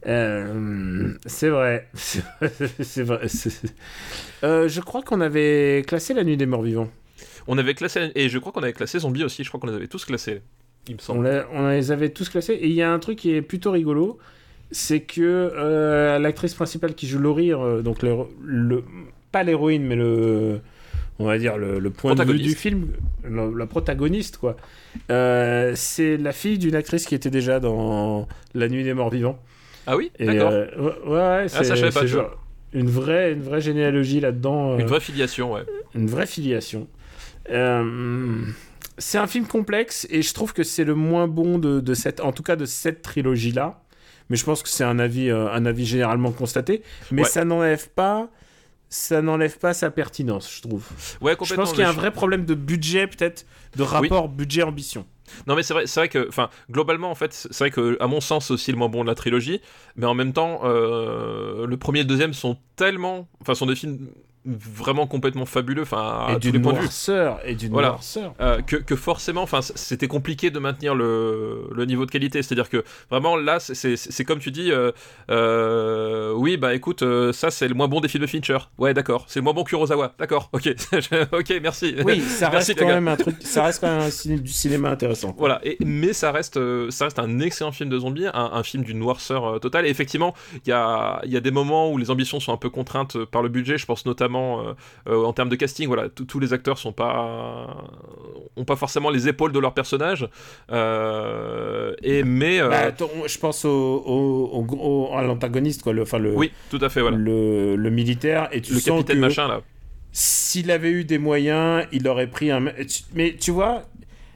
Euh, c'est vrai. c'est vrai. Euh, je crois qu'on avait classé la nuit des morts vivants. on avait classé et je crois qu'on avait classé zombie aussi je crois qu'on les avait tous classés il me semble on les avait tous classés. Et il y a un truc qui est plutôt rigolo. C'est que euh, l'actrice principale qui joue Laurie, donc le, le- pas l'héroïne, mais le, on va dire le, le point de vue du film, la, la protagoniste, quoi. Euh, c'est la fille d'une actrice qui était déjà dans La Nuit des Morts Vivants. ah oui d'accord euh, ouais, ouais, c'est ça, je pas, genre une vraie, une vraie généalogie là-dedans. euh, une vraie filiation ouais une vraie filiation. C'est un film complexe et je trouve que c'est le moins bon de, de cette, en tout cas de cette trilogie là. Mais je pense que c'est un avis, un avis généralement constaté. Mais Ouais. ça n'enlève pas, ça n'enlève pas sa pertinence, je trouve. ouais Je pense qu'il y a un vrai problème de budget, peut-être, de rapport budget-ambition. Non mais c'est vrai, c'est vrai que, enfin, globalement en fait, c'est vrai que à mon sens c'est aussi le moins bon de la trilogie, mais en même temps, euh, le premier et le deuxième sont tellement, enfin, sont des films vraiment complètement fabuleux, enfin, à et tous les points de vue. noirceur. Et d'une Voilà. noirceur. Euh, que, que forcément, enfin, c'était compliqué de maintenir le, le niveau de qualité. C'est-à-dire que vraiment là, c'est- comme tu dis, euh, euh, oui, bah écoute, euh, ça c'est le moins bon des films de Fincher. Ouais, d'accord. C'est le moins bon Kurosawa. D'accord. Ok. ok, merci. Oui, ça reste quand même un truc, ça reste quand même un ciné- du cinéma intéressant. Voilà, et, mais ça reste, ça reste un excellent film de zombies, un, un film d'une noirceur totale. Et effectivement, il y a, il y a des moments où les ambitions sont un peu contraintes par le budget. Je pense notamment euh, euh, en termes de casting. Voilà, tous- les acteurs sont pas, ont pas forcément les épaules de leur personnage. Euh, et mais, euh, Bah, je pense au, au- à l'antagoniste, quoi. Le, enfin, le, oui, tout à fait, voilà. le, le militaire. Et tu Le sens capitaine que machin là. s'il avait eu des moyens, il aurait pris un. Mais tu vois,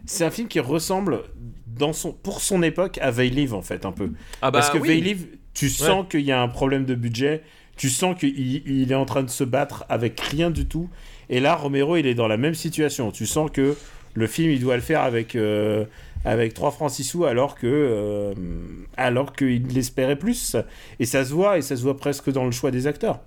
c'est un film qui ressemble dans son, pour son époque à They Live, en fait, un peu. Ah bah Parce que oui. Tu sens qu'il y a un problème de budget. Tu sens qu'il il est en train de se battre avec rien du tout. Et là, Romero, il est dans la même situation. Tu sens que le film, il doit le faire avec, euh, avec 3 francs 6 sous alors que euh, qu'il l'espérait plus. Et ça se voit, et ça se voit presque dans le choix des acteurs.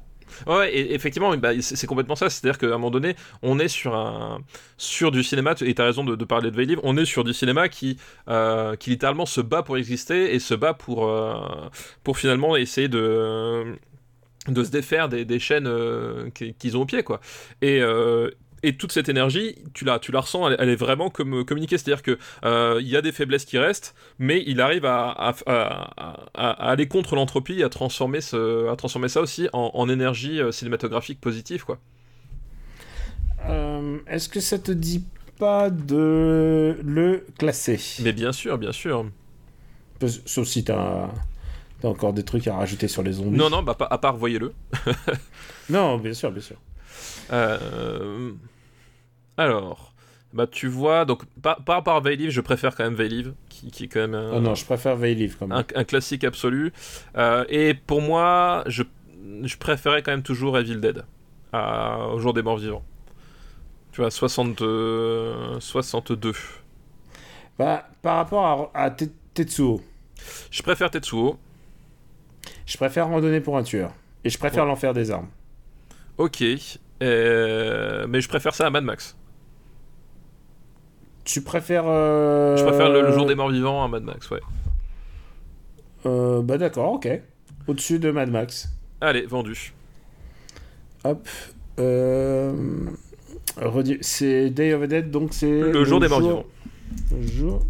Ouais, et effectivement, bah, c'est complètement ça. C'est-à-dire qu'à un moment donné, on est sur un sur du cinéma. Et t'as raison de, de parler de Veil Livre. On est sur du cinéma qui euh, qui littéralement se bat pour exister et se bat pour euh, pour finalement essayer de de se défaire des, des chaînes euh, qui- qu'ils ont au pied, quoi. Et euh, et toute cette énergie, tu la, tu la ressens, elle, elle est vraiment comme communiquée. C'est-à-dire que euh, il y a des faiblesses qui restent, mais il arrive à, à, à- à- à aller contre l'entropie, à transformer ce, à transformer ça aussi en, en énergie euh, cinématographique positive, quoi. Euh, Est-ce que ça te dit pas de le classer? Mais bien sûr, bien sûr. Sauf si t'as as encore des trucs à rajouter sur les zombies. Non, non, bah, à part voyez-le. Non, bien sûr, bien sûr. Euh, Alors, bah tu vois, donc par, par rapport à Veil Livre, je préfère quand même Veil Livre, qui, qui est quand même un, Oh non, je préfère Veil Live quand même. un, un classique absolu. Euh, et pour moi, je, je préférais quand même toujours Evil Dead à, au jour des morts vivants. Tu vois, 62. 62. Bah, par rapport à, à Te- Tetsuo, Je préfère Tetsuo. Je préfère Randonnée pour un tueur. Et je préfère Ouais. l'enfer des armes. Ok. Euh, mais je préfère ça à Mad Max. Tu préfères. euh, Je préfère le, le jour des morts vivants à Mad Max, ouais. euh, bah d'accord, ok. Au-dessus de Mad Max. Allez, vendu. Hop. C'est Day of the Dead, donc c'est. Le jour des morts vivants. Le jour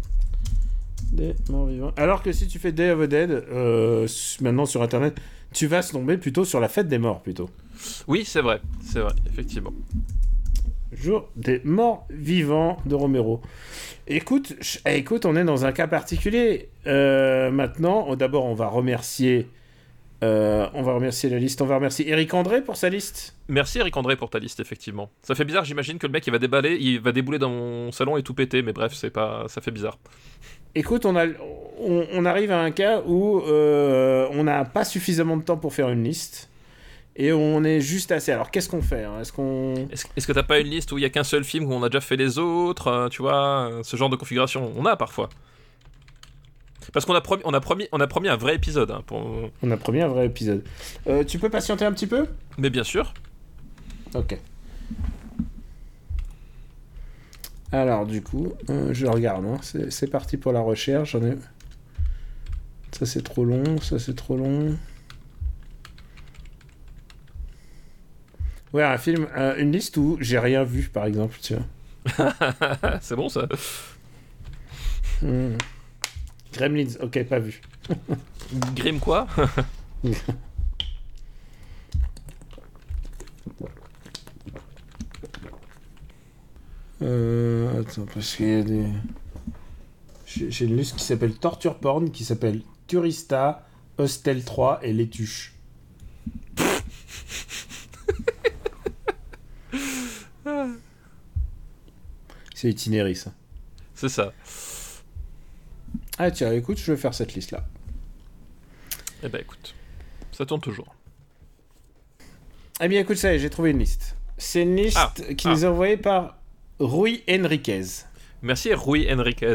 des morts vivants. Alors que si tu fais Day of the Dead, euh, maintenant sur internet, tu vas se tomber plutôt sur la fête des morts plutôt. Oui, c'est vrai, c'est vrai, effectivement. Jour des morts vivants de Romero. Écoute, eh, écoute, on est dans un cas particulier. Euh, maintenant, oh, d'abord, on va remercier. euh, on va remercier la liste. On va remercier Eric André pour sa liste. Merci Eric André pour ta liste, effectivement. Ça fait bizarre, j'imagine que le mec il va déballer, il va débouler dans mon salon et tout péter, mais bref, c'est pas, ça fait bizarre. Écoute, on, a, on, on arrive à un cas où euh, on n'a pas suffisamment de temps pour faire une liste. Et on est juste assez. Alors, qu'est-ce qu'on fait hein? Est-ce qu'on. Est-ce est-ce que t'as pas une liste où il y a qu'un seul film où on a déjà fait les autres, euh, tu vois, euh, ce genre de configuration? On a parfois. Parce qu'on a promis, on a promis, on a promis un vrai épisode. hein, pour... On a promis un vrai épisode. Euh, tu peux patienter un petit peu? Mais bien sûr. Ok. Alors, du coup, euh, je regarde. hein. C'est parti pour la recherche. J'en ai. Ça, c'est trop long. Ça, c'est trop long. Ouais, un film, euh, une liste où j'ai rien vu, par exemple. Tu vois. c'est bon ça. Hmm. Gremlins, ok, pas vu. Grim quoi? Euh, attends, parce qu'il y a des. J'ai une liste qui s'appelle Torture Porn, qui s'appelle Turista, Hostel 3 et Les Tuches. C'est itinéraire ça. C'est ça. Ah tiens, écoute, je vais faire cette liste-là. Eh ben écoute, ça tourne toujours. Eh bien écoute, ça y est, j'ai trouvé une liste. C'est une liste Ah, qui ah. nous est envoyée par Rui Enriquez. Merci Rui Enriquez.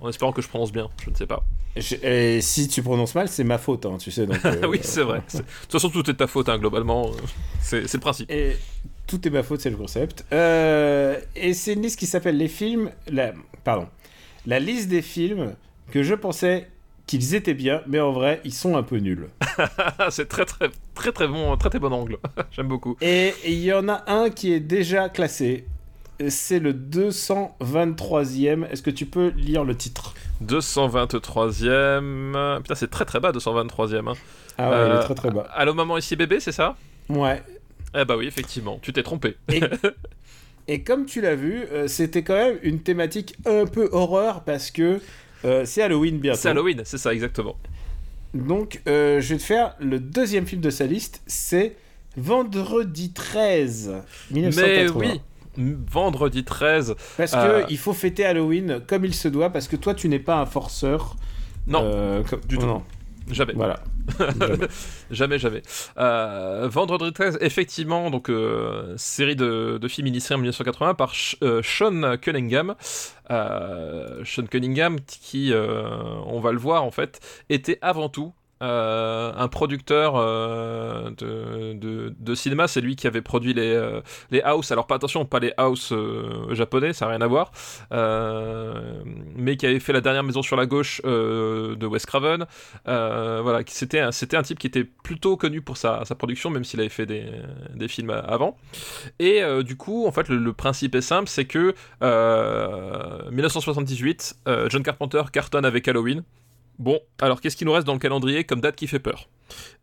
En espérant que je prononce bien, je ne sais pas. Je- et si tu prononces mal, c'est ma faute, hein, tu sais. Donc, euh, oui, c'est vrai. De toute façon, tout est de ta faute, hein, globalement. euh, C'est le principe. Et tout est ma faute, c'est le concept. Euh, et c'est une liste qui s'appelle les films. La, pardon. La liste des films que je pensais qu'ils étaient bien, mais en vrai, ils sont un peu nuls. c'est très très très très bon, très très bon angle. J'aime beaucoup. Et il y en a un qui est déjà classé. C'est le 223e. Est-ce que tu peux lire le titre? 223ème. Putain, c'est très très bas, 223ème. Hein. Ah ouais, il Euh, est très très bas. Allô maman, ici bébé, c'est ça? Ouais. Eh bah oui, effectivement, tu t'es trompé. Et, et comme tu l'as vu, euh, c'était quand même une thématique un peu horreur parce que euh, c'est Halloween bientôt. C'est Halloween, c'est ça exactement. Donc, euh, je vais te faire le deuxième film de sa liste, c'est Vendredi 13, 1980. Mais oui, vendredi 13. Parce Euh. que il faut fêter Halloween comme il se doit, parce que toi, tu n'es pas un forceur. Non, euh, comme- du tout. Non, jamais. voilà. Jamais, jamais. Euh, Vendredi 13, effectivement, donc euh, série de, de films initiés en 1980 par Sh- euh, Sean Cunningham. Euh, Sean Cunningham, qui, euh, on va le voir en fait, était avant tout euh, un producteur euh, de, cinéma. C'est lui qui avait produit les, euh, les House. Alors, pas attention, pas les House euh, japonais, ça n'a rien à voir. Mais qui avait fait la dernière maison sur la gauche de Wes Craven. Voilà, c'était un, un type qui était plutôt connu pour sa, production, même s'il avait fait des, films avant. Et du coup, en fait, le, le principe est simple, c'est que euh, 1978, euh, John Carpenter cartonne avec Halloween. Bon, alors qu'est-ce qui nous reste dans le calendrier comme date qui fait peur?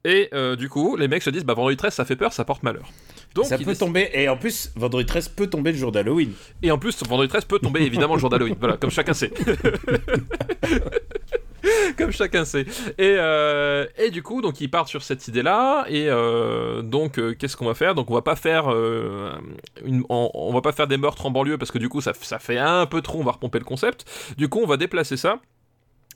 Et euh, du coup, les mecs se disent, bah vendredi 13, ça fait peur, ça porte malheur. Donc, ça peut tomber, et en plus, Vendredi 13 peut tomber le jour d'Halloween. Et en plus, vendredi 13 peut tomber évidemment le jour d'Halloween. Voilà, comme chacun sait. comme chacun sait. Et, euh, et du coup, donc ils partent sur cette idée-là. Et euh, donc, euh, qu'est-ce qu'on va faire? Donc, on va pas faire, une, on, on va pas faire des meurtres en banlieue parce que du coup, ça, ça fait un peu trop. On va repomper le concept. Du coup, on va déplacer ça.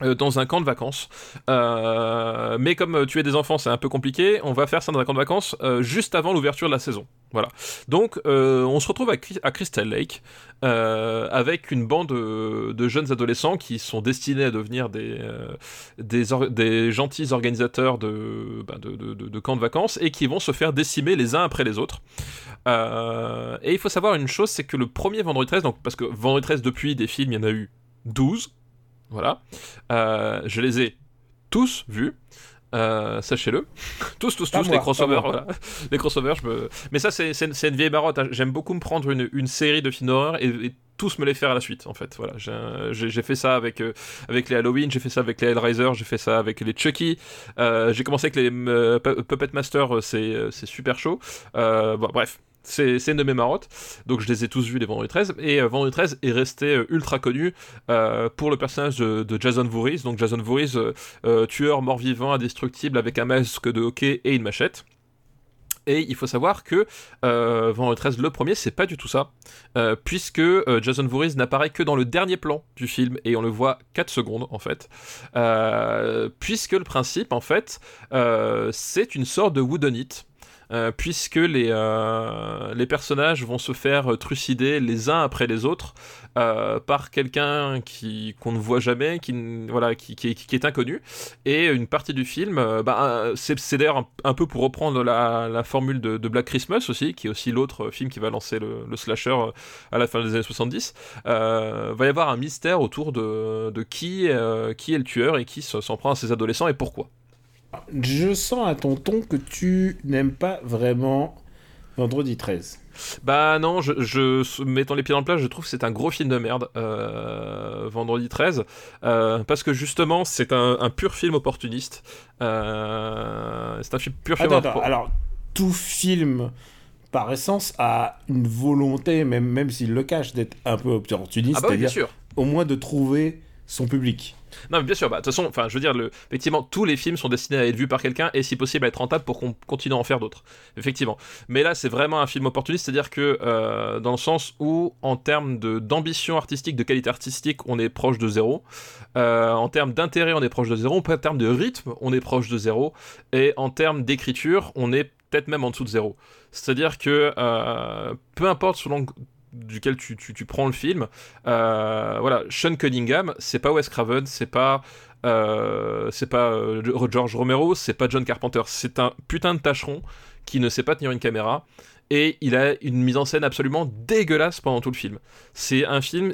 Euh, Dans un camp de vacances, Euh, mais comme euh, tuer des enfants c'est un peu compliqué, on va faire ça dans un camp de vacances juste avant l'ouverture de la saison. Voilà. Donc, on se retrouve à, Crystal Lake avec une bande de, jeunes adolescents qui sont destinés à devenir des, gentils organisateurs de, bah, de, de- camps de vacances et qui vont se faire décimer les uns après les autres. Et il faut savoir une chose, c'est que le premier vendredi 13, donc, parce que vendredi 13 depuis des films, il y en a eu 12. Voilà. Euh, je les ai tous vus. euh, sachez-le. tous, tous, tous, moi, les crossovers, voilà. Les crossovers, je me... Mais ça, c'est une vieille marotte. hein. J'aime beaucoup me prendre une, une série de films d'horreur et, et tous me les faire à la suite, en fait. Voilà. J'ai- fait ça avec, euh, avec les Halloween, j'ai fait ça avec les Hellraiser, j'ai fait ça avec les Chucky. Euh, j'ai commencé avec les euh, Pu- Puppet Master, c'est super chaud. Bon, bref. C'est une de mes marottes, donc je les ai tous vus les Vendredi 13, et euh, Vendredi 13 est resté euh, ultra connu euh, pour le personnage de, Jason Voorhees, donc Jason Voorhees, euh, tueur mort-vivant, indestructible, avec un masque de hockey et une machette. Et il faut savoir que Vendredi 13, le premier, c'est pas du tout ça, puisque Jason Voorhees n'apparaît que dans le dernier plan du film, et on le voit 4 secondes en fait, puisque le principe en fait, c'est une sorte de whodunit. Euh, puisque les, euh, les personnages vont se faire trucider les uns après les autres euh, par quelqu'un qui qu'on ne voit jamais, qui voilà, qui, qui, est- inconnu. Et une partie du film, bah, c'est d'ailleurs un, peu pour reprendre la, formule de, Black Christmas aussi, qui est aussi l'autre film qui va lancer le, slasher à la fin des années 70. Euh, va y avoir un mystère autour de, qui, qui est le tueur et qui se- s'en prend à ses adolescents et pourquoi. Je sens à ton ton que tu n'aimes pas vraiment Vendredi 13. Bah non, je, je mettant les pieds dans le plat, je trouve que c'est un gros film de merde, euh, Vendredi 13, euh, parce que justement c'est un, un pur film opportuniste. Euh, c'est un film pur film. Attends, attends, oppo- alors, tout film, par essence, a une volonté, même, même s'il le cache, d'être un peu opportuniste, ah bah oui, c'est-à-dire au moins de trouver son public. Non, mais bien sûr. Bah, de toute façon, enfin, je veux dire, effectivement, tous les films sont destinés à être vus par quelqu'un et, si possible, à être rentables pour qu'on continue à en faire d'autres. Effectivement. Mais là, c'est vraiment un film opportuniste, c'est-à-dire que euh, dans le sens où, en termes d'ambition artistique, de qualité artistique, on est proche de zéro. Euh, en termes d'intérêt, on est proche de zéro. En termes de rythme, on est proche de zéro. Et en termes d'écriture, on est peut-être même en dessous de zéro. C'est-à-dire que euh, peu importe selon duquel tu, tu, tu prends le film, euh, voilà, Sean Cunningham, c'est pas Wes Craven, c'est pas euh, c'est pas euh, George Romero, c'est pas John Carpenter, c'est un putain de tâcheron qui ne sait pas tenir une caméra et il a une mise en scène absolument dégueulasse pendant tout le film. C'est un film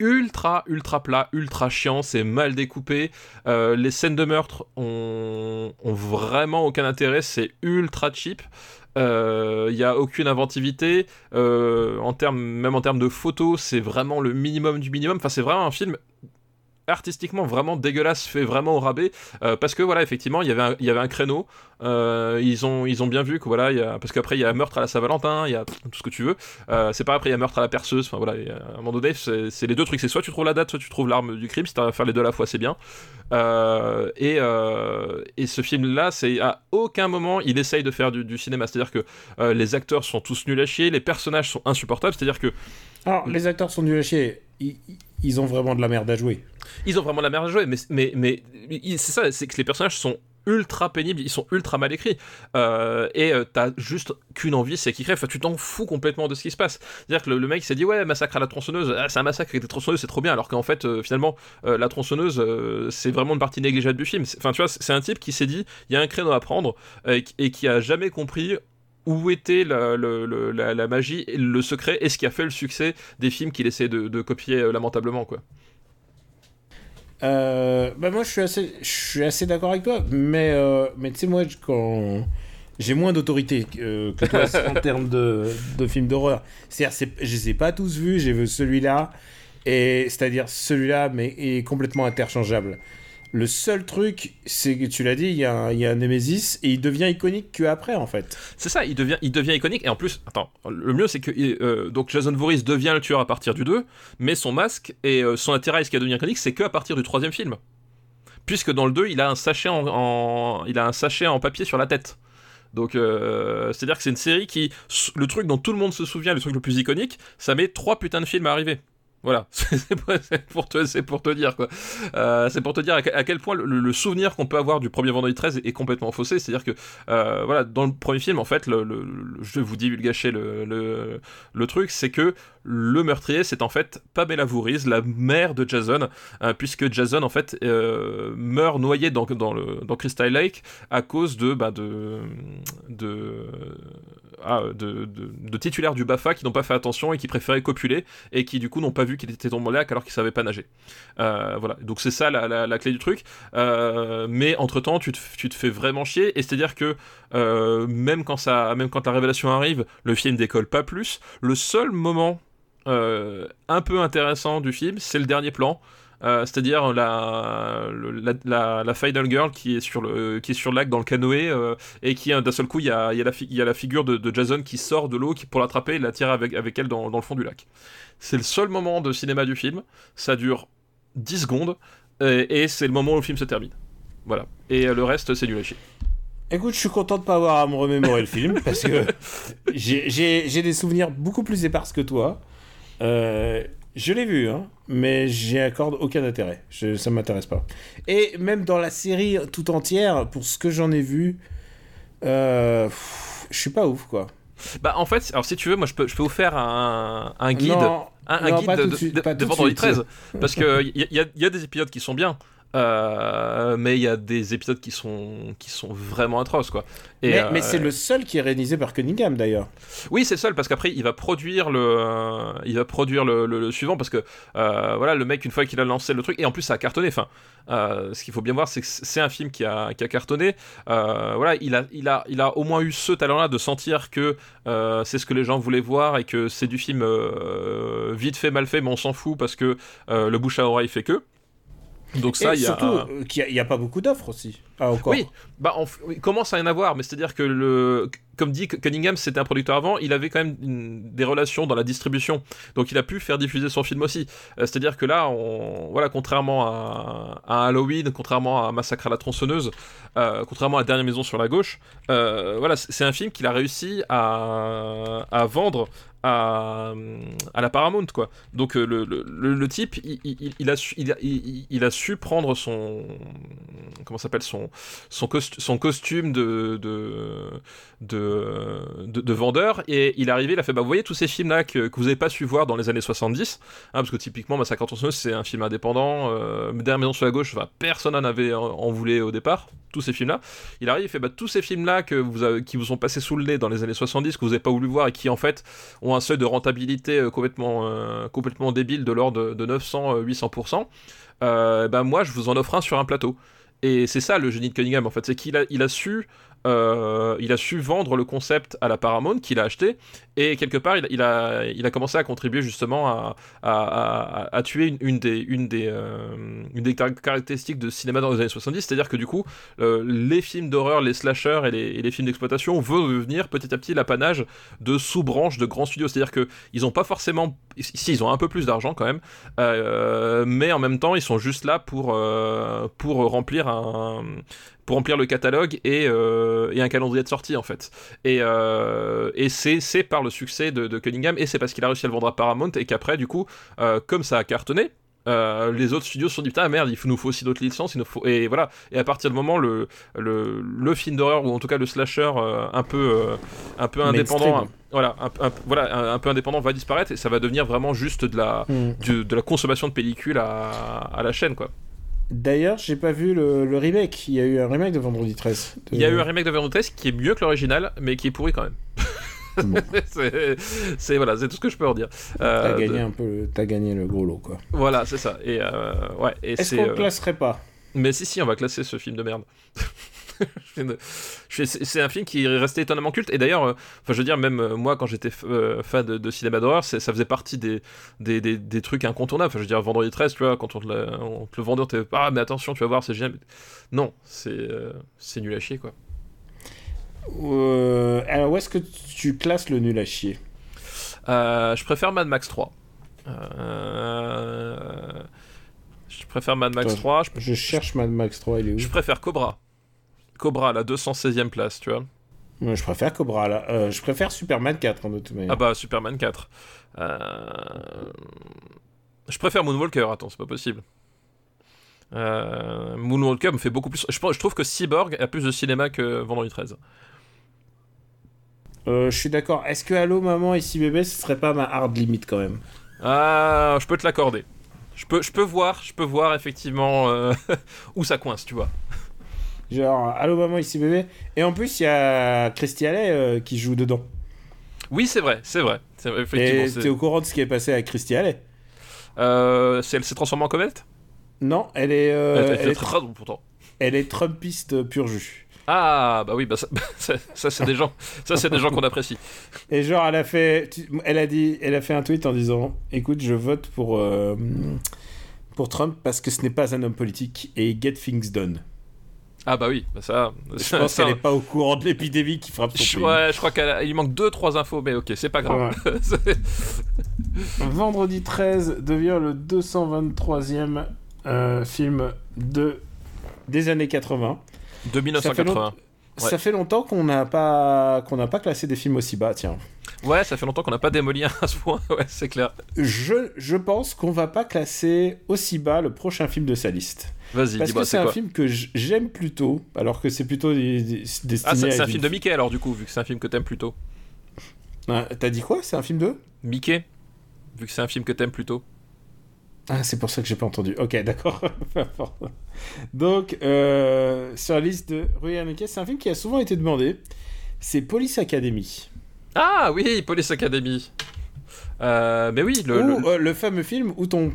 ultra ultra plat, ultra chiant, c'est mal découpé. Euh, les scènes de meurtre ont, vraiment aucun intérêt, c'est ultra cheap. Il euh, n'y a aucune inventivité. Euh, même en termes de photos, c'est vraiment le minimum du minimum. Enfin, c'est vraiment un film artistiquement vraiment dégueulasse, fait vraiment au rabais, euh, parce que voilà, effectivement, il y avait un, créneau. Euh, ils ont ils ont bien vu que voilà, parce qu'après il y a meurtre à la Saint-Valentin, il y a tout ce que tu veux. Euh, c'est pas après il y a meurtre à la perceuse. Enfin voilà, à un moment donné, c'est les deux trucs. C'est soit tu trouves la date, soit tu trouves l'arme du crime. Si à faire les deux à la fois, c'est bien. Et, et ce film-là, c'est à aucun moment il essaye de faire du, du cinéma. C'est-à-dire que les acteurs sont tous nuls à chier, les personnages sont insupportables. C'est-à-dire que Alors, les acteurs sont nuls à chier. Ils, ont vraiment de la merde à jouer. ils ont vraiment de la merde à jouer, mais, mais, c'est ça, c'est que les personnages sont ultra pénibles, ils sont ultra mal écrits. Euh, et euh, t'as juste qu'une envie, c'est qu'ils crèvent. Tu t'en fous complètement de ce qui se passe. C'est-à-dire que le, mec s'est dit, ouais, massacre à la tronçonneuse, ah, c'est un massacre avec des tronçonneuses, c'est trop bien. Alors qu'en fait, euh, finalement, la tronçonneuse, c'est vraiment une partie négligeable du film. Enfin, tu vois, c'est un type qui s'est dit, il y a un créneau à prendre, et et qui a jamais compris où était la, le- le- la- la magie, le secret, et ce qui a fait le succès des films qu'il essaie de, de copier euh, lamentablement, quoi. Euh, bah moi, je suis assez, je suis assez d'accord avec toi, mais, euh, mais tu sais, moi, quand j'ai moins d'autorité que, que toi en termes de, de films d'horreur. C'est-à-dire, c'est- je les ai pas tous vus, j'ai vu celui-là, et c'est-à-dire celui-là, mais est complètement interchangeable. Le seul truc, c'est que tu l'as dit, il y, a un- Nemesis, et il devient iconique qu'après, en fait. C'est ça, il devient, il devient iconique. Et en plus, attends, le mieux c'est que euh, donc Jason Voorhees devient le tueur à partir du 2, mais son masque et euh, son attirail, ce qui a devenu iconique, c'est que à partir du troisième film. Puisque dans le 2, il a un sachet en, en- il a un sachet en papier sur la tête. Donc, euh, c'est-à-dire que c'est une série qui, le truc dont tout le monde se souvient, le truc le plus iconique, ça met trois putains de films à arriver. Voilà, c'est pour- te, dire quoi. Euh, c'est pour te dire à quel, point le, souvenir qu'on peut avoir du premier vendredi 13 est, complètement faussé. C'est-à-dire que, euh, voilà, dans le premier film, en fait, je vous divulgacher le, le, le truc, c'est que le meurtrier, c'est en fait Pamela Voorhees, la mère de Jason, euh, puisque Jason, en fait, euh, meurt noyé dans, Crystal Lake à cause de, bah, de ah, de, titulaires du Bafa qui n'ont pas fait attention et qui préféraient copuler et qui du coup n'ont pas vu qu'il était tombé lac alors qu'ils savaient pas nager. Euh, voilà, donc c'est ça la, clé du truc. Euh, mais entre temps, tu te, tu te fais vraiment chier et c'est-à-dire que euh, même quand ça, même quand la révélation arrive, le film décolle pas plus. Le seul moment un peu intéressant du film, c'est le dernier plan. Euh, c'est-à-dire la, la, la, la, Final Girl qui est sur le, qui est sur le lac dans le canoë euh, et qui d'un seul coup il y a, y, a y a, la figure de, de, Jason qui sort de l'eau pour l'attraper et la tirer avec, avec elle dans, dans, le fond du lac. C'est le seul moment de cinéma du film, ça dure 10 secondes et, et c'est le moment où le film se termine. Voilà. Et le reste c'est nul à chier. Écoute, je suis content de pas avoir à me remémorer le film parce que j'ai des souvenirs beaucoup plus épars que toi. Euh, je l'ai vu, hein, mais j'y accorde aucun intérêt. Je, ça m'intéresse pas. Et même dans la série tout entière, pour ce que j'en ai vu, euh, je suis pas ouf, quoi. Bah en fait, alors si tu veux, moi je peux, je peux vous faire un, un guide, non, un, un non, guide de, suite, de, de, de Vendredi 13, parce que il y, y, y, a des épisodes qui sont bien. Euh, mais il y a des épisodes qui sont qui sont vraiment atroces quoi. Et mais, euh, c'est le seul qui est réalisé par Cunningham d'ailleurs. Oui, c'est le seul parce qu'après il va produire le il va produire le, le, le suivant parce que euh, voilà le mec une fois qu'il a lancé le truc et en plus ça a cartonné. Enfin, ce qu'il faut bien voir c'est que c'est un film qui a, qui a cartonné. voilà, il a il a il a au moins eu ce talent là de sentir que c'est ce que les gens voulaient voir et que c'est du film vite fait mal fait mais on s'en fout parce que le bouche à oreille fait que. Donc ça, il y a surtout qu'il n'y a, a, pas beaucoup d'offres aussi. Ah, encore. Oui, bah on, il commence à y en avoir, mais c'est-à-dire que le, comme dit Cunningham, c'était un producteur avant, il avait quand même des relations dans la distribution, donc il a pu faire diffuser son film aussi. Euh, c'est-à-dire que là, on, voilà, contrairement à, Halloween, contrairement à Massacre à la tronçonneuse, euh, contrairement à dernière maison sur la gauche, euh, voilà, c'est un film qu'il a réussi à, à vendre à, à, la Paramount quoi. Donc le, le, type il, a su, il, il, a su prendre son comment s'appelle son son, son costume de, de de, de, vendeur et il est arrivé il a fait bah vous voyez tous ces films là que, vous avez pas su voir dans les années 70 hein, parce que typiquement Massacre à c'est un film indépendant euh, Dernière maison sur la gauche enfin, personne n'en avait en, en au départ tous ces films là il arrive il fait bah tous ces films là que vous qui vous sont passés sous le nez dans les années 70 que vous avez pas voulu voir et qui en fait ont un seuil de rentabilité complètement, euh, complètement débile de l'ordre de, de 900-800%, euh, ben moi je vous en offre un sur un plateau. Et c'est ça le génie de Cunningham en fait, c'est qu'il a, il a su euh, il a su vendre le concept à la Paramount qu'il a acheté et quelque part il, a, il a commencé à contribuer justement à, à, à, à tuer une, des, une, des, euh, une des caractéristiques de cinéma dans les années 70, c'est-à-dire que du coup les films d'horreur, les slashers et les, films d'exploitation vont devenir petit à petit l'apanage de sous-branches de grands studios, c'est-à-dire qu'ils n'ont pas forcément, si ils ont un peu plus d'argent quand même, euh, mais en même temps ils sont juste là pour, pour remplir un pour remplir le catalogue et, euh, et, un calendrier de sortie en fait. Et, euh, et c'est par le succès de, de Cunningham et c'est parce qu'il a réussi à le vendre à Paramount et qu'après du coup, euh, comme ça a cartonné, euh, les autres studios se sont dit putain merde il nous faut aussi d'autres licences il nous faut et voilà et à partir du moment le le, le film d'horreur ou en tout cas le slasher euh, un peu euh, un peu indépendant un, voilà un, un, voilà un, un, peu indépendant va disparaître et ça va devenir vraiment juste de la mm. de, de, la consommation de pellicule à, à la chaîne quoi D'ailleurs, j'ai pas vu le, le, remake. Il y a eu un remake de Vendredi 13. De... Il y a eu un remake de Vendredi 13 qui est mieux que l'original, mais qui est pourri quand même. Bon. c'est voilà, c'est tout ce que je peux en dire. Euh, t'as gagné de... un peu, t'as gagné le gros lot quoi. Voilà, c'est ça. Et euh, ouais. Est-ce qu'on le classerait pas? Mais si si, on va classer ce film de merde. c'est un film qui est resté étonnamment culte et d'ailleurs euh, enfin je veux dire même euh, moi quand j'étais euh, fan de, de cinéma d'horreur ça faisait partie des des, des, des, trucs incontournables enfin je veux dire vendredi 13 tu vois quand on te, on te le vendeur t'es ah mais attention tu vas voir c'est génial non c'est nul à chier quoi alors où est-ce que tu classes le nul à chier? Je préfère Mad Max 3. Euh, je préfère Mad Max Attends, 3. Je, je, cherche Mad Max 3, il est où? Je préfère Cobra. Cobra, la 216e place, tu vois. Je préfère Cobra, là. Euh, je préfère Superman 4, en toute manière. Ah bah, Superman 4. Je préfère Moonwalker, attends, c'est pas possible. Euh, Moonwalker me fait beaucoup plus. Je, je, trouve que Cyborg a plus de cinéma que Vendredi 13. Euh, je suis d'accord. Est-ce que Allo Maman ici bébé ce serait pas ma hard limite quand même? Ah, je peux te l'accorder. Je peux, je peux voir, je peux voir effectivement euh, où ça coince, tu vois. Genre Allo Maman ici bébé. Et en plus il y a Christy Alley euh, qui joue dedans. Oui, c'est vrai, c'est vrai. Vrai. Et t'es au courant de ce qui est passé à Christy Alley Euh, elle s'est transformée en comète? Non, elle est, euh, Elle- elle elle, fait est très drôle, pourtant. elle est Trumpiste pur jus. Ah, bah oui, bah ça, ça, ça, c'est des gens, ça c'est des gens qu'on apprécie. Et genre, elle a fait, elle a dit, elle a fait un tweet en disant, écoute, je vote pour euh, pour Trump parce que ce n'est pas un homme politique et get things done. Ah bah oui, bah ça. Je pense qu'elle n'est pas au courant de l'épidémie qui frappe son je, pays. ouais, je crois qu'il manque deux trois infos, mais ok, c'est pas grave. C'est- Vendredi 13 devient le 223e euh, film de des années 80. de 1980. Ça fait longtemps qu'on n'a pas qu'on n'a pas classé des films aussi bas. Tiens, Ouais, ça fait longtemps qu'on n'a pas démoli un à ce point. Ouais, c'est clair. je, je pense qu'on va pas classer aussi bas le prochain film de sa liste. Vas-y, Parce dis-moi, que c'est un quoi film que j'aime plutôt, alors que c'est plutôt des- des- destiné Ah, c'est un film de Mickey alors du coup, vu que c'est un film que t'aimes plutôt. Ah, T'as dit quoi C'est un film de? Mickey, vu que c'est un film que t'aimes plutôt. Ah, c'est pour ça que j'ai pas entendu. Ok, d'accord. Donc, euh, sur la liste de Rui Haneke, c'est un film qui a souvent été demandé. C'est Police Academy. Ah oui, Police Academy. Euh, mais oui, le, Ou le- euh, le fameux film où ton,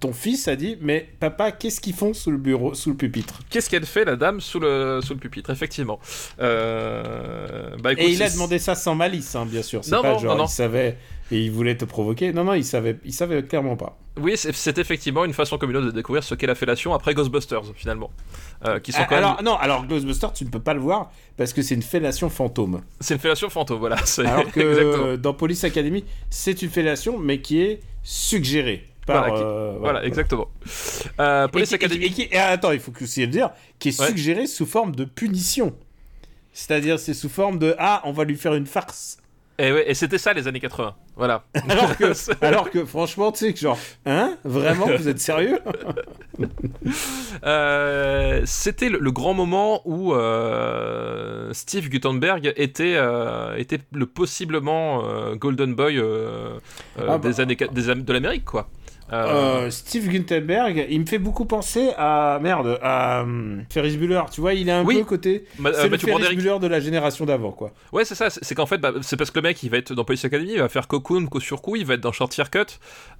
ton fils a dit Mais papa, qu'est-ce qu'ils font sous le bureau, sous le pupitre? Qu'est-ce qu'elle fait la dame sous le sous le pupitre Effectivement. Euh, Bah écoute, Et il a demandé ça sans malice, hein, bien sûr. C'est Non, pas non, genre non, non. il savait et il voulait te provoquer. Non, non, il savait, il savait clairement pas. Oui, c'est- effectivement une façon comme une autre de découvrir ce qu'est la fellation après Ghostbusters finalement, Euh, qui sont Ah, quand même. alors, non, alors Ghostbusters, tu ne peux pas le voir parce que c'est une fellation fantôme. C'est une fellation fantôme, voilà. Alors que Exactement. euh, dans Police Academy, c'est une fellation, mais qui est suggérée. Par, Voilà, qui- euh, Voilà, exactement. Euh, Police et Academy. et qui- et attends, il faut que aussi le dire, qui est Ouais. suggérée sous forme de punition. C'est-à-dire, c'est sous forme de Ah, on va lui faire une farce. Et, ouais, et c'était ça les années 80. Voilà. Alors que, alors que franchement, tu sais que genre, hein Vraiment Vous êtes sérieux? Euh, c'était le, le grand moment où euh, Steve Guttenberg était, euh, était le possiblement Golden Boy Ah bah. des années, des, de l'Amérique, quoi. Euh, Euh, Steve Gutenberg, il me fait beaucoup penser à merde, à hum, Ferris Bueller. Tu vois, il est un Oui. peu côté. Ma- euh, C'est le Matthew Ferris Broderick. Bueller de la génération d'avant, quoi. Ouais, c'est ça. C'est c'est qu'en fait, bah, c'est parce que le mec, il va être dans Police Academy, il va faire Cocoon, coup sur coup, il va être dans Short Circuit.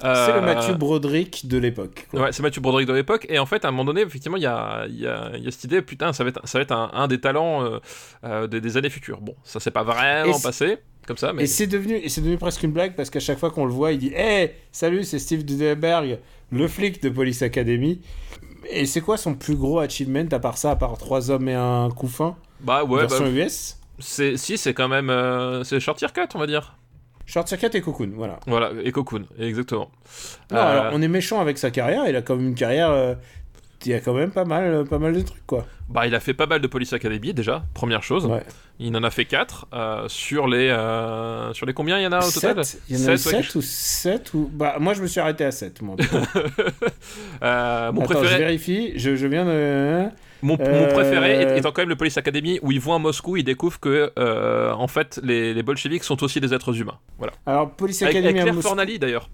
Euh, C'est le Matthew Broderick de l'époque. Ouais, c'est Mathieu Broderick de l'époque. Et en fait, à un moment donné, effectivement, il y a, y, a, y a cette idée, putain, ça va être, ça va être un, un des talents euh, euh, des, des années futures. Bon, ça s'est pas vraiment c'est- passé comme ça, mais. Et c'est devenu, et devenu presque une blague parce qu'à chaque fois qu'on le voit, il dit Hey, salut, c'est Steve Gutenberg, le flic de Police Academy. Et c'est quoi son plus gros achievement à part ça, à part trois hommes et un couffin Bah ouais, bah, version US c'est, si, c'est quand même. euh, c'est Short Circuit, on va dire. Short Circuit et Cocoon, voilà. Voilà, et Cocoon, exactement. Non, Euh, alors on est méchant avec sa carrière, il a quand même une carrière. euh, il y a quand même pas mal, pas mal de trucs, quoi. Bah, il a fait pas mal de Police Academy déjà, première chose. Ouais. Il en a fait 4 sur les euh, sur les combien il y en a au total? Il y en a eu Sept, ouais, 7 ou 7 ou... Bah, moi je me suis arrêté à 7, moi. Euh, mon Attends, je vérifie, je, je viens de... mon, mon Euh, préféré étant quand même le Police Academy où ils vont à Moscou, ils découvrent que euh, en fait les, les bolcheviks sont aussi des êtres humains. Voilà. Alors, Police Avec, Academy avec à Claire Moscou- Fornali d'ailleurs.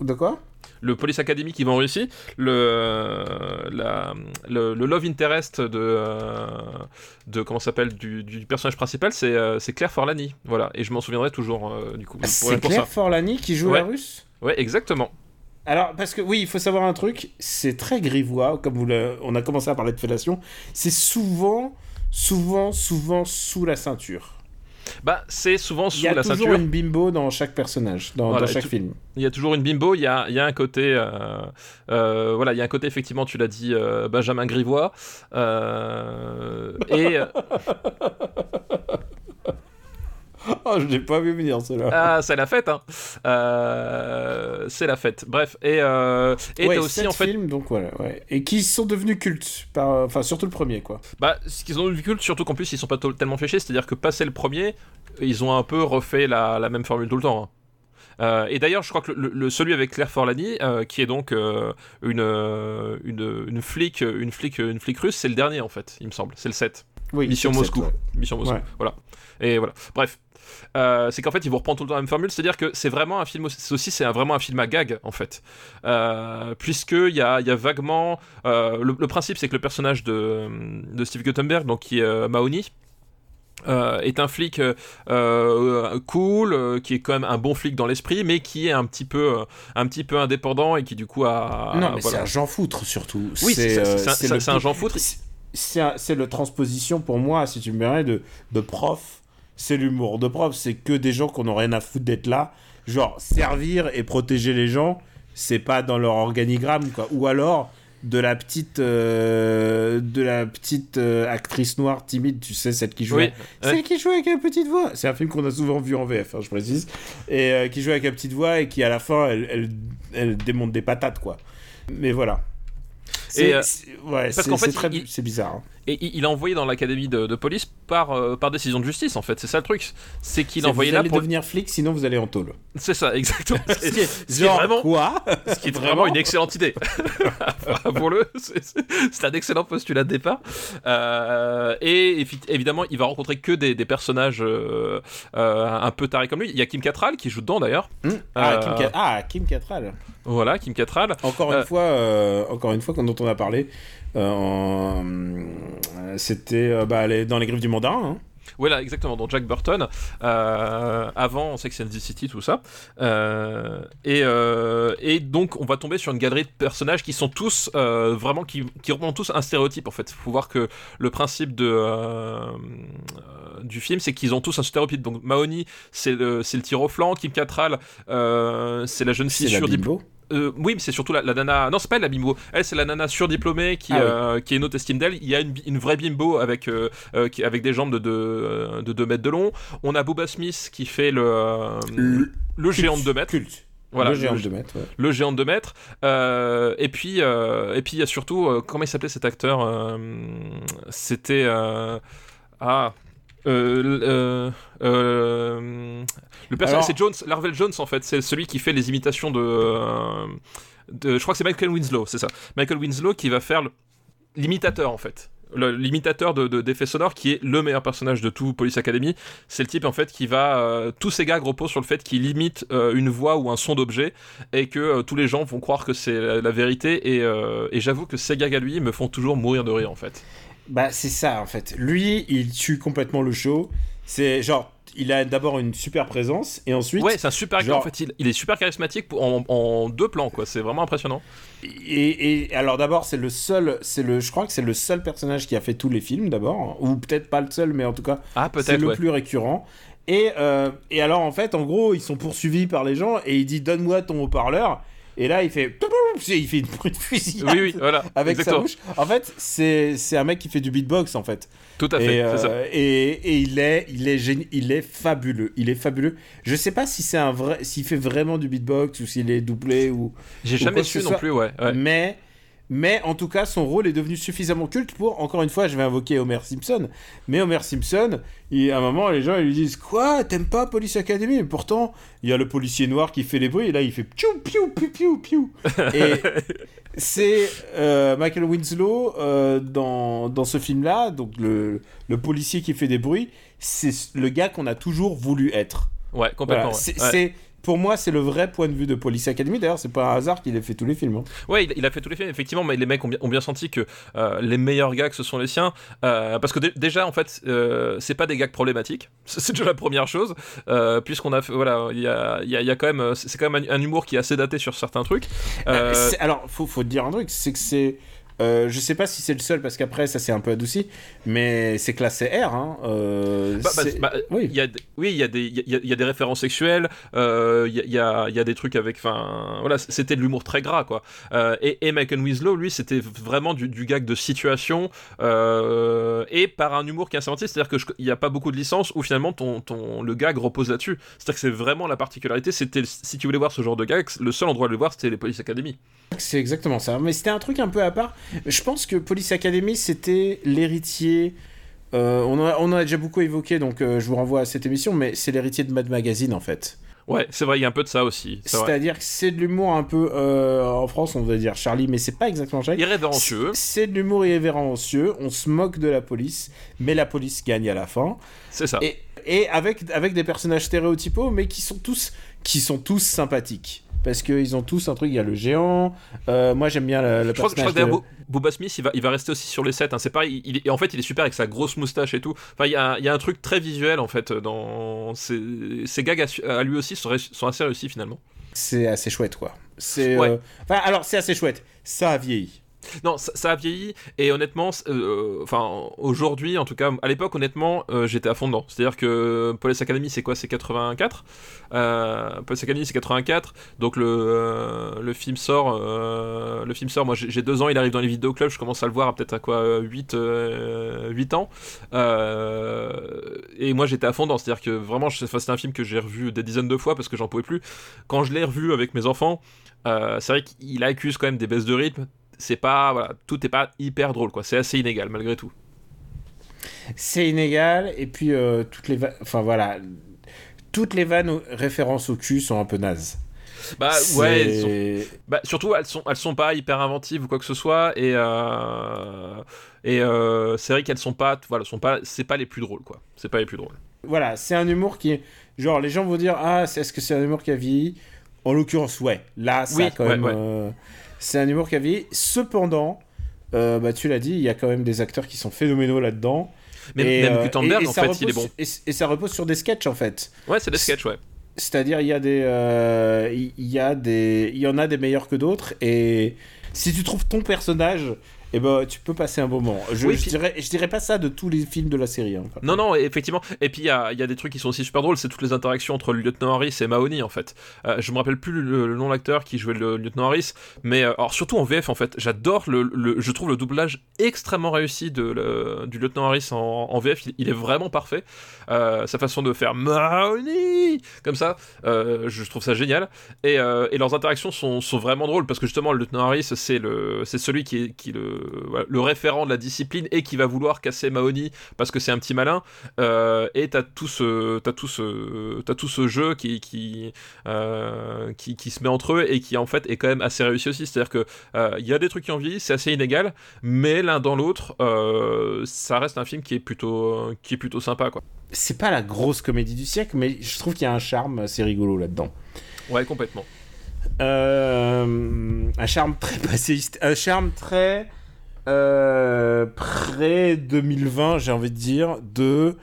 De quoi? Le Police Academy qui va en Russie, le, la, le, le love interest de, euh, de comment s'appelle du, du personnage principal, c'est euh, c'est Claire Forlani. Voilà, et je m'en souviendrai toujours euh, du coup. pour- C'est Claire ça. Forlani qui joue Ouais. la russe Ouais, exactement. Alors, parce que oui, il faut savoir un truc, c'est très grivois, comme vous le- on a commencé à parler de fellation, c'est souvent, souvent, souvent sous la ceinture. Bah, c'est souvent Il sous y a la toujours ceinture. une bimbo dans chaque personnage, dans, Voilà, dans chaque film. Il y a toujours une bimbo, il y a, il y a un côté, euh, euh, voilà, il y a un côté effectivement, tu l'as dit, euh, Benjamin Grivois, et Oh, je l'ai pas vu venir, cela. ah, c'est la fête, hein. Euh, c'est la fête. Bref, et euh, et ouais, aussi en fait, films, donc voilà, ouais. Et qui sont devenus cultes, par... enfin surtout le premier, quoi. bah, ce qu'ils ont eu culte, surtout qu'en plus ils sont pas tellement fléchés, c'est-à-dire que passé le premier, ils ont un peu refait la, la même formule tout le temps. hein. Euh, et d'ailleurs, je crois que le, le- celui avec Claire Forlani, euh, qui est donc euh, une, euh, une, une flic, une flic, une flic russe, c'est le dernier en fait, il me semble. C'est le 7. Oui, Mission Moscou. ouais. Mission Moscou. Ouais. Voilà. Et voilà. Bref. Euh, c'est qu'en fait, ils vous reprennent tout le temps la même formule, c'est-à-dire que c'est vraiment un film, aussi- c'est aussi c'est un- vraiment un film à gag en fait, euh, puisque il y a, il y a vaguement euh, le, le principe, c'est que le personnage de, de Steve Guttenberg, donc qui est Mahoney, euh, est un flic euh, euh, cool, qui est quand même un bon flic dans l'esprit, mais qui est un petit peu, un petit peu indépendant et qui du coup a. non, mais voilà. c'est un Jean Foutre surtout. Oui, c'est un- le Jean Foutre. c'est- le transposition pour moi, si tu me permets, de, de prof. C'est l'humour de prof. C'est que des gens qu'on n'a rien à foutre d'être là. Genre, servir et protéger les gens, c'est pas dans leur organigramme, quoi. Ou alors de la petite, euh, de la petite euh, actrice noire timide, tu sais, celle qui joue. Oui, Celle qui joue avec la petite voix. C'est un film qu'on a souvent vu en VF, hein, je précise. Et euh, qui joue avec la petite voix et qui, à la fin, elle, elle, elle démonte des patates, quoi. Mais voilà. C'est, ouais, parce c'est- qu'en fait, c'est très- il- c'est bizarre. hein. Et il est envoyé dans l'académie de, de police par, euh, par décision de justice, en fait. C'est ça le truc. C'est qu'il est envoyé vous là allez pour. devenir flic, sinon vous allez en tôle. C'est ça, exactement. Ce qui est- Ce genre, vraiment- quoi Ce qui est vraiment une excellente idée. pour le, c'est- un excellent postulat de départ. Euh, et évi- évidemment, il va rencontrer que des, des personnages euh, un peu tarés comme lui. Il y a Kim Cattrall qui joue dedans d'ailleurs. Hmm ah, Euh, Kim ah, Kim Cattrall. Voilà, Kim Cattrall. Encore une fois, encore une fois, dont on a parlé, c'était euh, bah, les- dans les griffes du mandarin. hein. Voilà, exactement, dont Jack Burton, euh, avant Sex and the City, tout ça. Euh, et, euh, et donc, on va tomber sur une galerie de personnages qui sont tous euh, vraiment, qui, qui représentent tous un stéréotype en fait. Il faut voir que le principe de, euh, euh, du film, c'est qu'ils ont tous un stéréotype. Donc, Mahoney, c'est le, le tir au flanc, Kim Cattrall, euh, c'est la jeune fille bimbo. Euh, oui, mais c'est surtout la, la nana. Non, c'est pas elle, la bimbo. Elle, c'est la nana surdiplômée qui, Ah oui. euh, qui est une haute estime d'elle. Il y a une, vraie bimbo avec, euh, qui, avec des jambes de 2 de, mètres de long. On a Booba Smith qui fait le, Le- le géant de 2 mètres. Culte. Voilà, le géant de 2 mètres. ouais. Le géant de 2 mètres. Euh, et puis, euh, et puis il y a surtout, euh, comment il s'appelait cet acteur C'était. ah. Euh, euh, euh, le personnage, Alors- c'est Jones, Larvel Jones en fait, c'est celui qui fait les imitations de, de. Je crois que c'est Michael Winslow, c'est ça. Michael Winslow qui va faire l'imitateur en fait. L'imitateur de, de- d'effets sonores qui est le meilleur personnage de tout Police Academy. C'est le type en fait qui va. euh, tous ces gags reposent sur le fait qu'il imite euh, une voix ou un son d'objet et que euh, tous les gens vont croire que c'est la, la vérité. Et, et j'avoue que ces gags à lui me font toujours mourir de rire en fait. Bah, c'est ça, en fait. Lui, il tue complètement le show. C'est genre, il a d'abord une super présence, et ensuite. Ouais, c'est un super genre- en fait. Il, il est super charismatique pour- en, en deux plans quoi. C'est vraiment impressionnant. Et, et alors d'abord, c'est le seul, c'est le, je crois que c'est le seul personnage qui a fait tous les films d'abord, ou peut-être pas le seul, mais en tout cas, Ah, c'est le ouais. plus récurrent. Et, euh, et alors en fait, en gros, ils sont poursuivis par les gens et il dit donne-moi ton haut-parleur. Et là, il fait, il fait une, une fusillade Oui, oui, voilà. avec exactement. sa bouche. En fait, c'est un mec qui fait du beatbox en fait. Tout à fait, Et, ça. euh, et, et il est, il est génie, il est fabuleux. Il est fabuleux. Je sais pas si c'est un vrai, s'il fait vraiment du beatbox ou s'il est doublé ou. J'ai jamais su non soit. plus, ouais. ouais. Mais, mais en tout cas, son rôle est devenu suffisamment culte pour, encore une fois, je vais invoquer Homer Simpson. Mais Homer Simpson, il, à un moment, les gens ils lui disent Quoi T'aimes pas Police Academy? Et pourtant, il y a le policier noir qui fait les bruits, et là, il fait Piou, piou, piou, piou, piou. Et c'est euh, Michael Winslow euh, dans, dans ce film-là, donc le, le policier qui fait des bruits, c'est le gars qu'on a toujours voulu être. Ouais, complètement. Voilà, ouais. c'est- Ouais. Pour moi, c'est le vrai point de vue de Police Academy. D'ailleurs, c'est pas un hasard qu'il ait fait tous les films. hein. Ouais, il, a fait tous les films, effectivement, mais les mecs ont bien, ont bien senti que euh, les meilleurs gags, ce sont les siens. euh, parce que dé- déjà, en fait, euh, c'est pas des gags problématiques. C'est déjà la première chose. euh, Puisqu'on a fait. Voilà, il y a, y a- y a quand même. C'est quand même un, un humour qui est assez daté sur certains trucs. C'est- alors, faut, faut te dire un truc, c'est que c'est. Euh, je sais pas si c'est le seul parce qu'après ça s'est un peu adouci, mais c'est classé R. Hein, euh, Bah, bah, bah, oui. il y a, des- oui, il y a des, il y a, il y a des références sexuelles, euh, il y, a, y y des trucs avec, enfin, voilà, c'était de l'humour très gras, quoi. Euh, et, et Michael Winslow, lui, c'était vraiment du, du gag de situation et par un humour qui est senti, c'est-à-dire que je- il n'y a pas beaucoup de licences où finalement ton, ton, le gag repose là-dessus. C'est-à-dire que c'est vraiment la particularité. C'était, si tu voulais voir ce genre de gag, le seul endroit de le voir, c'était les Police Academy. C'est exactement ça. Mais c'était un truc un peu à part. Je pense que Police Academy, c'était l'héritier. euh, on, en a, on en a déjà beaucoup évoqué, donc euh, je vous renvoie à cette émission, mais c'est l'héritier de Mad Magazine en fait. Ouais, c'est vrai, il y a un peu de ça aussi. C'est-à-dire que c'est de l'humour un peu. euh, en France, on va dire Charlie, mais c'est pas exactement Charlie. Irrévérencieux. C'est de l'humour irrévérencieux, on se moque de la police, mais la police gagne à la fin. C'est ça. Et, et avec, avec des personnages stéréotypaux, mais qui sont tous, qui sont tous sympathiques. Parce qu'ils ont tous un truc. Il y a le géant. Euh, moi, j'aime bien le, le Je crois, que- je crois personnage. que d'ailleurs, de- Bo- Boba Smith, il va, il va rester aussi sur les sets. hein. C'est pareil. Il, est- en fait, il est super avec sa grosse moustache et tout. Enfin, il y a, il y a un truc très visuel en fait dans ces, ces gags à, à lui aussi sont, assez réussis finalement. C'est assez chouette, quoi. C'est. Ouais. euh, Enfin, alors, c'est assez chouette. Ça a vieilli. Non, ça, a vieilli et honnêtement, euh, aujourd'hui, en tout cas, à l'époque, honnêtement, euh, j'étais à fond dedans. C'est-à-dire que Police Academy, c'est quoi? C'est 84. Euh, Police Academy, c'est 84. Donc le film sort, le film sort. Moi, j'ai deux ans, il arrive dans les vidéoclubs. Je commence à le voir à peut-être à quoi 8 8 ans. Et moi, j'étais à fond dedans. C'est-à-dire que vraiment, c'était un film que j'ai revu des dizaines de fois parce que j'en pouvais plus. Quand je l'ai revu avec mes enfants, c'est vrai qu'il accuse quand même des baisses de rythme c'est pas voilà tout est pas hyper drôle quoi c'est assez inégal malgré tout C'est inégal. Et puis, euh, toutes les. Enfin, voilà. Toutes les vannes références au cul sont un peu nazes. bah ouais elles sont- bah, surtout elles sont elles sont pas hyper inventives ou quoi que ce soit et euh, et euh, c'est vrai qu'elles sont pas voilà sont pas c'est pas les plus drôles quoi c'est pas les plus drôles Voilà, c'est un humour qui est. Genre, les gens vont dire Ah, est-ce que c'est un humour qui a vieilli? En l'occurrence, ouais. Là, ça Oui, a quand ouais, même. ouais. C'est un humour qui a vieilli. Cependant, euh, bah, tu l'as dit, il y a quand même des acteurs qui sont phénoménaux là-dedans. même, Et, même euh, Gutenberg et- et en fait il est bon Et, et ça repose sur des sketchs, en fait. ouais c'est des sketchs ouais C'est-à-dire, il y a des, euh, il y a des, il y en a des meilleurs que d'autres, et si tu trouves ton personnage, eh ben, tu peux passer un bon moment. Je, Oui, je puis- dirais, je dirais pas ça de tous les films de la série. hein. Non, non, effectivement. Et puis il y a, y a des trucs qui sont aussi super drôles, c'est toutes les interactions entre le lieutenant Harris et Mahoney en fait. Euh, je me rappelle plus le, le nom de l'acteur qui jouait le lieutenant Harris, mais euh, alors surtout en VF en fait, j'adore le, le- je trouve le doublage extrêmement réussi de, du lieutenant Harris en, en VF, il, il est vraiment parfait. Euh, sa façon de faire Mahoney comme ça, euh, je trouve ça génial. Et, et leurs interactions sont, sont vraiment drôles parce que justement le lieutenant Harris c'est celui qui est, qui est le, le référent de la discipline et qui va vouloir casser Mahoney parce que c'est un petit malin. Euh, et t'as tout ce, t'as tout ce, t'as tout ce jeu qui, qui, euh, qui, qui se met entre eux et qui en fait est quand même assez réussi aussi. C'est-à-dire que euh, il y a des trucs qui en vieillissent, c'est assez inégal, mais l'un dans l'autre, ça reste un film qui est plutôt, qui est plutôt sympa quoi. C'est pas la grosse comédie du siècle, mais je trouve qu'il y a un charme assez rigolo là-dedans. Ouais, complètement. Euh, un charme très passéiste, un charme très euh, près 2020, j'ai envie de dire, de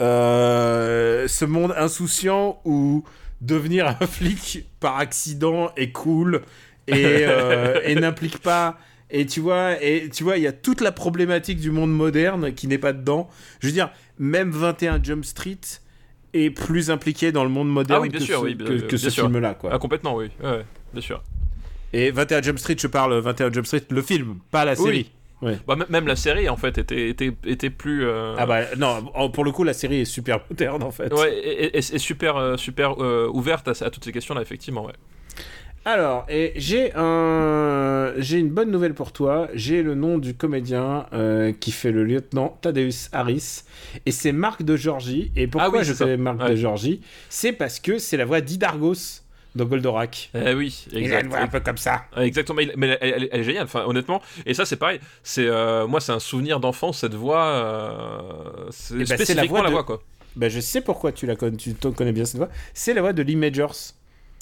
euh, ce monde insouciant où devenir un flic par accident est cool et, euh, et n'implique pas. Et tu vois, et tu vois, il y a toute la problématique du monde moderne qui n'est pas dedans. Je veux dire, même 21 Jump Street est plus impliqué dans le monde moderne Ah oui, bien que sûr, ce, oui, bien- que, que bien ce sûr. film-là, quoi. Ah, complètement, oui. Ouais, bien sûr. Et 21 Jump Street, je parle 21 Jump Street, le film, pas la Oui. Bah, même la série en fait était, était, était plus. euh, Ah bah non, pour le coup, la série est super moderne en fait. Ouais, et, et- et super, euh, super euh, ouverte à, à toutes ces questions-là, effectivement. Ouais. Alors, et j'ai un, j'ai une bonne nouvelle pour toi. J'ai le nom du comédien euh, qui fait le lieutenant Thaddeus Harris, et c'est Marc de Georgie. Et pourquoi Ah oui, je connais Marc Ouais. de Georgie? C'est parce que c'est la voix d'Idargos dans Goldorak. Eh oui, Il a exact. une voix un peu comme ça. Exactement, il- mais elle, elle- elle est géniale. Enfin, honnêtement, et ça c'est pareil. C'est euh, moi, c'est un souvenir d'enfance cette voix. euh, c'est c'est la voix la de- voix quoi. Bah, je sais pourquoi tu la connais, tu connais bien cette voix. C'est la voix de Lee Majors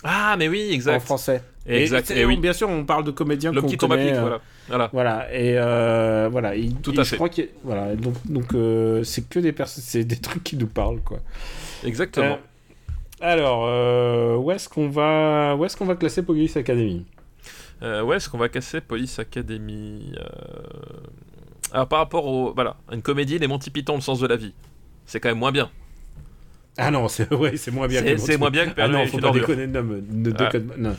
Ah, mais oui, en exact. français. Exact. Et, oui. Bien sûr, on parle de comédiens qu'on qui tombe à connaît, pic, euh, voilà. Voilà. Voilà, et euh, voilà, il, Tout il- à je fait. crois qu'il voilà, donc donc euh, c'est que des personnes, c'est des trucs qui nous parlent quoi. Exactement. Alors, euh, où est-ce qu'on va, où est-ce qu'on va classer Police Academy Euh, ouais, est-ce qu'on va casser Police Academy euh, Alors, par rapport au. Voilà, une comédie, les Monty Python, le sens de la vie. C'est quand même moins bien. Ah non, c'est ouais, c'est moins bien. C'est- moins bien que Ah Père non, faut pas déconner, non, ne Ah. déconne pas, non.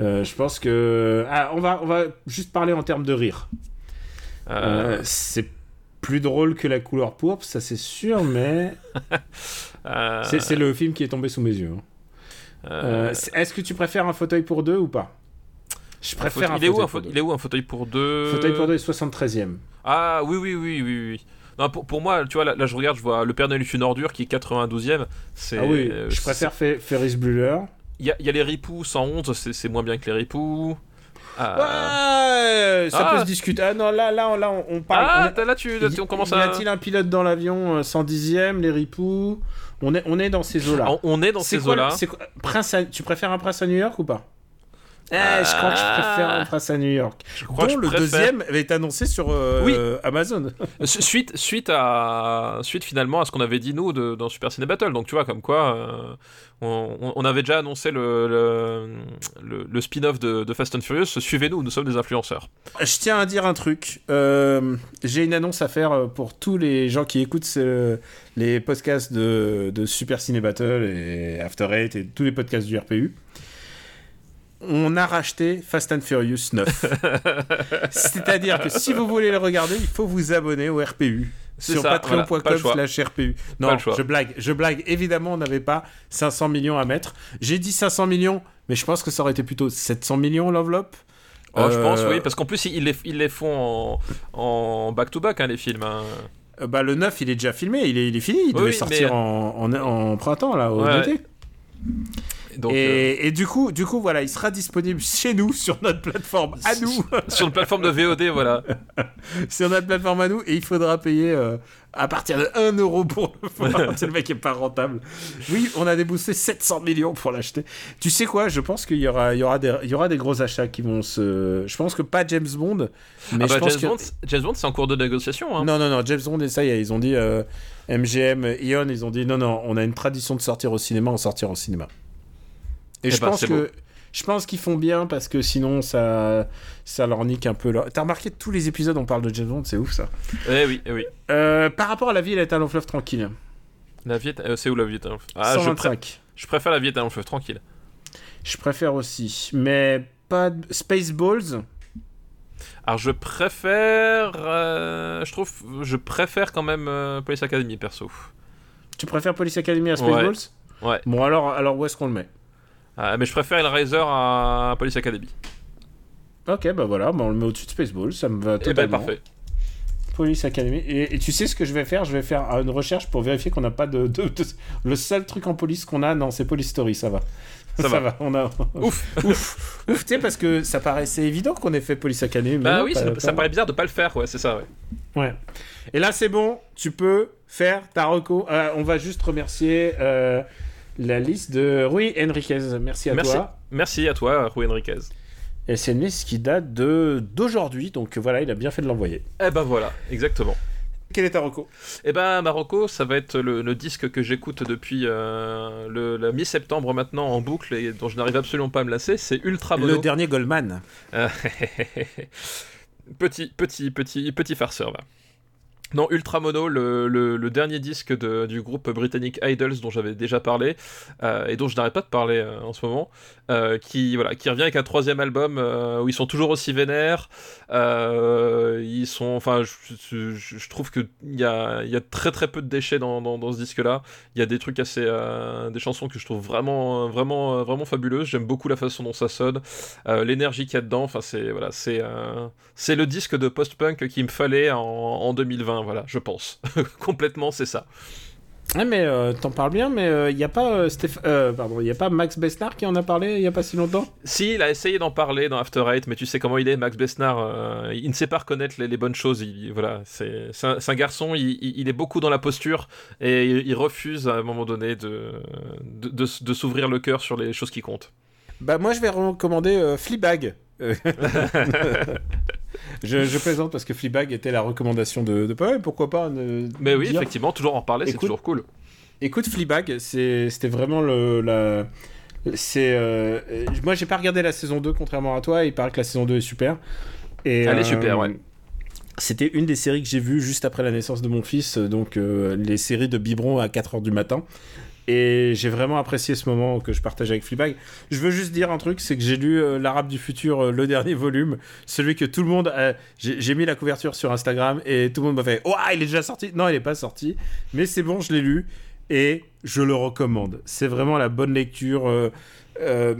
Euh, je pense que ah, on va on va juste parler en termes de rire. Euh, Euh, c'est plus drôle que la couleur pourpre, ça c'est sûr, mais c'est c'est le film qui est tombé sous mes yeux. hein. euh, Euh, Est-ce que tu préfères un fauteuil pour deux ou pas? Je un préfère fauteuil- un il, est où, fauteuil un pour fauteuil- deux. il est où un fauteuil pour deux? Fauteuil pour deux est 73ème. Ah oui, oui, oui, oui, oui. Non, pour, pour moi, tu vois, là, là, je regarde, je vois Le Père Noël est une ordure qui est 92ème. C'est, Ah oui, euh, je préfère Fe- Ferris Bueller. Il y a, y a les ripoux 111, c'est, moins bien que les ripoux. Ah, Ouais, ça Ah. peut se discuter. Ah non, là, là, là, on, on parle. Ah, on- là, tu, là, tu- on commence y à. a-t-il un pilote dans l'avion euh, 110ème, les ripoux? On est, on est dans ces eaux-là. On- est dans ces eaux-là. quoi- Prince à- Tu préfères un prince à New York ou pas? Eh, je crois que je préfère un prince à New York. Je crois Dont que je le préfère- deuxième avait été annoncé sur euh, Oui. Amazon. Su- Suite, suite, à, suite finalement à ce qu'on avait dit nous de- dans Super Ciné Battle. Donc tu vois, comme quoi, euh, on, on- on avait déjà annoncé le, le, le- le spin-off de, de Fast and Furious. Suivez-nous, nous sommes des influenceurs. Je tiens à dire un truc. Euh, J'ai une annonce à faire euh, pour tous les gens qui écoutent ce- les podcasts de, de Super Ciné Battle et After Eight et tous les podcasts du RPU. On a racheté Fast and Furious 9. C'est-à-dire que si vous voulez le regarder, il faut vous abonner au RPU. Sur ça, voilà, pas le patreon.com choix. slash RPU. Pas Non, je blague, je blague. Évidemment, on n'avait pas 500 millions à mettre. J'ai dit 500 millions, mais je pense que ça aurait été plutôt 700 millions l'enveloppe. Oh, Je pense, Euh, oui, parce qu'en plus, ils les, ils les font en- back-to-back, hein, les films. hein. Euh, Bah, le 9, il est déjà filmé, il est, il est fini, il Oui, devait sortir mais- en, en, en printemps, là, au Ouais. été. Donc, euh, et, du coup, du coup, voilà, il sera disponible chez nous, sur notre plateforme à nous, euh, sur une plateforme de VOD, voilà. sur notre plateforme à nous, et il faudra payer euh, à partir de 1 euro pour le voir. C'est le mec qui est pas rentable. Oui, on a déboursé 700 millions pour l'acheter. Tu sais quoi, je pense qu'il y aura, il y, aura des, il y aura des gros achats qui vont se... Je pense que pas James Bond, mais Ah je bah, pense James, que... Bond, James Bond, c'est en cours de négociation. Hein. Non, non, non, James Bond, et ça y est, ils ont dit, euh, MGM, Ion, ils ont dit, non, non, on a une tradition de sortir au cinéma, on sortira au cinéma. Et je pense que... Je pense qu'ils font bien parce que sinon ça, ça leur nique un peu. Leur... T'as remarqué tous les épisodes on parle de James Bond, c'est ouf ça. Eh oui, eh oui. Euh, par rapport à la vie, elle est un long fleuve tranquille. La vie euh, c'est où la vie est un- Ah, je, pré- 125. je préfère la vie est un long fleuve tranquille. Je préfère aussi, mais pas de... Spaceballs. Alors je préfère, euh, je trouve, je préfère quand même euh, Police Academy perso. Tu préfères Police Academy à Spaceballs? Ouais. Bon alors, alors où est-ce qu'on le met? Ah, mais je préfère Hellraiser à Police Academy. Ok, bah voilà, bah on le met au-dessus de Spaceballs, ça me va Eh ben totalement. parfait. Police Academy. Et, et tu sais ce que je vais faire? Je vais faire une recherche pour vérifier qu'on n'a pas de, de- de- Le seul truc en police qu'on a, non, c'est Police Story, ça va. Ça va. On a... Ouf. Ouf. Ouf, tu sais, parce que ça paraissait évident qu'on ait fait Police Academy. mais Bah non, oui, ça paraît bizarre de pas le faire, ouais, c'est ça, ouais. Ouais. Et là, c'est bon, tu peux faire ta reco. Euh, on va juste remercier euh, la liste de Rui Enriquez. Merci à Merci. toi. Merci à toi, Rui Enriquez. Et c'est une liste qui date de d'aujourd'hui, donc voilà, il a bien fait de l'envoyer. Eh ben voilà, exactement. Quel est ta reco? Eh ben Marocco, ça va être le, le disque que j'écoute depuis euh, le, la mi-septembre maintenant en boucle et dont je n'arrive absolument pas à me lasser, c'est Ultra Mono. Le dernier Goldman. Euh, petit, petit, petit, petit farceur, va. Non, Ultramono, le, dernier disque du groupe britannique Idols dont j'avais déjà parlé euh, et dont je n'arrête pas de parler euh, en ce moment, euh, qui voilà, qui revient avec un troisième album euh, où ils sont toujours aussi vénères. euh, ils sont, enfin, je, trouve que il y a, y a très très peu de déchets dans, dans, ce disque-là. Il y a des trucs assez, des chansons que je trouve vraiment, vraiment, vraiment fabuleuses. J'aime beaucoup la façon dont ça sonne. L'énergie qu'il y a dedans. Enfin, c'est voilà, c'est c'est le disque de post-punk qu'il me fallait en, en 2020. Voilà, je pense complètement, c'est ça. Ouais, mais euh, t'en parles bien, mais il n'y a pas euh, Stéph- euh, pardon, il y a pas Max Besnard qui en a parlé il y a pas si longtemps? Si, il a essayé d'en parler dans After Eight, mais tu sais comment il est, Max Besnard. euh, il ne sait pas reconnaître les, les bonnes choses. Il, voilà, c'est c'est un, c'est un garçon. Il, il- il est beaucoup dans la posture et il, il refuse à un moment donné de de, de s'ouvrir le cœur sur les choses qui comptent. Bah moi je vais recommander euh, Fleabag. Euh, je, je plaisante parce que Fleabag était la recommandation de, de Paul, pourquoi pas ne- Mais oui, dire- effectivement, toujours en parler, c'est toujours cool. Écoute Fleabag, c'était vraiment le la c'est euh, euh, moi j'ai pas regardé la saison 2 contrairement à toi, il paraît que la saison 2 est super. Et, Elle est euh, super, ouais. C'était une des séries que j'ai vues juste après la naissance de mon fils, euh, donc euh, les séries de biberon à 4h du matin. Et j'ai vraiment apprécié ce moment que je partage avec Fleabag. Je veux juste dire un truc, c'est que j'ai lu euh, L'Arabe du futur, euh, le dernier volume, celui que tout le monde... a- J'ai mis la couverture sur Instagram et tout le monde m'a fait « Oh, il est déjà sorti !» Non, il n'est pas sorti, mais c'est bon, je l'ai lu et je le recommande. C'est vraiment la bonne lecture euh,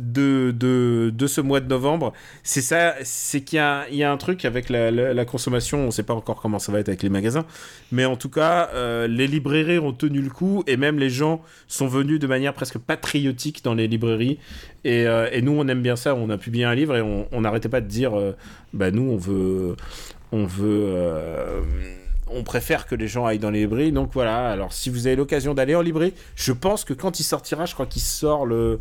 de, de, de ce mois de novembre. C'est ça, c'est qu'il y y a un truc avec la, consommation, on ne sait pas encore comment ça va être avec les magasins, mais en tout cas, euh, les librairies ont tenu le coup et même les gens sont venus de manière presque patriotique dans les librairies. Et, euh, et nous, on aime bien ça, on a publié un livre et on n'arrêtait pas de dire, euh, bah nous, on veut... On veut on préfère que les gens aillent dans les librairies. Donc voilà, alors si vous avez l'occasion d'aller en librairie, je pense que quand il sortira, je crois qu'il sort le,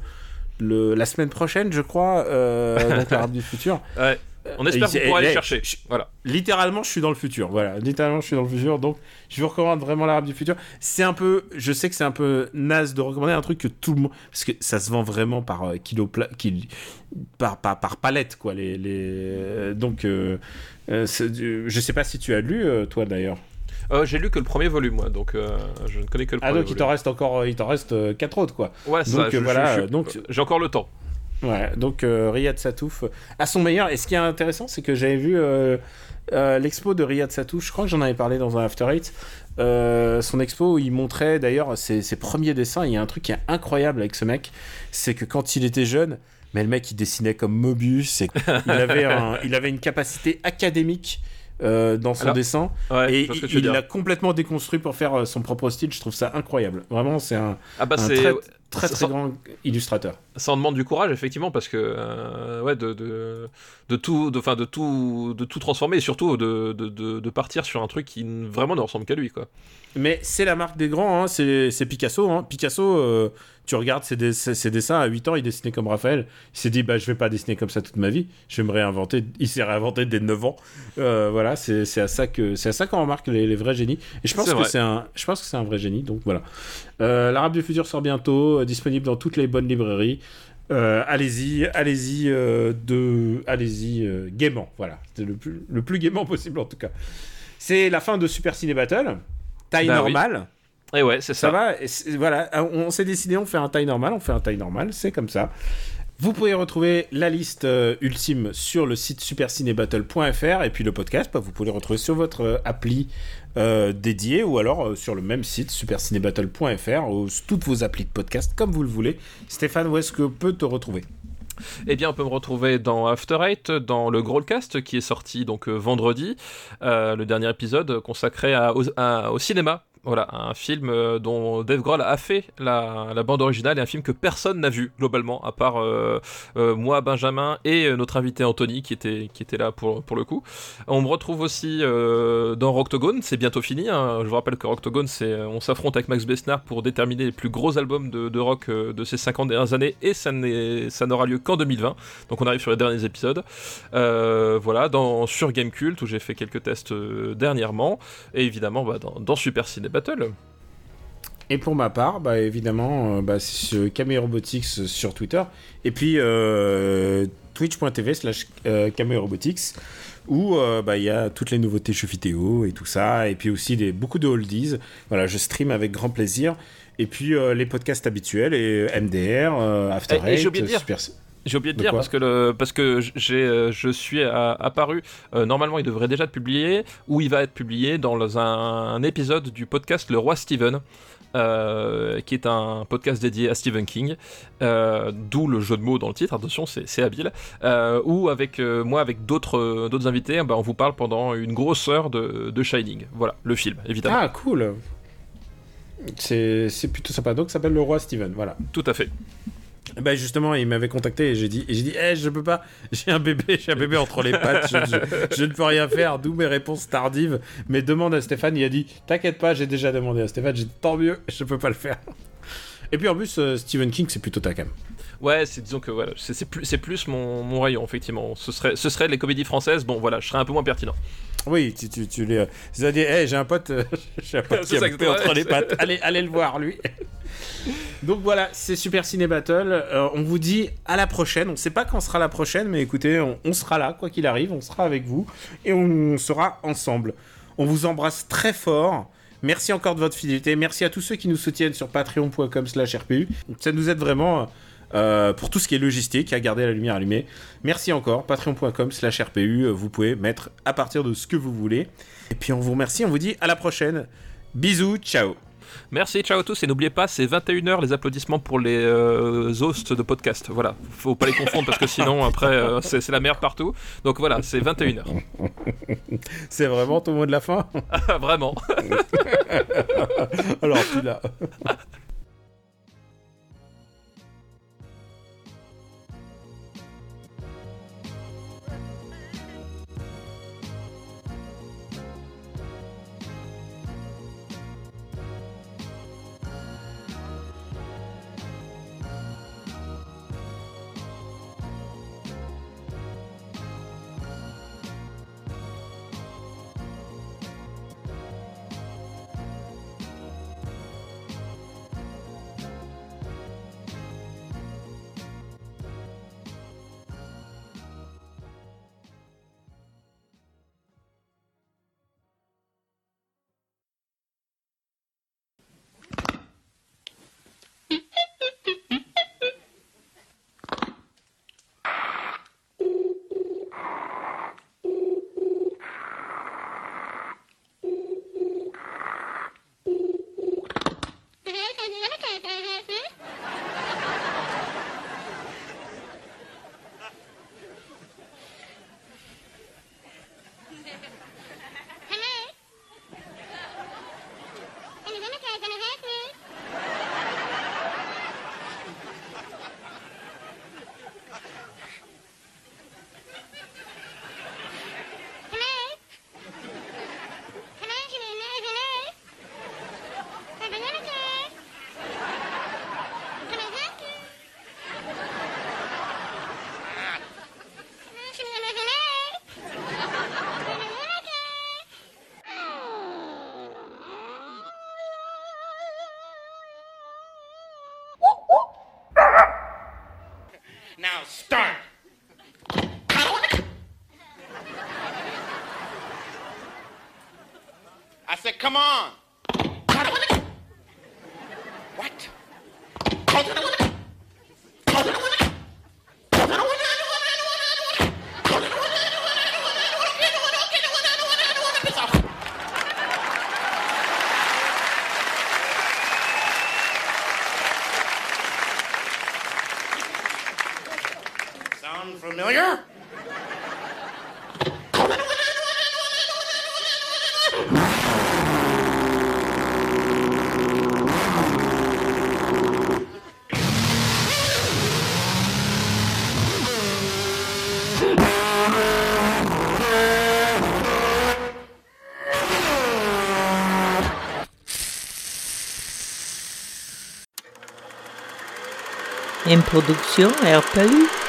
le, la semaine prochaine, je crois, euh, donc l'Arabe du futur. Ouais. On espère Et- qu'on pourra aller et- chercher. je- Voilà. Littéralement, je suis dans le futur. Voilà, littéralement, je suis dans le futur. Donc, je vous recommande vraiment l'Arabe du futur. C'est un peu, je sais que c'est un peu naze de recommander un truc que tout le monde, parce que ça se vend vraiment par euh, kilo, pla- par, par, par palette, quoi. Les, les... euh, Donc, euh, euh, je sais pas si tu as lu, toi d'ailleurs. Euh, J'ai lu que le premier volume, moi, donc euh, je ne connais que le Ah, premier donc il t'en volume. reste encore, euh, il t'en reste euh, quatre autres, quoi. Ouais, ça, donc, euh, je- voilà, je- euh, donc- J'ai encore le temps. Ouais, donc euh, Riyad Satouf euh, à son meilleur. Et ce qui est intéressant, c'est que j'avais vu euh, euh, l'expo de Riyad Satouf, je crois que j'en avais parlé dans un After Eight. Euh, son expo où il montrait d'ailleurs ses, ses premiers dessins. Il y a un truc qui est incroyable avec ce mec, c'est que quand il était jeune, mais le mec il dessinait comme Mobius, et il, avait un- il avait une capacité académique euh, dans son Alors, dessin. Ouais, et il l'a complètement déconstruit pour faire euh, son propre style. Je trouve ça incroyable. Vraiment, c'est un, Ah bah un très très, grand illustrateur. ça en demande du courage effectivement parce que euh, ouais de, de, de tout de, enfin, de tout de tout transformer et surtout de, de, partir sur un truc qui vraiment ne ressemble qu'à lui quoi. Mais c'est la marque des grands, hein, c'est c'est Picasso. hein. Picasso, euh, tu regardes ses, dess- ses dessins, à 8 ans, il dessinait comme Raphaël. Il s'est dit, bah, je vais pas dessiner comme ça toute ma vie, je vais me réinventer. Il s'est réinventé dès 9 ans. Euh, voilà, c'est à ça que c'est à ça qu'on remarque les, les vrais génies. Et je pense que c'est un, je pense que c'est un vrai génie. Donc voilà. Euh, L'Arabe du futur sort bientôt, euh, disponible dans toutes les bonnes librairies. Allez-y, allez-y, de, allez-y gaiement. Voilà, c'est le plus, le plus gaiement possible en tout cas. C'est la fin de Super Ciné Battle. Taille Bah oui. Et ouais c'est Ça ça. va et Voilà, on s'est décidé, on fait un taille normal, on fait un taille normal, c'est comme ça. Vous pouvez retrouver la liste euh, ultime sur le site supercinébattle.fr et puis le podcast, bah, vous pouvez le retrouver sur votre euh, appli euh, dédiée ou alors euh, sur le même site supercinébattle.fr ou toutes vos applis de podcast comme vous le voulez. Stéphane, où est-ce que peut te retrouver? Eh bien, on peut me retrouver dans After Eight, dans le Growlcast qui est sorti donc vendredi, le dernier épisode consacré à- au, à- au cinéma. Voilà, un film euh, dont Dave Grohl a fait la, bande originale et un film que personne n'a vu globalement, à part euh, euh, moi, Benjamin et notre invité Anthony qui était, qui était là pour, le coup. On me retrouve aussi dans Rocktogone, c'est bientôt fini. hein. Je vous rappelle que Rocktogone, c'est on s'affronte avec Max Besnard pour déterminer les plus gros albums de, rock de ces 50 dernières années et ça n'aura lieu qu'en 2020. Donc on arrive sur les derniers épisodes. Voilà, dans, sur Gamecult où j'ai fait quelques tests dernièrement et évidemment bah, dans, Super Ciné Battle. Et pour ma part, bah, évidemment, euh, bah, c'est Cameo Robotics sur Twitter. Et puis euh, twitch.tv slash euh, Cameo Robotics où bah, il y a toutes les nouveautés jeux vidéo et tout ça. Et puis aussi des, beaucoup de oldies. Voilà, je stream avec grand plaisir. Et puis les podcasts habituels et MDR, After Et- et Eight, Super... J'ai oublié de, De dire parce que le parce que j'ai euh, je suis à- apparu euh, normalement il devrait déjà être publié ou il va être publié dans un, un épisode du podcast Le Roi Steven. euh, qui est un podcast dédié à Stephen King, euh, d'où le jeu de mots dans le titre, attention, c'est habile, euh, où avec moi, avec d'autres d'autres invités, ben, on vous parle pendant une grosse heure de, de Shining. Voilà, le film, évidemment. Ah, cool c'est plutôt sympa. Donc, ça s'appelle Le Roi Steven. Voilà. Tout à fait. Bah justement, il m'avait contacté et j'ai dit, et j'ai dit, Eh, je peux pas, j'ai un bébé, j'ai un bébé entre les pattes, je, ne peux rien faire, d'où mes réponses tardives. Mais demande à Stéphane, il a dit, t'inquiète pas, j'ai déjà demandé à Stéphane, j'ai tant mieux, je peux pas le faire. Et puis en plus, euh, Stephen King, c'est plutôt ta cam. Ouais, c'est disons que voilà, c'est plus, mon, mon rayon, effectivement. Ce serait, ce serait les comédies françaises, bon voilà, je serais un peu moins pertinent. Oui, tu, tu, tu les. As dit, hey, j'ai un pote, euh, j'ai un pote qui a entre les pattes. Allez, allez le voir, lui. Donc voilà, c'est Super Ciné Battle. Euh, on vous dit à la prochaine. On sait pas quand sera la prochaine, mais écoutez, on, on sera là, quoi qu'il arrive, on sera avec vous et on sera ensemble. On vous embrasse très fort. Merci encore de votre fidélité. Merci à tous ceux qui nous soutiennent sur patreon.com/rpu. Ça nous aide vraiment. Euh, pour tout ce qui est logistique, à garder la lumière allumée. Merci encore, patreon.com slash RPU, vous pouvez mettre à partir de ce que vous voulez. Et puis on vous remercie, on vous dit à la prochaine. Bisous, ciao Merci, ciao à tous, et n'oubliez pas, c'est 21h les applaudissements pour les euh, hosts de podcast. Voilà, faut pas les confondre parce que sinon, après, euh, c'est la merde partout. Donc voilà, c'est 21h. C'est vraiment ton mot de la fin? Vraiment. Alors tu l'as. Start. I said, come on. Une production RPU.